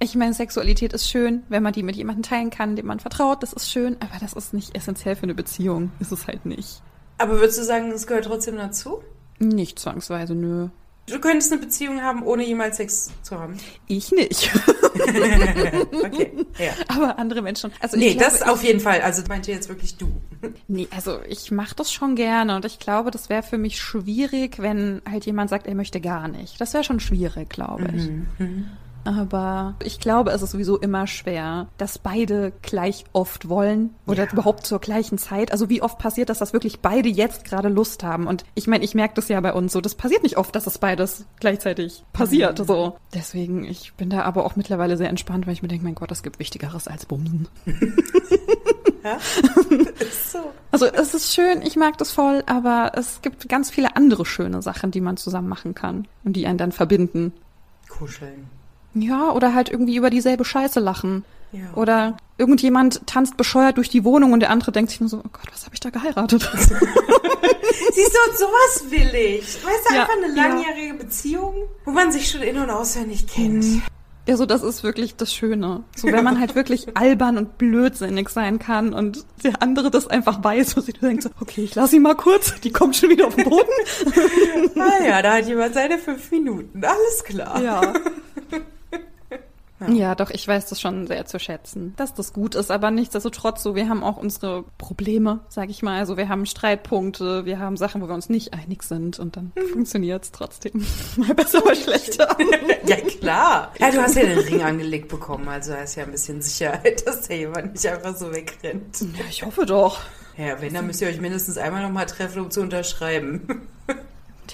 Ich meine, Sexualität ist schön, wenn man die mit jemandem teilen kann, dem man vertraut, das ist schön, aber das ist nicht essentiell für eine Beziehung. Ist es halt nicht. Aber würdest du sagen, es gehört trotzdem dazu? Nicht zwangsweise, nö. Du könntest eine Beziehung haben, ohne jemals Sex zu haben. Ich nicht. [laughs] [laughs] okay, ja. Aber andere Menschen. Also nee, glaube, das auf jeden Fall. Also meinte jetzt wirklich du. [laughs] Nee, also ich mache das schon gerne und ich glaube, das wäre für mich schwierig, wenn halt jemand sagt, er möchte gar nicht. Das wäre schon schwierig, glaube ich. Mhm. Aber ich glaube, es ist sowieso immer schwer, dass beide gleich oft wollen oder ja. überhaupt zur gleichen Zeit. Also wie oft passiert das, dass wirklich beide jetzt gerade Lust haben? Und ich meine, ich merke das ja bei uns so. Das passiert nicht oft, dass das beides gleichzeitig passiert. Mhm. So. Deswegen, ich bin da aber auch mittlerweile sehr entspannt, weil ich mir denke, mein Gott, es gibt Wichtigeres als Bumsen. [laughs] Ja? so. Also es ist schön, ich mag das voll, aber es gibt ganz viele andere schöne Sachen, die man zusammen machen kann und die einen dann verbinden. Kuscheln. Ja, oder halt irgendwie über dieselbe Scheiße lachen. Ja. Oder irgendjemand tanzt bescheuert durch die Wohnung und der andere denkt sich nur so, oh Gott, was habe ich da geheiratet? [laughs] Siehst du, sowas will ich. Weißt du, ja, einfach eine langjährige ja. Beziehung, wo man sich schon in- und auswendig kennt. Mhm. Ja, so das ist wirklich das Schöne. So wenn man halt wirklich albern und blödsinnig sein kann und der andere das einfach weiß, wo sie denkt so, okay, ich lass ihn mal kurz, die kommt schon wieder auf den Boden. [laughs] ah ja, da hat jemand seine fünf Minuten, alles klar. Ja. Ja. ja. doch, ich weiß das schon sehr zu schätzen, dass das gut ist, aber nichtsdestotrotz so, wir haben auch unsere Probleme, sag ich mal. Also wir haben Streitpunkte, wir haben Sachen, wo wir uns nicht einig sind und dann mhm. funktioniert es trotzdem. [laughs] mal besser, mal schlechter. [laughs] ja, klar. Ja, du hast ja den Ring angelegt bekommen, also da ist ja ein bisschen Sicherheit, dass der jemand nicht einfach so wegrennt. Ja, ich hoffe doch. Ja, wenn, dann müsst ihr euch mindestens einmal nochmal treffen, um zu unterschreiben.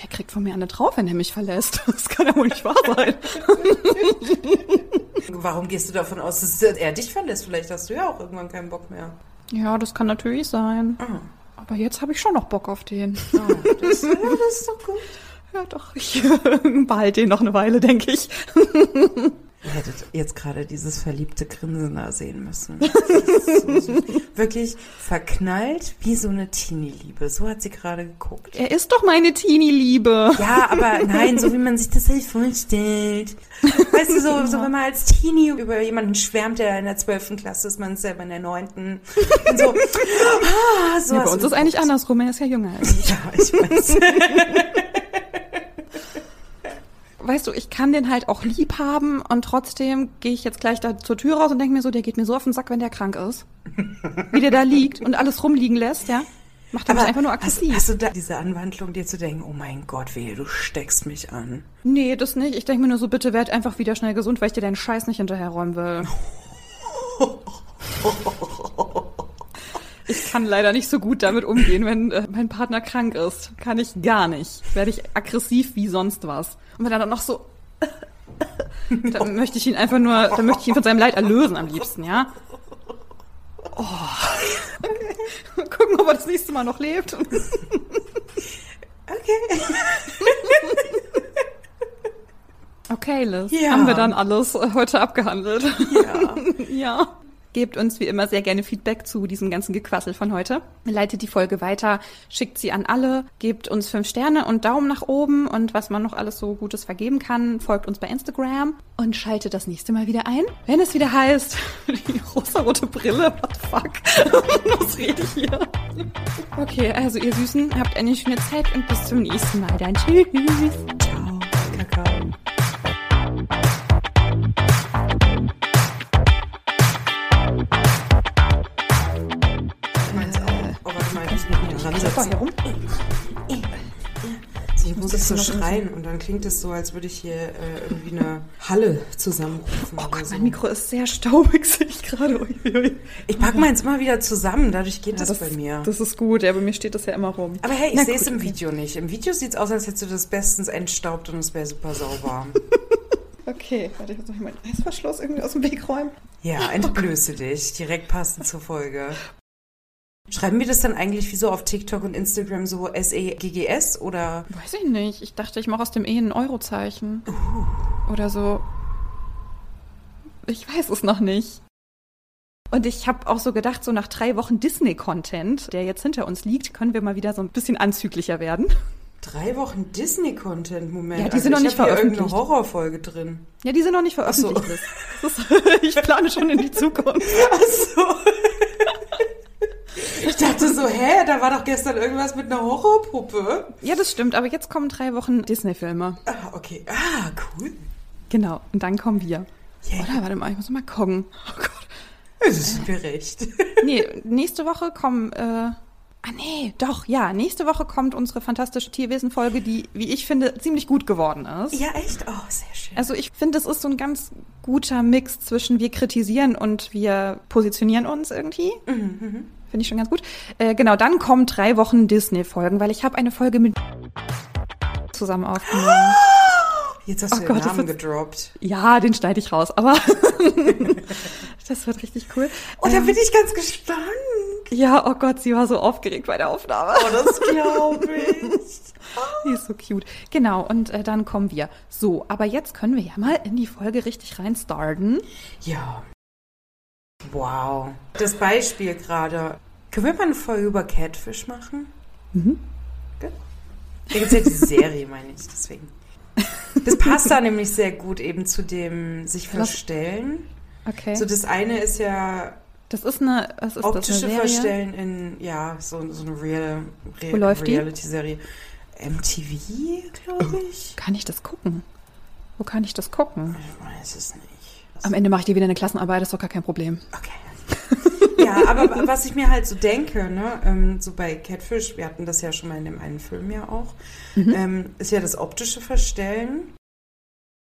Der kriegt von mir eine drauf, wenn er mich verlässt. [laughs] Das kann ja wohl nicht wahr sein. Warum gehst du davon aus, dass er dich verlässt? Vielleicht hast du ja auch irgendwann keinen Bock mehr. Ja, das kann natürlich sein. Ah. Aber jetzt habe ich schon noch Bock auf den. Ah, das, ja, das ist doch gut. Ja, doch, ich [laughs] behalte den noch eine Weile, denke ich. [laughs] Ihr hättet jetzt gerade dieses verliebte Grinsen da sehen müssen. So [laughs] Wirklich verknallt wie so eine Teenie-Liebe. So hat sie gerade geguckt. Er ist doch meine Teenie-Liebe. Ja, aber nein, so wie man sich das halt vorstellt. Weißt du, so, so wenn man als Teenie über jemanden schwärmt, der in der zwölften Klasse ist, man ist selber in der neunten. Und so, [laughs] ah, so ja, bei uns ist eigentlich andersrum, er ist ja jünger als ich. Ja, ich weiß. [laughs] weißt du, ich kann den halt auch lieb haben und trotzdem gehe ich jetzt gleich da zur Tür raus und denke mir so, der geht mir so auf den Sack, wenn der krank ist. Wie der da [laughs] liegt und alles rumliegen lässt, ja. Macht er mich einfach nur aggressiv. Hast, hast, du da diese Anwandlung, dir zu denken, oh mein Gott, wehe, du steckst mich an? Nee, das nicht. Ich denke mir nur so, bitte werd einfach wieder schnell gesund, weil ich dir deinen Scheiß nicht hinterherräumen will. [laughs] Ich kann leider nicht so gut damit umgehen, wenn äh, mein Partner krank ist. Kann ich gar nicht. Werde ich aggressiv wie sonst was. Und wenn er dann noch so, [laughs] dann möchte ich ihn einfach nur, dann möchte ich ihn von seinem Leid erlösen am liebsten, ja? Oh. Okay. [laughs] Gucken, ob er das nächste Mal noch lebt. [laughs] okay. Okay, Liz. Ja. Haben wir dann alles heute abgehandelt? Ja. ja. Gebt uns wie immer sehr gerne Feedback zu diesem ganzen Gequassel von heute. Leitet die Folge weiter, schickt sie an alle, gebt uns fünf Sterne und Daumen nach oben und was man noch alles so Gutes vergeben kann, folgt uns bei Instagram und schaltet das nächste Mal wieder ein, wenn es wieder heißt, [laughs] die rosarote Brille, what the fuck? [laughs] was rede ich hier? Okay, also ihr Süßen, habt eine schöne Zeit und bis zum nächsten Mal. Dann tschüss. Ciao. Kakao. Ran setzen. Herum. Ich muss ich so das schreien und dann klingt es so, als würde ich hier äh, irgendwie eine Halle zusammenrufen. Oh Gott, so. mein Mikro ist sehr staubig, [laughs] sehe ich gerade. Ich pack meins immer wieder zusammen, dadurch geht Ja, das, bei mir. Das ist gut, ja, bei mir steht das ja immer rum. aber hey, ich sehe es im okay. Video nicht. Im Video sieht es aus, als hättest du das bestens entstaubt und es wäre super sauber. [laughs] Okay, warte, ich muss noch meinen Reißverschluss irgendwie aus dem Weg räumen. ja, entblöße dich. Direkt passend zur Folge. Schreiben wir das dann eigentlich wie so auf TikTok und Instagram so S-E-G-G-S oder Weiß ich nicht. Ich dachte, ich mache aus dem E ein Eurozeichen. Oder so. Ich weiß es noch nicht. Und ich habe auch so gedacht, so nach drei Wochen Disney-Content, der jetzt hinter uns liegt, können wir mal wieder so ein bisschen anzüglicher werden. drei Wochen Disney-Content? Moment. Ja, die sind noch ich nicht hab hier veröffentlicht. irgendeine Horrorfolge drin. Ja, die sind noch nicht so. veröffentlicht. Das ist, [laughs] ich plane schon in die [laughs] Zukunft. Ach so. Ich dachte so, hä, da war doch gestern irgendwas mit einer Horrorpuppe. Ja, das stimmt, aber jetzt kommen drei Wochen Disney-Filme. Ah, okay. Ah, cool. Genau, und dann kommen wir. Yeah. Oder? Warte mal, ich muss mal gucken. Oh Gott. Das ist mir recht. [laughs] Nee, nächste Woche kommen, äh, ah nee, doch, ja, nächste Woche kommt unsere fantastische Tierwesen-Folge, die, wie ich finde, ziemlich gut geworden ist. Ja, echt? Oh, sehr schön. Also ich finde, es ist so ein ganz guter Mix zwischen wir kritisieren und wir positionieren uns irgendwie. Mhm, Finde ich schon ganz gut. Äh, genau, dann kommen drei Wochen Disney-Folgen, weil ich habe eine Folge mit zusammen aufgenommen. [gasps] Jetzt hast Oh du den Gott, das Namen wird- gedroppt. Ja, den schneide ich raus, aber [laughs] das wird richtig cool. Oh, da Ähm, bin ich ganz gespannt. ja, oh Gott, sie war so aufgeregt bei der Aufnahme. Oh, das glaube [laughs] ich. Die ist so cute. Genau, und äh, dann kommen wir. So, aber jetzt können wir ja mal in die Folge richtig rein starten. Ja. Wow. Das Beispiel gerade. Können wir mal eine Folge über Catfish machen? Mhm. Gut. Da gibt es ja die Serie, meine ich, deswegen. Das passt da nämlich sehr gut eben zu dem sich verstellen. Okay. So, das eine ist ja das ist eine, was ist optische das, Serie? Verstellen in, ja, so, so eine Real, Wo Real, läuft die? Reality-Serie. MTV, glaube ich. Kann ich das gucken? Wo kann ich das gucken? Ich weiß es nicht. Am Ende mache ich dir wieder eine Klassenarbeit, ist doch gar kein Problem. Okay. ja, aber was ich mir halt so denke, ne, ähm, so bei Catfish, wir hatten das ja schon mal in dem einen Film ja auch, Mhm. ähm, ist ja das optische Verstellen.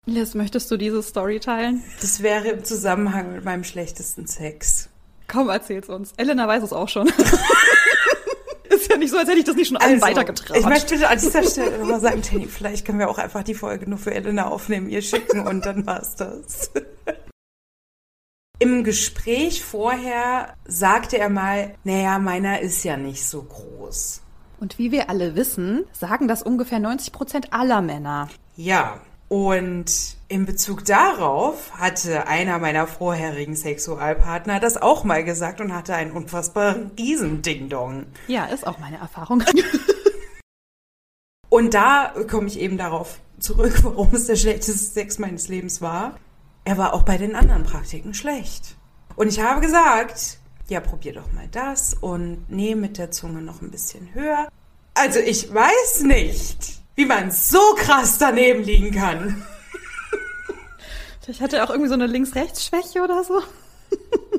Liz, möchtest du diese Story teilen? Das wäre im Zusammenhang mit meinem schlechtesten Sex. Komm, erzähl's uns. Elena weiß es auch schon. [laughs] ist ja nicht so, als hätte ich das nicht schon allen weitergetragen. Also, ich möchte bitte an dieser Stelle nochmal sagen, Jenny, vielleicht können wir auch einfach die Folge nur für Elena aufnehmen, ihr schicken und dann war's das. Im Gespräch vorher sagte er mal, naja, meiner ist ja nicht so groß. Und wie wir alle wissen, sagen das ungefähr 90 Prozent aller Männer. Ja, und in Bezug darauf hatte einer meiner vorherigen Sexualpartner das auch mal gesagt und hatte einen unfassbaren Riesending-Dong. Ja, ist auch meine Erfahrung. [laughs] Und da komme ich eben darauf zurück, [laughs] warum es der schlechteste Sex meines Lebens war. Er war auch bei den anderen Praktiken schlecht. Und ich habe gesagt, ja, probier doch mal das und nee, mit der Zunge noch ein bisschen höher. Also ich weiß nicht, wie man so krass daneben liegen kann. Ich hatte auch irgendwie so eine Links-Rechts-Schwäche oder so. [laughs]